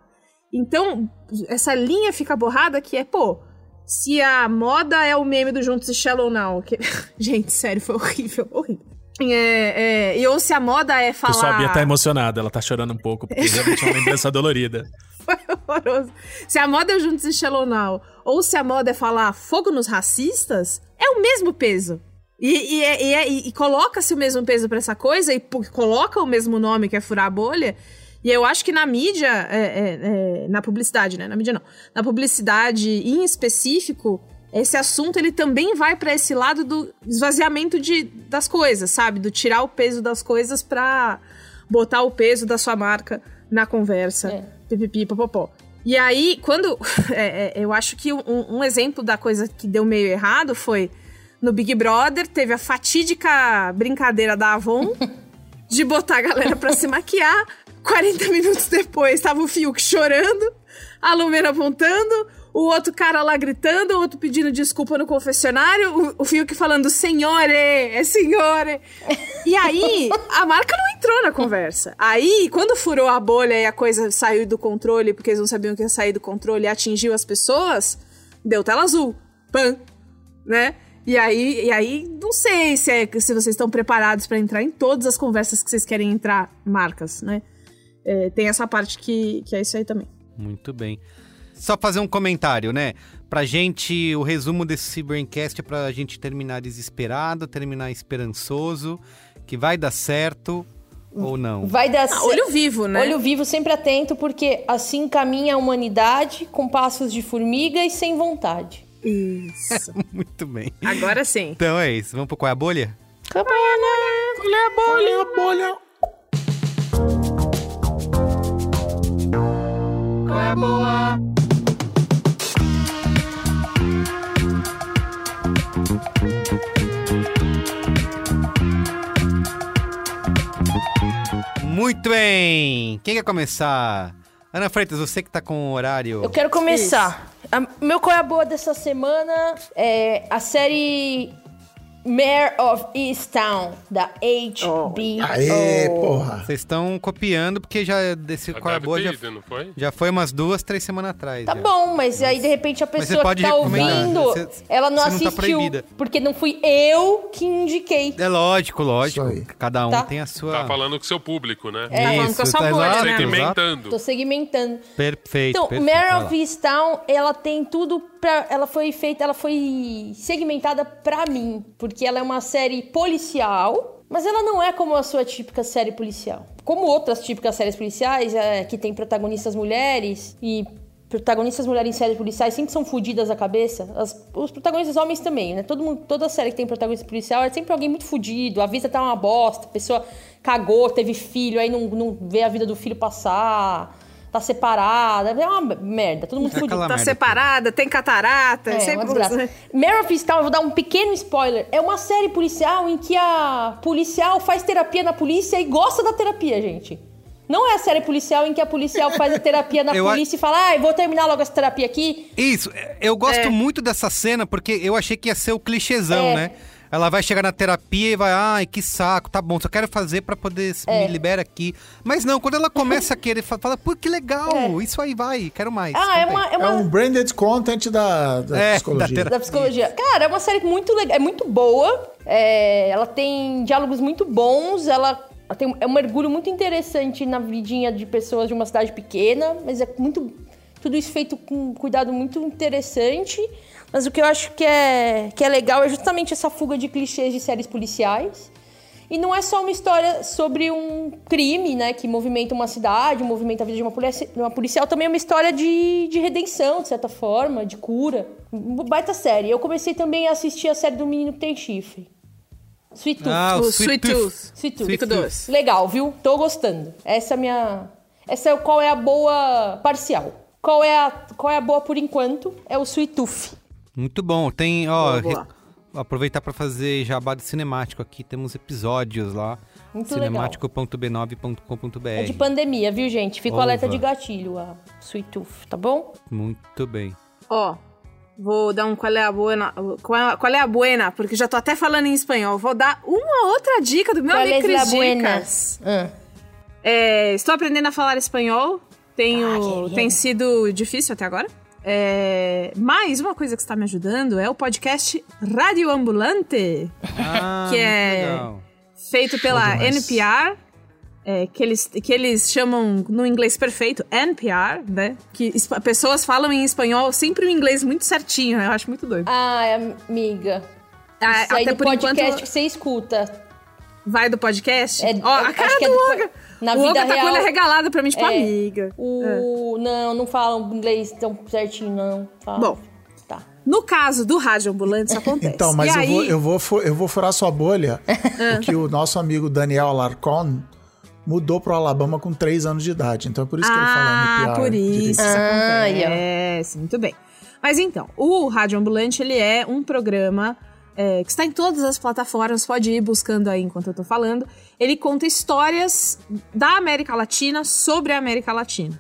Então, essa linha fica borrada que é, pô, se a moda é o meme do Juntos e Shallow Now. Que... Gente, sério, foi horrível, horrível. É, é, e ou se a moda é falar... Pessoal, a Bia tá emocionada, ela tá chorando um pouco, porque realmente é uma lembrança dolorida. Foi horroroso. Se a moda é Juntos e Now, ou se a moda é falar fogo nos racistas, é o mesmo peso. E, e, é- e é- e- e coloca-se o mesmo peso pra essa coisa, e coloca o mesmo nome, que é furar a bolha. E eu acho que na mídia, é- é, na publicidade, né? Na mídia não. Na publicidade em específico, esse assunto ele também vai pra esse lado do esvaziamento de, das coisas, sabe? Do tirar o peso das coisas pra botar o peso da sua marca na conversa. É. Pipipi, popopó. E aí, quando. é, é, eu acho que um, um exemplo da coisa que deu meio errado foi no Big Brother, teve a fatídica brincadeira da Avon de botar a galera pra se maquiar. 40 minutos depois, tava o Fiuk chorando, a Lumena apontando, o outro cara lá gritando, o outro pedindo desculpa no confessionário, o, o Fiuk falando senhore, é senhore. E aí, a marca não entrou na conversa. Aí, quando furou a bolha e a coisa saiu do controle, porque eles não sabiam que ia sair do controle e atingiu as pessoas, deu tela azul. Pã! Né? E aí, e aí não sei se, é, se vocês estão preparados pra entrar em todas as conversas que vocês querem entrar, marcas, né? É, tem essa parte que, que é isso aí também. Muito bem. Só fazer um comentário, né? Pra gente, o resumo desse Braincast é pra gente terminar desesperado, terminar esperançoso, que vai dar certo ou não. Vai dar Ah, certo. olho vivo, né? Olho vivo, sempre atento, porque assim caminha a humanidade com passos de formiga e sem vontade. Isso. Muito bem. Agora sim. Então é isso. Vamos pro Qual é a Bolha? Olha a bolha. Muito bem! Quem quer começar? Ana Freitas, você que tá com o horário. Eu quero começar. A- meu qual é a boa dessa semana é a série Mayor of Easttown, da HBO. Aê, porra. Vocês estão copiando porque já desse Já Qual é a deve Boa ter já, ido, não foi? já foi umas duas, três semanas atrás. Tá já. bom, mas aí de repente a pessoa pode que tá ouvindo, você- ela não você não tá assistiu, porque não fui eu que indiquei. É lógico, lógico. Isso. Cada um Tá. tem a sua. Tá falando com o seu público, né? Tá falando com a sua tá bolha, exato, né? exato. Segmentando. Tô segmentando. Perfeito. Então, perfeito. Mare of. Easttown, ela tem tudo pra. Ela foi feita, ela foi segmentada pra mim, porque ela é uma série policial, mas ela não é como a sua típica série policial. Como outras típicas séries policiais, é, que tem protagonistas mulheres e protagonistas mulheres em séries policiais sempre são fodidas a cabeça. As- os protagonistas homens também, né? Todo mundo, toda série que tem protagonista policial é sempre alguém muito fudido. A vida tá uma bosta, a pessoa cagou, teve filho, aí não, não vê a vida do filho passar, tá separada. É uma merda, todo mundo É fudido. Tá merda. separada, tem catarata, É, sempre uma desgraça. né? Mare of Easttown, eu vou dar um pequeno spoiler. É uma série policial em que a policial faz terapia na polícia e gosta da terapia, gente. Não é a série policial em que a policial faz a terapia na Eu a- polícia e fala, ai, vou terminar logo essa terapia aqui. Isso, eu gosto É. muito dessa cena porque eu achei que ia ser o clichêzão, É. né? Ela vai chegar na terapia e vai, ai, que saco, tá bom, só quero fazer pra poder se- É. me libera aqui. Mas não, quando ela começa a querer, fa- fala, pô, que legal, isso aí vai, quero mais. Ah, é uma, é É uma um branded content da, da É, psicologia. da da psicologia. Cara, é uma série muito legal, é muito boa. é, ela tem diálogos muito bons, ela, ela tem é um mergulho muito interessante na vidinha de pessoas de uma cidade pequena, mas é muito tudo isso feito com um cuidado muito interessante. Mas o que eu acho que é, que é legal é justamente essa fuga de clichês de séries policiais. E não é só uma história sobre um crime, né, que movimenta uma cidade, movimenta a vida de uma, uma policial, também é uma história de, de redenção, de certa forma, de cura. Baita série. Eu comecei também a assistir a série do Menino que tem chifre. Sweet Tooth. Ah, O Sweet Tooth. Sweet Tooth. Sweet Tooth. Legal, viu? Tô gostando. Essa é a minha... Essa é qual é a boa parcial. Qual é a, qual é a boa por enquanto? É o Sweet Tooth. Muito bom. Tem, ó, Boa, aproveitar pra fazer jabá do cinemático aqui, temos episódios lá. Muito legal. cinemático.b9.com.br. É de pandemia, viu, gente? Fica o alerta de gatilho, a Sweet Tooth, tá bom? Muito bem. Ó, vou dar um qual é a buena, qual é, qual é a buena, porque já tô até falando em espanhol. Vou dar uma outra dica do meu Qual amigo é la Cris? Dicas. Ah. É, estou aprendendo a falar espanhol. Tenho, Ah, tem sido difícil até agora. É, mas uma coisa que está me ajudando é o podcast Radio Ambulante, Ah, Que é- legal. feito pela. NPR, é, que, eles, que eles chamam no inglês perfeito NPR, né? Que pessoas falam em espanhol sempre o inglês muito certinho, eu acho muito doido. Ai, amiga. Ah, Isso aí até do por podcast enquanto que você escuta. vai do podcast. É- Ó, eu a cara que é do do- Olga. Na o vida tá com real- a olho regalada pra mim, tipo, É. amiga. O... Não, não falam inglês tão certinho, não. Fala. Bom. Tá. No caso do rádio ambulante, isso acontece. Então, mas e eu, aí, vou, eu, vou, eu vou furar sua bolha, porque o nosso amigo Daniel Alarcon mudou pro Alabama com 3 anos de idade. Então é por isso que ele fala Ah, NPR. por direito. isso. Ah, acontece. Muito bem. Mas então, o Rádio Ambulante, ele é um programa é, que está em todas as plataformas, pode ir buscando aí enquanto eu tô falando. Ele conta histórias da América Latina sobre a América Latina.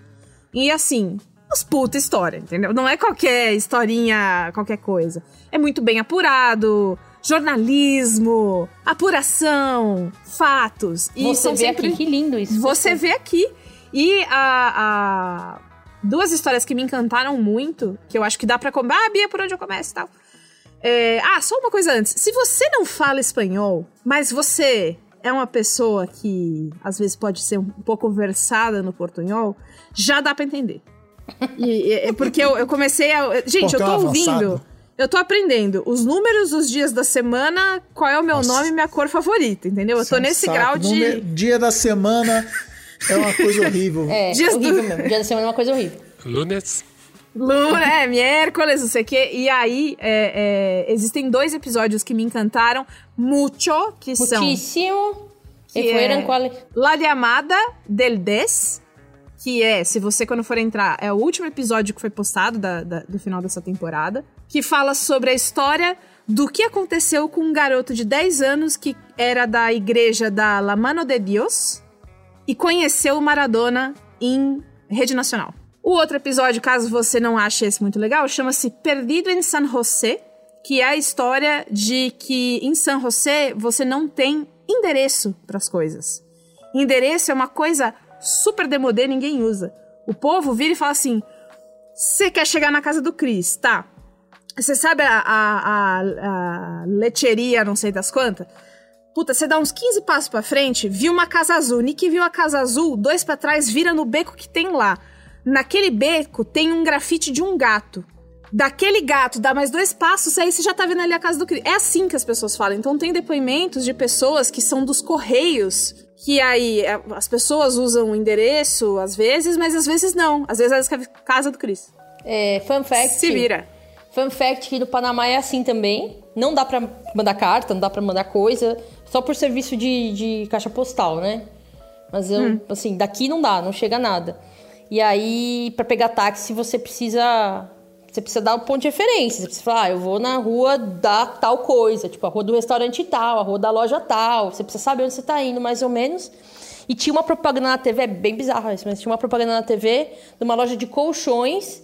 E assim, umas puta história, entendeu? Não é qualquer historinha, qualquer coisa. É muito bem apurado, jornalismo, apuração, fatos. E Você vê sempre... aqui, que lindo isso. Você vê aqui. E a, a- duas histórias que me encantaram muito, que eu acho que dá pra comer. Ah, Bia, por onde eu começo e tal. É, ah, só uma coisa antes. Se você não fala espanhol, mas você é uma pessoa que às vezes pode ser um pouco versada no portunhol, já dá pra entender. E, é porque eu, eu comecei a. Gente, eu tô Portão ouvindo. avançado. Eu tô aprendendo os números dos dias da semana, qual é o meu Nossa. nome e minha cor favorita, entendeu? Eu tô é nesse saco. grau de. Número- Dia da semana é uma coisa horrível. É, Dias do- horrível mesmo. Dia da semana é uma coisa horrível. Lunes. Luna, é, miércoles, não sei o quê. E aí, é, é, existem dois episódios que me encantaram mucho, que são. Que E fueron é- qual- La Llamada del Des, que é, se você quando for entrar, é o último episódio que foi postado da- da- do final dessa temporada, que fala sobre a história do que aconteceu com um garoto de 10 anos que era da igreja da La Mano de Dios e conheceu o Maradona em rede nacional. O outro episódio, caso você não ache esse muito legal, chama-se Perdido em San José, que é a história de que em San José você não tem endereço para as coisas. Endereço é uma coisa super demodê, ninguém usa. O povo vira e fala assim: você quer chegar na casa do Cris, tá? Você sabe a, a, a, a lecheria, não sei das quantas? Puta, você dá uns 15 passos pra frente, viu uma casa azul. Nick viu a casa azul, dois pra trás, vira no beco que tem lá. Naquele beco tem um grafite de um gato. Daquele gato, dá mais dois passos, aí você já tá vendo ali a casa do Cris. É assim que as pessoas falam. Então tem depoimentos de pessoas que são dos Correios, que aí é, as pessoas usam o endereço às vezes, mas às vezes não. Às vezes elas querem casa do Cris. É, fun fact. Se vira. Fun fact que no Panamá é assim também. Não dá pra mandar carta, não dá pra mandar coisa. Só por serviço de, de caixa postal, né? Mas eu, assim, daqui não dá, não chega nada. E aí, pra pegar táxi, você precisa. Você precisa dar um ponto de referência. Você precisa falar, ah, eu vou na rua da tal coisa, tipo a rua do restaurante tal, a rua da loja tal. Você precisa saber onde você tá indo, mais ou menos. E tinha uma propaganda na TV, é bem bizarro isso, mas tinha uma propaganda na TV de uma loja de colchões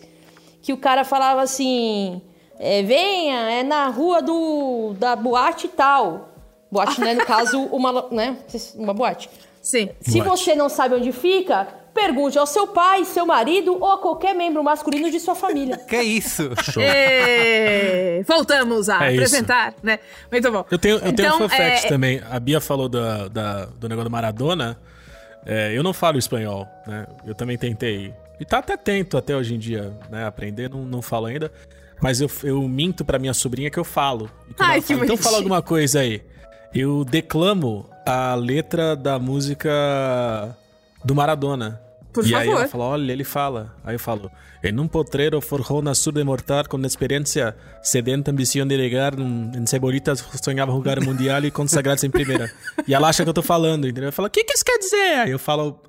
que o cara falava assim: é, venha, é na rua do, da boate tal. Boate, né? No caso, uma, né? uma boate. Sim. Se Boate. você não sabe onde fica, pergunte ao seu pai, seu marido ou a qualquer membro masculino de sua família. Que isso? É, Voltamos a É isso. apresentar, né? Muito bom. Eu tenho, eu tenho Então, um fun fact é, também. A Bia falou da, da- do negócio do Maradona. É, eu não falo espanhol, né? Eu também tentei. E tá até tento até hoje em dia, né? Aprender, não, não falo ainda. Mas eu, eu minto pra minha sobrinha que eu falo. E quando Ai, ela que fala, então fala alguma coisa aí. Eu declamo a letra da música do Maradona. Por e aí favor. ela fala, olha, ele fala. Aí eu falo, en un potrero forjó una sur de mortal con experiencia, sedenta ambición de llegar, um, en Cebolitas sonhava jogar o Mundial e consagrar-se em primeira. E ela acha que eu tô falando, entendeu? Eu falo, o que que isso quer dizer? Aí eu falo,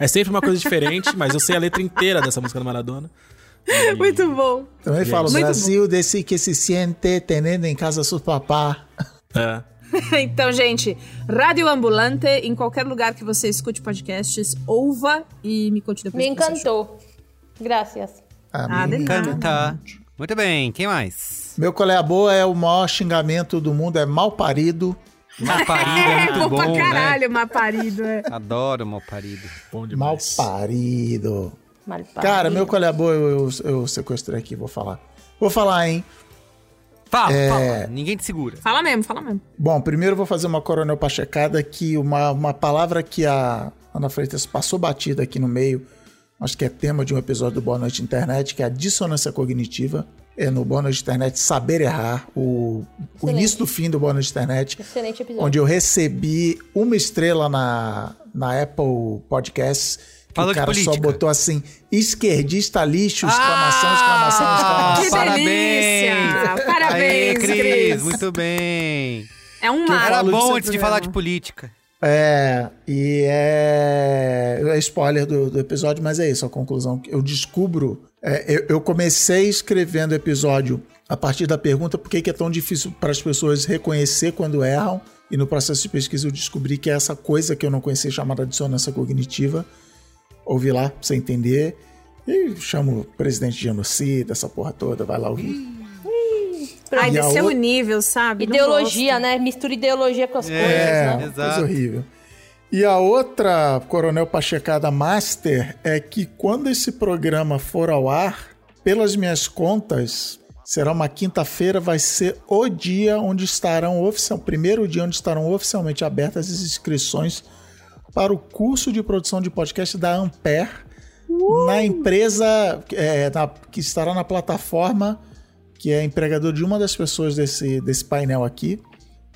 é sempre uma coisa diferente, mas eu sei a letra inteira dessa música do Maradona. E- Muito bom. Também falo, Muito Brasil desse que se siente tendo em casa seu papá. É. Então, gente, Rádio Ambulante, em qualquer lugar que você escute podcasts, ouva e me conte depois. Me encantou. Graças. Ah, de nada. Canta. Muito bem, quem mais? Meu colega boa é o maior xingamento do mundo, é mal parido. Mal parido é É, muito bom pra né? caralho, mal parido. É. Adoro mal parido. Bom Mal demais. parido. Mal Cara, meu colega boa, eu, eu, eu sequestrei aqui, vou falar. Vou falar, hein? Fala, É. fala. Ninguém te segura. Fala mesmo, fala mesmo. Bom, primeiro eu vou fazer uma coronel pachecada que uma, uma palavra que a Ana Freitas passou batida aqui no meio, acho que é tema de um episódio do Boa Noite Internet, que é a dissonância cognitiva. É no Boa Noite Internet Saber Errar, o, o início do fim do Boa Noite Internet, Excelente episódio. onde eu recebi uma estrela na, na Apple Podcasts. Falou o de cara só botou assim, esquerdista lixo, exclamação, exclamação, Ah, exclamação. Que parabéns! delícia! Parabéns, Aê, Cris. Cris. Muito bem. É um mar. Era bom antes de programa. falar de política. É, e é, é spoiler do, do episódio, mas é isso, a conclusão. Eu descubro. é, eu, eu comecei escrevendo o episódio a partir da pergunta por que, que é tão difícil para as pessoas reconhecer quando erram. E no processo de pesquisa eu descobri que é essa coisa que eu não conhecia chamada dissonância cognitiva. Ouvi lá pra você entender. E chamo o presidente de genocida, essa porra toda, vai lá ouvir. Ai, E a desceu o nível, sabe? Ideologia, né? Mistura ideologia com as É, coisas, né? coisa Exato. horrível. E a outra Coronel Pachecada Master é que quando esse programa for ao ar, pelas minhas contas, será uma quinta-feira, vai ser o dia onde estarão oficial, primeiro dia onde estarão oficialmente abertas as inscrições para o curso de produção de podcast da Ampere na empresa é, na- que estará na plataforma que é empregador de uma das pessoas desse, desse painel aqui.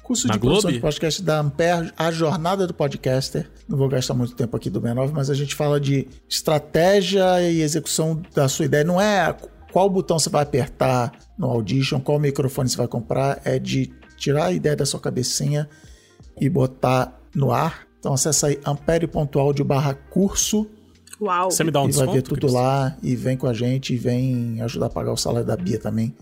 Curso Na de produção Globe? de podcast da Ampere, a jornada do podcaster. Não vou gastar muito tempo aqui do B9, mas a gente fala de estratégia e execução da sua ideia. Não é qual botão você vai apertar no Audition, qual microfone você vai comprar, é de tirar a ideia da sua cabecinha e botar no ar. Então acessa aí ampere.audio barra curso Uau. Você me dá um e vai desconto? ver tudo Cris? lá e vem com a gente e vem ajudar a pagar o salário da Bia também.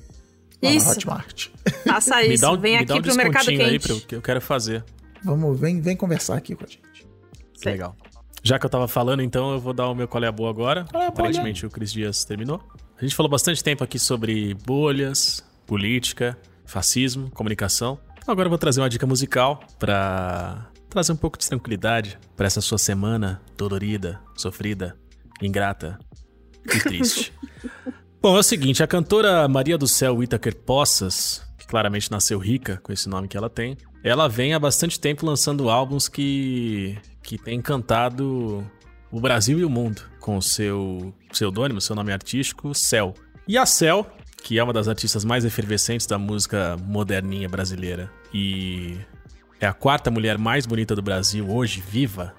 Lá Isso. na Hotmart. Faça Me isso. dá um, Vem me dá aqui um pro mercado descontinho aí quente. pra eu- que eu quero fazer. Vamos, vem, vem conversar aqui com a gente. Que legal. Já que eu tava falando, então eu vou dar o meu qual é a boa agora. Aparentemente o Cris Dias terminou. A gente falou bastante tempo aqui sobre bolhas, política, fascismo, comunicação. Agora eu vou trazer uma dica musical pra trazer um pouco de tranquilidade pra essa sua semana dolorida, sofrida, ingrata e triste. Bom, é o seguinte, a cantora Maria do Céu Whittaker Poças, que claramente nasceu rica com esse nome que ela tem, ela vem há bastante tempo lançando álbuns que, que tem encantado o Brasil e o mundo com o seu pseudônimo, seu nome artístico, Céu. E a Céu, que é uma das artistas mais efervescentes da música moderninha brasileira e é a quarta mulher mais bonita do Brasil hoje, viva,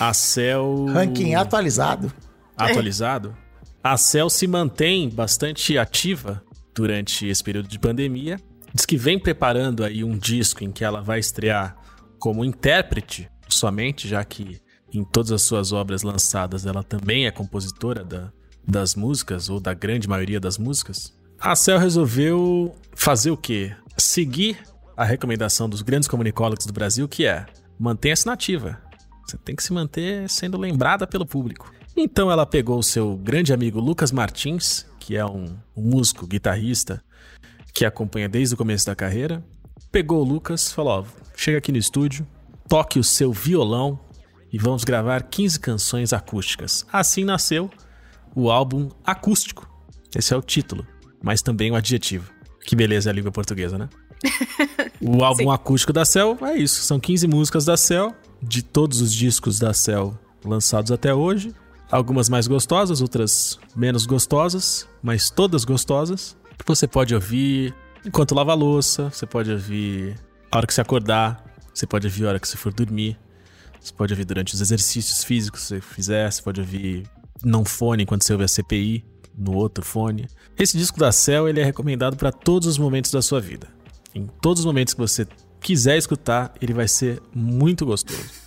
a Céu... Ranking atualizado. atualizado, A Cell se mantém bastante ativa durante esse período de pandemia. Diz que vem preparando aí um disco em que ela vai estrear como intérprete somente, já que em todas as suas obras lançadas ela também é compositora da, das músicas, ou da grande maioria das músicas. A Cell resolveu fazer o quê? Seguir a recomendação dos grandes comunicólogos do Brasil, que é mantenha-se nativa. Você tem que se manter sendo lembrada pelo público. Então ela pegou o seu grande amigo Lucas Martins, que é um, um músico, guitarrista, que acompanha desde o começo da carreira. Pegou o Lucas, falou: ó, chega aqui no estúdio, toque o seu violão e vamos gravar 15 canções acústicas. Assim nasceu o álbum Acústico. Esse é o título, mas também o adjetivo. Que beleza a língua portuguesa, né? O álbum acústico da Cell é isso. São 15 músicas da Cell, de todos os discos da Cell lançados até hoje. Algumas mais gostosas, outras menos gostosas, mas todas gostosas. Você pode ouvir enquanto lava a louça, você pode ouvir a hora que você acordar, você pode ouvir a hora que você for dormir, você pode ouvir durante os exercícios físicos que você fizer, você pode ouvir não fone enquanto você ouve a CPI, no outro fone. Esse disco da Cell ele é recomendado para todos os momentos da sua vida. Em todos os momentos que você quiser escutar, ele vai ser muito gostoso.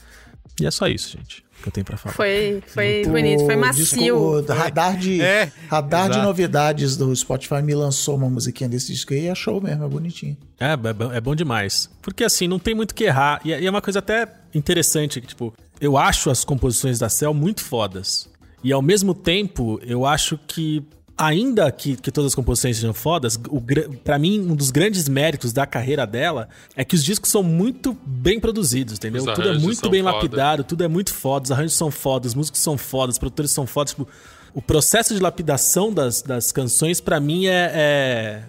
E é só isso, gente, que eu tenho pra falar. Foi, foi bonito, foi macio. Disco, o radar de, É, radar de novidades do Spotify me lançou uma musiquinha desse disco aí e achou mesmo, é bonitinho. É, é bom- é bom demais. Porque assim, não tem muito o que errar. E é e é uma coisa até interessante, que, tipo, eu acho as composições da Cell muito fodas. E ao mesmo tempo, eu acho que, ainda que, que todas as composições sejam fodas, o, pra mim, um dos grandes méritos da carreira dela é que os discos são muito bem produzidos, entendeu? Tudo é muito bem foda. lapidado, tudo é muito foda, os arranjos são fodas, os músicos são fodas, os produtores são fodas, tipo, o processo de lapidação das, das canções, pra mim, é, é,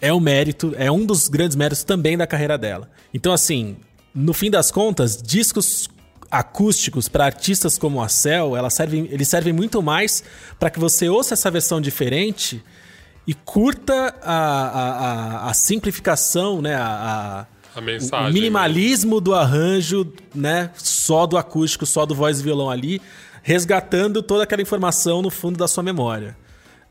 é um mérito, é um dos grandes méritos também da carreira dela. Então, assim, no fim das contas, discos acústicos para artistas como a Cell, elas servem, eles servem muito mais para que você ouça essa versão diferente e curta a, a, a, a simplificação, né? A, A mensagem. o minimalismo do arranjo, né? Só do acústico, só do voz e violão ali, resgatando toda aquela informação no fundo da sua memória.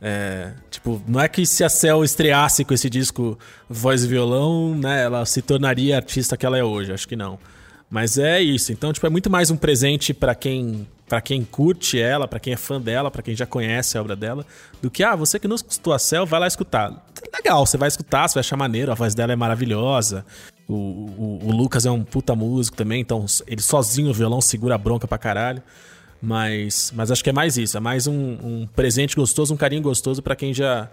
É, tipo, não é que se a Cell estreasse com esse disco voz e violão, né, ela se tornaria a artista que ela é hoje, acho que não. Mas é isso. Então, tipo, é muito mais um presente pra quem para quem curte ela, pra quem é fã dela, pra quem já conhece a obra dela, do que ah, você que não escutou a Cell, vai lá escutar. Legal, você vai escutar, você vai achar maneiro, a voz dela é maravilhosa. O, o, o Lucas é um puta músico também, então ele sozinho o violão segura a bronca pra caralho. Mas, mas acho que é mais isso, é mais um, um presente gostoso, um carinho gostoso pra quem já,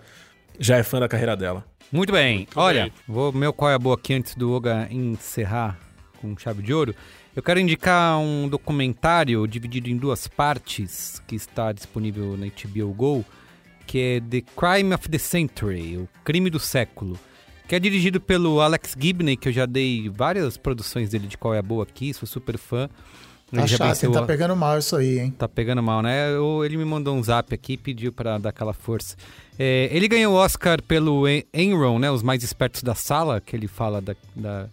já é fã da carreira dela. Muito bem. Muito Olha, bem. vou meu qual é a boa aqui antes do Oga encerrar com chave de ouro. Eu quero indicar um documentário dividido em duas partes que está disponível na HBO Go, que é The Crime of the Century, o crime do século, que é dirigido pelo Alex Gibney, que eu já dei várias produções dele de qual é a boa aqui, sou super fã. Tá já chato, venceu tá pegando mal isso aí, hein? Tá pegando mal, né? Eu- ele me mandou um zap aqui e pediu pra dar aquela força. É, ele ganhou o Oscar pelo En- Enron, né? Os mais espertos da sala, que ele fala da, da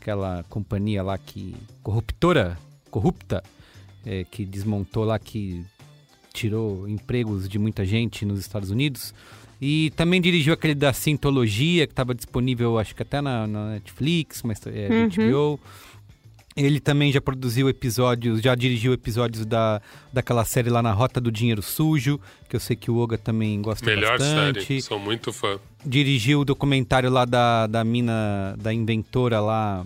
aquela companhia lá que corruptora, corrupta, é, que desmontou lá, que tirou empregos de muita gente nos Estados Unidos. E também dirigiu aquele da Sintologia, que estava disponível, acho que até na, na Netflix, mas é Uhum. HBO. Ele também já produziu episódios, já dirigiu episódios da, daquela série lá na Rota do Dinheiro Sujo, que eu sei que o Oga também gosta Melhor bastante. série, sou muito fã. Dirigiu o documentário lá da, da mina, da inventora lá,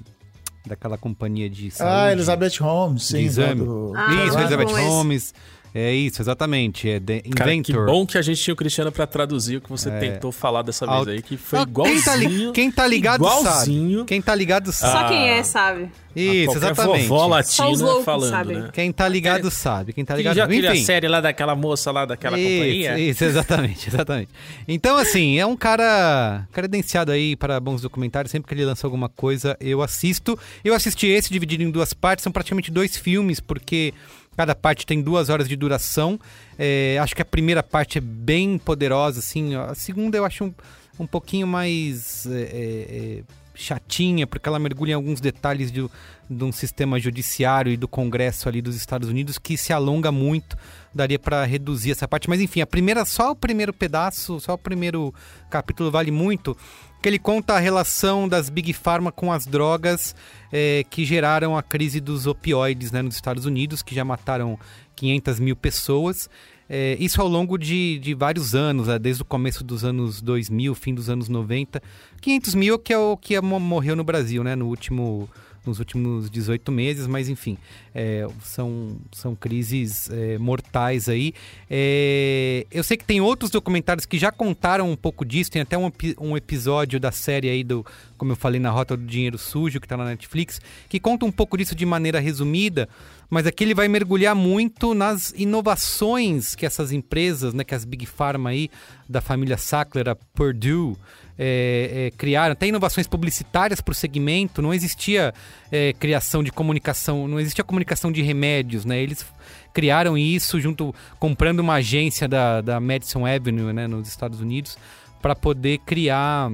daquela companhia de saúde. Ah, Elizabeth Holmes, de sim. exame. do- Ah, Isso, Elizabeth. Holmes. É isso, exatamente. É The Cara, que bom que a gente tinha o Cristiano pra traduzir o que você É. tentou falar dessa vez Alt- aí, que foi Ah, igualzinho. Quem tá, li- quem tá ligado igualzinho. sabe. Quem tá ligado Só sabe. quem é, sabe? Isso, qualquer exatamente. vovó Só os latina loucos falando, sabem. né? Quem tá ligado sabe. Quem tá ligado já aquele a Enfim. série lá daquela moça lá daquela isso, companhia? Isso, exatamente, exatamente. Então, assim, é um cara credenciado aí para bons documentários. Sempre que ele lança alguma coisa, eu assisto. Eu assisti esse dividido em duas partes, são praticamente dois filmes, porque cada parte tem duas horas de duração. É, acho que a primeira parte é bem poderosa, assim. A segunda eu acho um, um pouquinho mais. é, é, é, chatinha, porque ela mergulha em alguns detalhes de, de um sistema judiciário e do Congresso ali dos Estados Unidos que se alonga muito. Daria para reduzir essa parte, mas enfim, a primeira, só o primeiro pedaço, só o primeiro capítulo vale muito, que ele conta a relação das Big Pharma com as drogas é, que geraram a crise dos opioides né, nos Estados Unidos, que já mataram 500 mil pessoas. É, isso ao longo de, de vários anos, né, desde o começo dos anos 2000, fim dos anos 90. 500 mil que é o que morreu no Brasil, né, no último, nos últimos 18 meses, mas enfim, é, são, são crises é, mortais aí. É, eu sei que tem outros documentários que já contaram um pouco disso, tem até um, um episódio da série aí do, como eu falei, na Rota do Dinheiro Sujo, que está na Netflix, que conta um pouco disso de maneira resumida, mas aqui ele vai mergulhar muito nas inovações que essas empresas, né, que as Big Pharma aí, da família Sackler, a Purdue, é, é, criaram, até inovações publicitárias para o segmento, não existia é, criação de comunicação, não existia comunicação de remédios, né? Eles criaram isso junto, comprando uma agência da, da Madison Avenue, né, nos Estados Unidos, para poder criar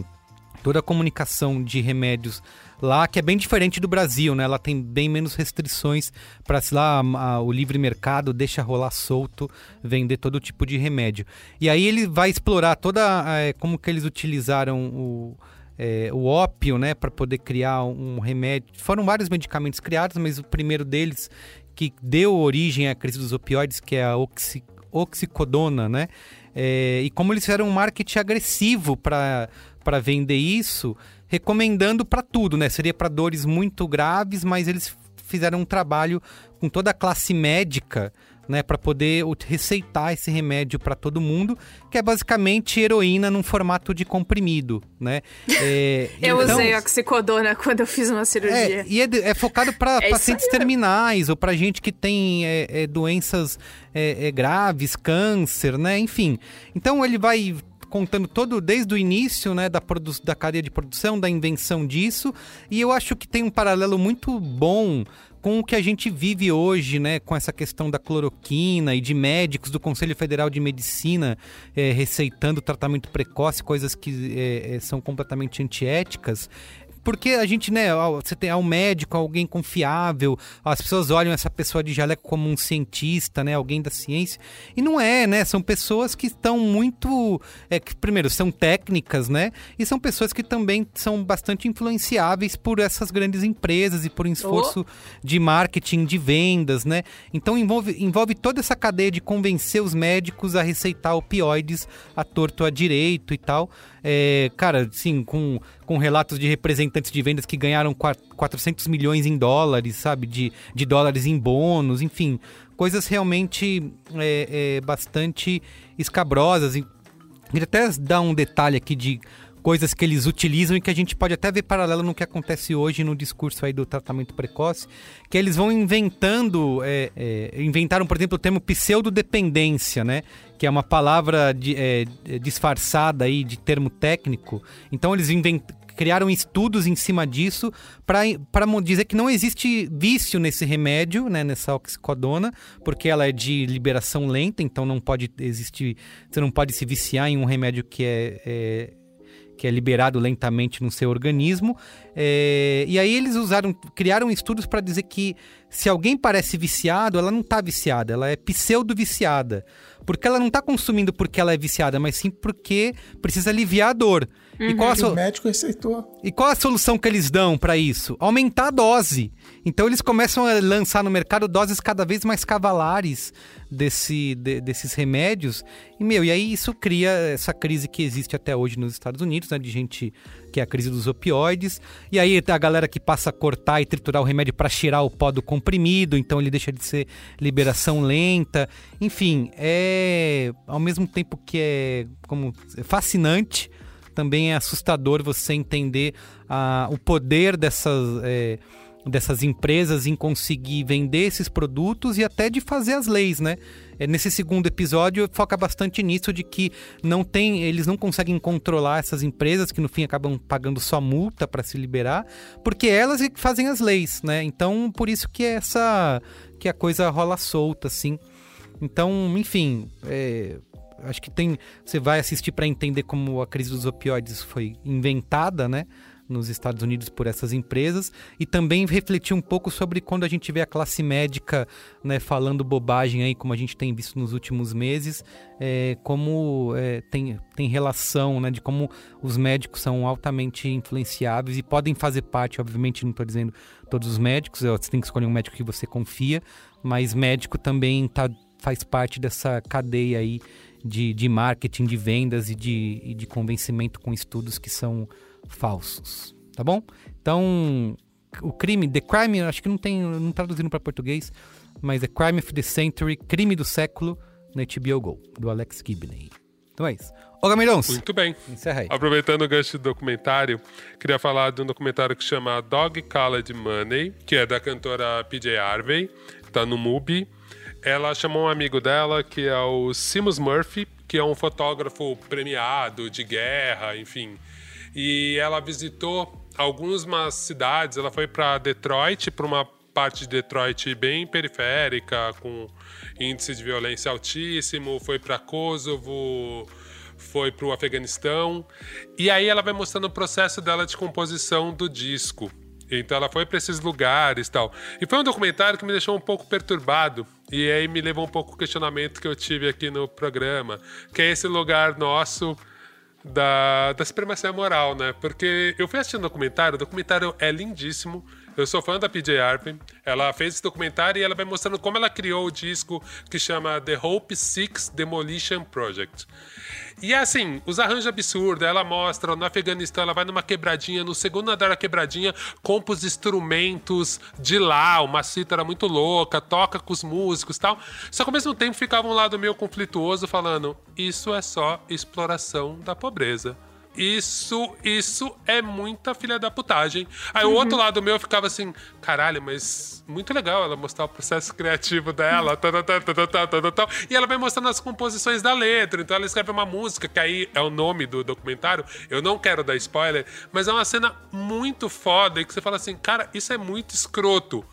toda a comunicação de remédios lá, que é bem diferente do Brasil, né? Ela tem bem menos restrições para se lá a, a, o livre mercado deixa rolar solto, vender todo tipo de remédio. E aí ele vai explorar toda é, como que eles utilizaram o é, o ópio, né, para poder criar um remédio. Foram vários medicamentos criados, mas o primeiro deles que deu origem à crise dos opioides, que é a oxi, oxicodona, né? É, e como eles fizeram um marketing agressivo para vender isso, recomendando para tudo, né? Seria para dores muito graves, mas eles fizeram um trabalho com toda a classe médica, né, para poder receitar esse remédio para todo mundo, que é basicamente heroína num formato de comprimido, né? É, eu então, usei oxicodona quando eu fiz uma cirurgia. É, e é, é focado para é pacientes terminais ou para gente que tem é, é, doenças graves, câncer, né? Enfim. Então ele vai contando todo desde o início, né, da, da cadeia de produção, da invenção disso, e eu acho que tem um paralelo muito bom com o que a gente vive hoje, né, com essa questão da cloroquina e de médicos do Conselho Federal de Medicina é, receitando tratamento precoce, coisas que é, são completamente antiéticas. Porque a gente, né, você tem um médico, alguém confiável, as pessoas olham essa pessoa de jaleco como um cientista, né, alguém da ciência. E não é, né? São pessoas que estão muito. É, que, primeiro, são técnicas, né? E são pessoas que também são bastante influenciáveis por essas grandes empresas e por um esforço oh. de marketing, de vendas, né? Então envolve, envolve toda essa cadeia de convencer os médicos a receitar opioides a torto a direito e tal. É, cara, sim, com, com relatos de representantes de vendas que ganharam 400 milhões em dólares, sabe? De, de dólares em bônus, enfim. Coisas realmente é, é, bastante escabrosas. Queria até dar um detalhe aqui de coisas que eles utilizam e que a gente pode até ver paralelo no que acontece hoje no discurso aí do tratamento precoce, que eles vão inventando, é, é, inventaram, por exemplo, o termo pseudodependência, né? Que é uma palavra de, é, disfarçada aí de termo técnico. Então eles invent, criaram estudos em cima disso para dizer que não existe vício nesse remédio, né, nessa oxicodona, porque ela é de liberação lenta, então não pode existir, você não pode se viciar em um remédio que é, é que é liberado lentamente no seu organismo. É, e aí eles usaram, criaram estudos para dizer que se alguém parece viciado, ela não está viciada, ela é pseudo-viciada. Porque ela não está consumindo porque ela é viciada, mas sim porque precisa aliviar a dor. Uhum. E qual a so... O médico receitou. E qual a solução que eles dão para isso? Aumentar a dose. Então eles começam a lançar no mercado doses cada vez mais cavalares desse, de, desses remédios. E, meu, e aí isso cria essa crise que existe até hoje nos Estados Unidos, né? De gente que é a crise dos opioides. E aí a galera que passa a cortar e triturar o remédio para tirar o pó do comprimido, então ele deixa de ser liberação lenta. Enfim, é ao mesmo tempo que é como é fascinante também é assustador você entender ah, o poder dessas. É, dessas empresas em conseguir vender esses produtos e até de fazer as leis, né? É, nesse segundo episódio foca bastante nisso de que não tem, eles não conseguem controlar essas empresas que no fim acabam pagando só multa para se liberar, porque elas é fazem as leis, né? Então por isso que essa que a coisa rola solta, assim. Então, enfim, é, acho que tem. Você vai assistir para entender como a crise dos opioides foi inventada, né? nos Estados Unidos por essas empresas e também refletir um pouco sobre quando a gente vê a classe médica né, falando bobagem aí, como a gente tem visto nos últimos meses, é, como é, tem, tem relação, né, de como os médicos são altamente influenciáveis e podem fazer parte, obviamente, não estou dizendo todos os médicos, você tem que escolher um médico que você confia, mas médico também tá, faz parte dessa cadeia aí de, de marketing, de vendas e de, e de convencimento com estudos que são falsos, tá bom? Então, o crime, The Crime, acho que não tem, não traduzindo para português, mas The Crime of the Century, Crime do Século, na HBO Go, do Alex Gibney. Então é isso. Ô, Gamirões. Muito bem. Encerra aí. Aproveitando o gancho do documentário, queria falar de um documentário que chama Dog Colored Money, que é da cantora PJ Harvey, tá no MUBI. Ela chamou um amigo dela, que é o Simus Murphy, que é um fotógrafo premiado de guerra, enfim. E ela visitou algumas cidades. Ela foi para Detroit, para uma parte de Detroit bem periférica, com índice de violência altíssimo. Foi para Kosovo, foi para o Afeganistão. E aí ela vai mostrando o processo dela de composição do disco. Então ela foi para esses lugares tal. E foi um documentário que me deixou um pouco perturbado. E aí me levou um pouco o questionamento que eu tive aqui no programa, que é esse lugar nosso da, da supremacia moral, né? Porque eu fui assistindo o documentário, o documentário é lindíssimo. Eu sou fã da PJ Harvey. Ela fez esse documentário e ela vai mostrando como ela criou o disco que chama The Hope Six Demolition Project. E assim, os arranjos absurdos, ela mostra no Afeganistão, ela vai numa quebradinha, no segundo andar da quebradinha, compra os instrumentos de lá, uma cítara muito louca, toca com os músicos tal. Só que ao mesmo tempo ficava um lado meio conflituoso falando: isso é só exploração da pobreza. Isso, isso é muita filha da putagem. Aí o outro lado meu ficava assim, caralho, mas muito legal ela mostrar o processo criativo dela, tal, tal, tal, tal, tal, tal, tal. e ela vai mostrando as composições da letra. Então ela escreve uma música, que aí é o nome do documentário. Eu não quero dar spoiler, mas é uma cena muito foda e que você fala assim, cara, isso é muito escroto.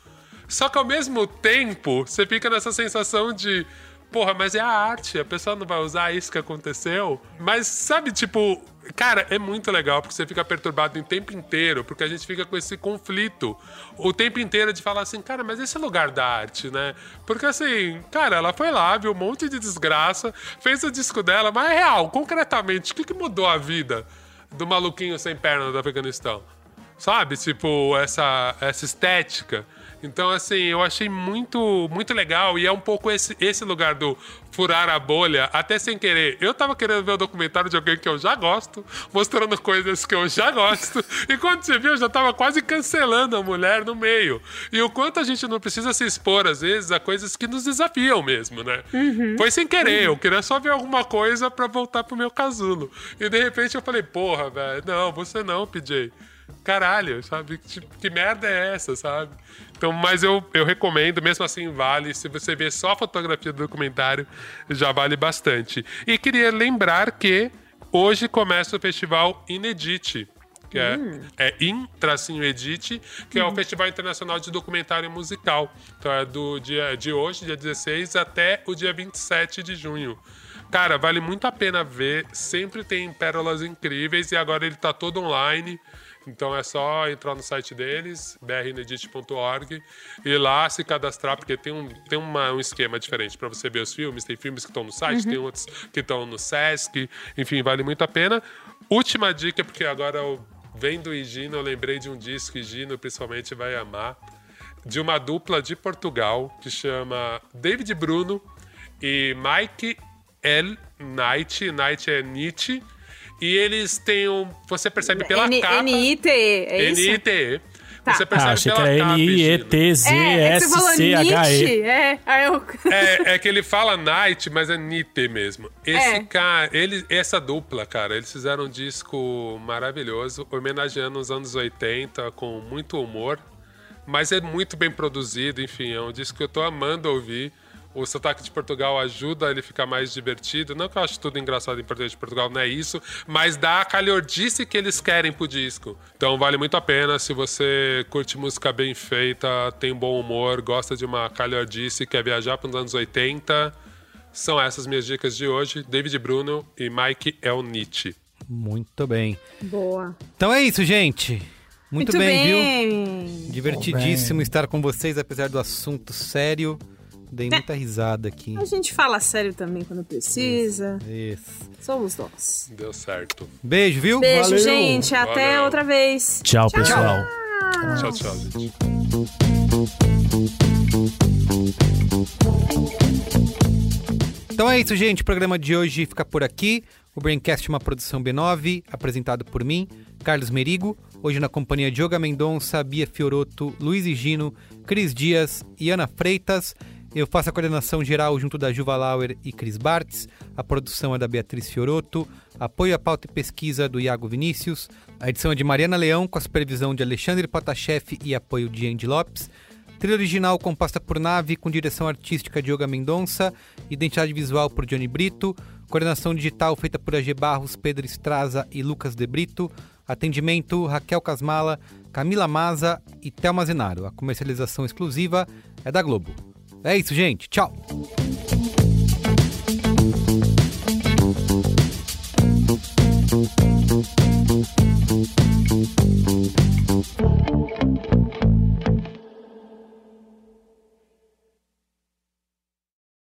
Só que ao mesmo tempo, você fica nessa sensação de. Porra, mas é a arte, a pessoa não vai usar isso que aconteceu. Mas sabe, tipo, cara, é muito legal porque você fica perturbado o tempo inteiro, porque a gente fica com esse conflito o tempo inteiro de falar assim, cara, mas esse é lugar da arte, né? Porque assim, cara, ela foi lá, viu um monte de desgraça, fez o disco dela, mas é real, concretamente, o que, que mudou a vida do maluquinho sem perna do Afeganistão? Sabe? Tipo, essa, essa estética. Então, assim, eu achei muito, muito legal e é um pouco esse, esse lugar do furar a bolha, até sem querer. Eu tava querendo ver o documentário de alguém que eu já gosto, mostrando coisas que eu já gosto, e quando você viu, eu já tava quase cancelando a mulher no meio. E o quanto a gente não precisa se expor, às vezes, a coisas que nos desafiam mesmo, né? Foi sem querer, eu queria só ver alguma coisa para voltar pro meu casulo. E de repente eu falei, porra, velho, não, você não, PJ caralho, sabe? Que, que merda é essa, sabe? Então, mas eu, eu recomendo, mesmo assim vale. Se você ver só a fotografia do documentário, já vale bastante. E queria lembrar que hoje começa o festival Inedite. Que é, é In-Edite, que é o Festival Internacional de Documentário Musical. Então é do dia de hoje, dia 16, até o dia 27 de junho. Cara, vale muito a pena ver. Sempre tem pérolas incríveis e agora ele tá todo online. Então é só entrar no site deles, brnedit.org, e lá se cadastrar, porque tem um, tem uma, um esquema diferente para você ver os filmes. Tem filmes que estão no site, tem outros que estão no Sesc, enfim, vale muito a pena. Última dica, porque agora eu vendo Higino, eu lembrei de um disco, Higino principalmente vai amar, de uma dupla de Portugal que chama David Bruno e Mike L. Knight. Knight é Nietzsche. E eles têm um. Você percebe pela N- capa. NIT, é isso? NIT. Tá. Você Ah, percebe achei que pela era. É, é que falou N-I-E-T-Z-S-C-H-E. Nietzsche. É, aí eu... É, é que ele fala Night, mas é Nite mesmo. Esse É. cara, ele, essa dupla, cara, eles fizeram um disco maravilhoso, homenageando os anos 80 com muito humor, mas é muito bem produzido, enfim, é um disco que eu tô amando ouvir. O sotaque de Portugal ajuda ele a ficar mais divertido. Não que eu acho tudo engraçado em português de Portugal, não é isso. Mas dá a calhordice que eles querem pro disco. Então vale muito a pena. Se você curte música bem feita, tem bom humor, gosta de uma calhordice, quer viajar para os anos 80, são essas minhas dicas de hoje. David Bruno e Mike El Nietzsche. Muito bem. Boa. Então é isso, gente. Muito, bem, viu? bem. Divertidíssimo bem. estar com vocês, apesar do assunto sério. Dei muita risada aqui. A gente fala sério também quando precisa. Isso. Somos nós. Deu certo. Beijo, viu? Beijo, Valeu. gente. Até Valeu. outra vez. Tchau, pessoal. Tchau, tchau, gente. Então é isso, gente. O programa de hoje fica por aqui. O Braincast é uma produção B9, apresentado por mim, Carlos Merigo. Hoje na companhia de Yoga Mendonça, Bia Fioroto, Luiz Gino, Cris Dias e Ana Freitas. Eu faço a coordenação geral junto da Juva Lauer e Cris Bartz. A produção é da Beatriz Fioroto. Apoio à pauta e pesquisa do Iago Vinícius. A edição é de Mariana Leão, com a supervisão de Alexandre Potashev e apoio de Andy Lopes. Trilha original composta por Nave, com direção artística de Yoga Mendonça, identidade visual por Johnny Brito, coordenação digital feita por AG Barros, Pedro Estraza e Lucas De Brito, atendimento Raquel Casmala, Camila Maza e Thelma Zenaro. A comercialização exclusiva é da Globo. É isso, gente. Tchau.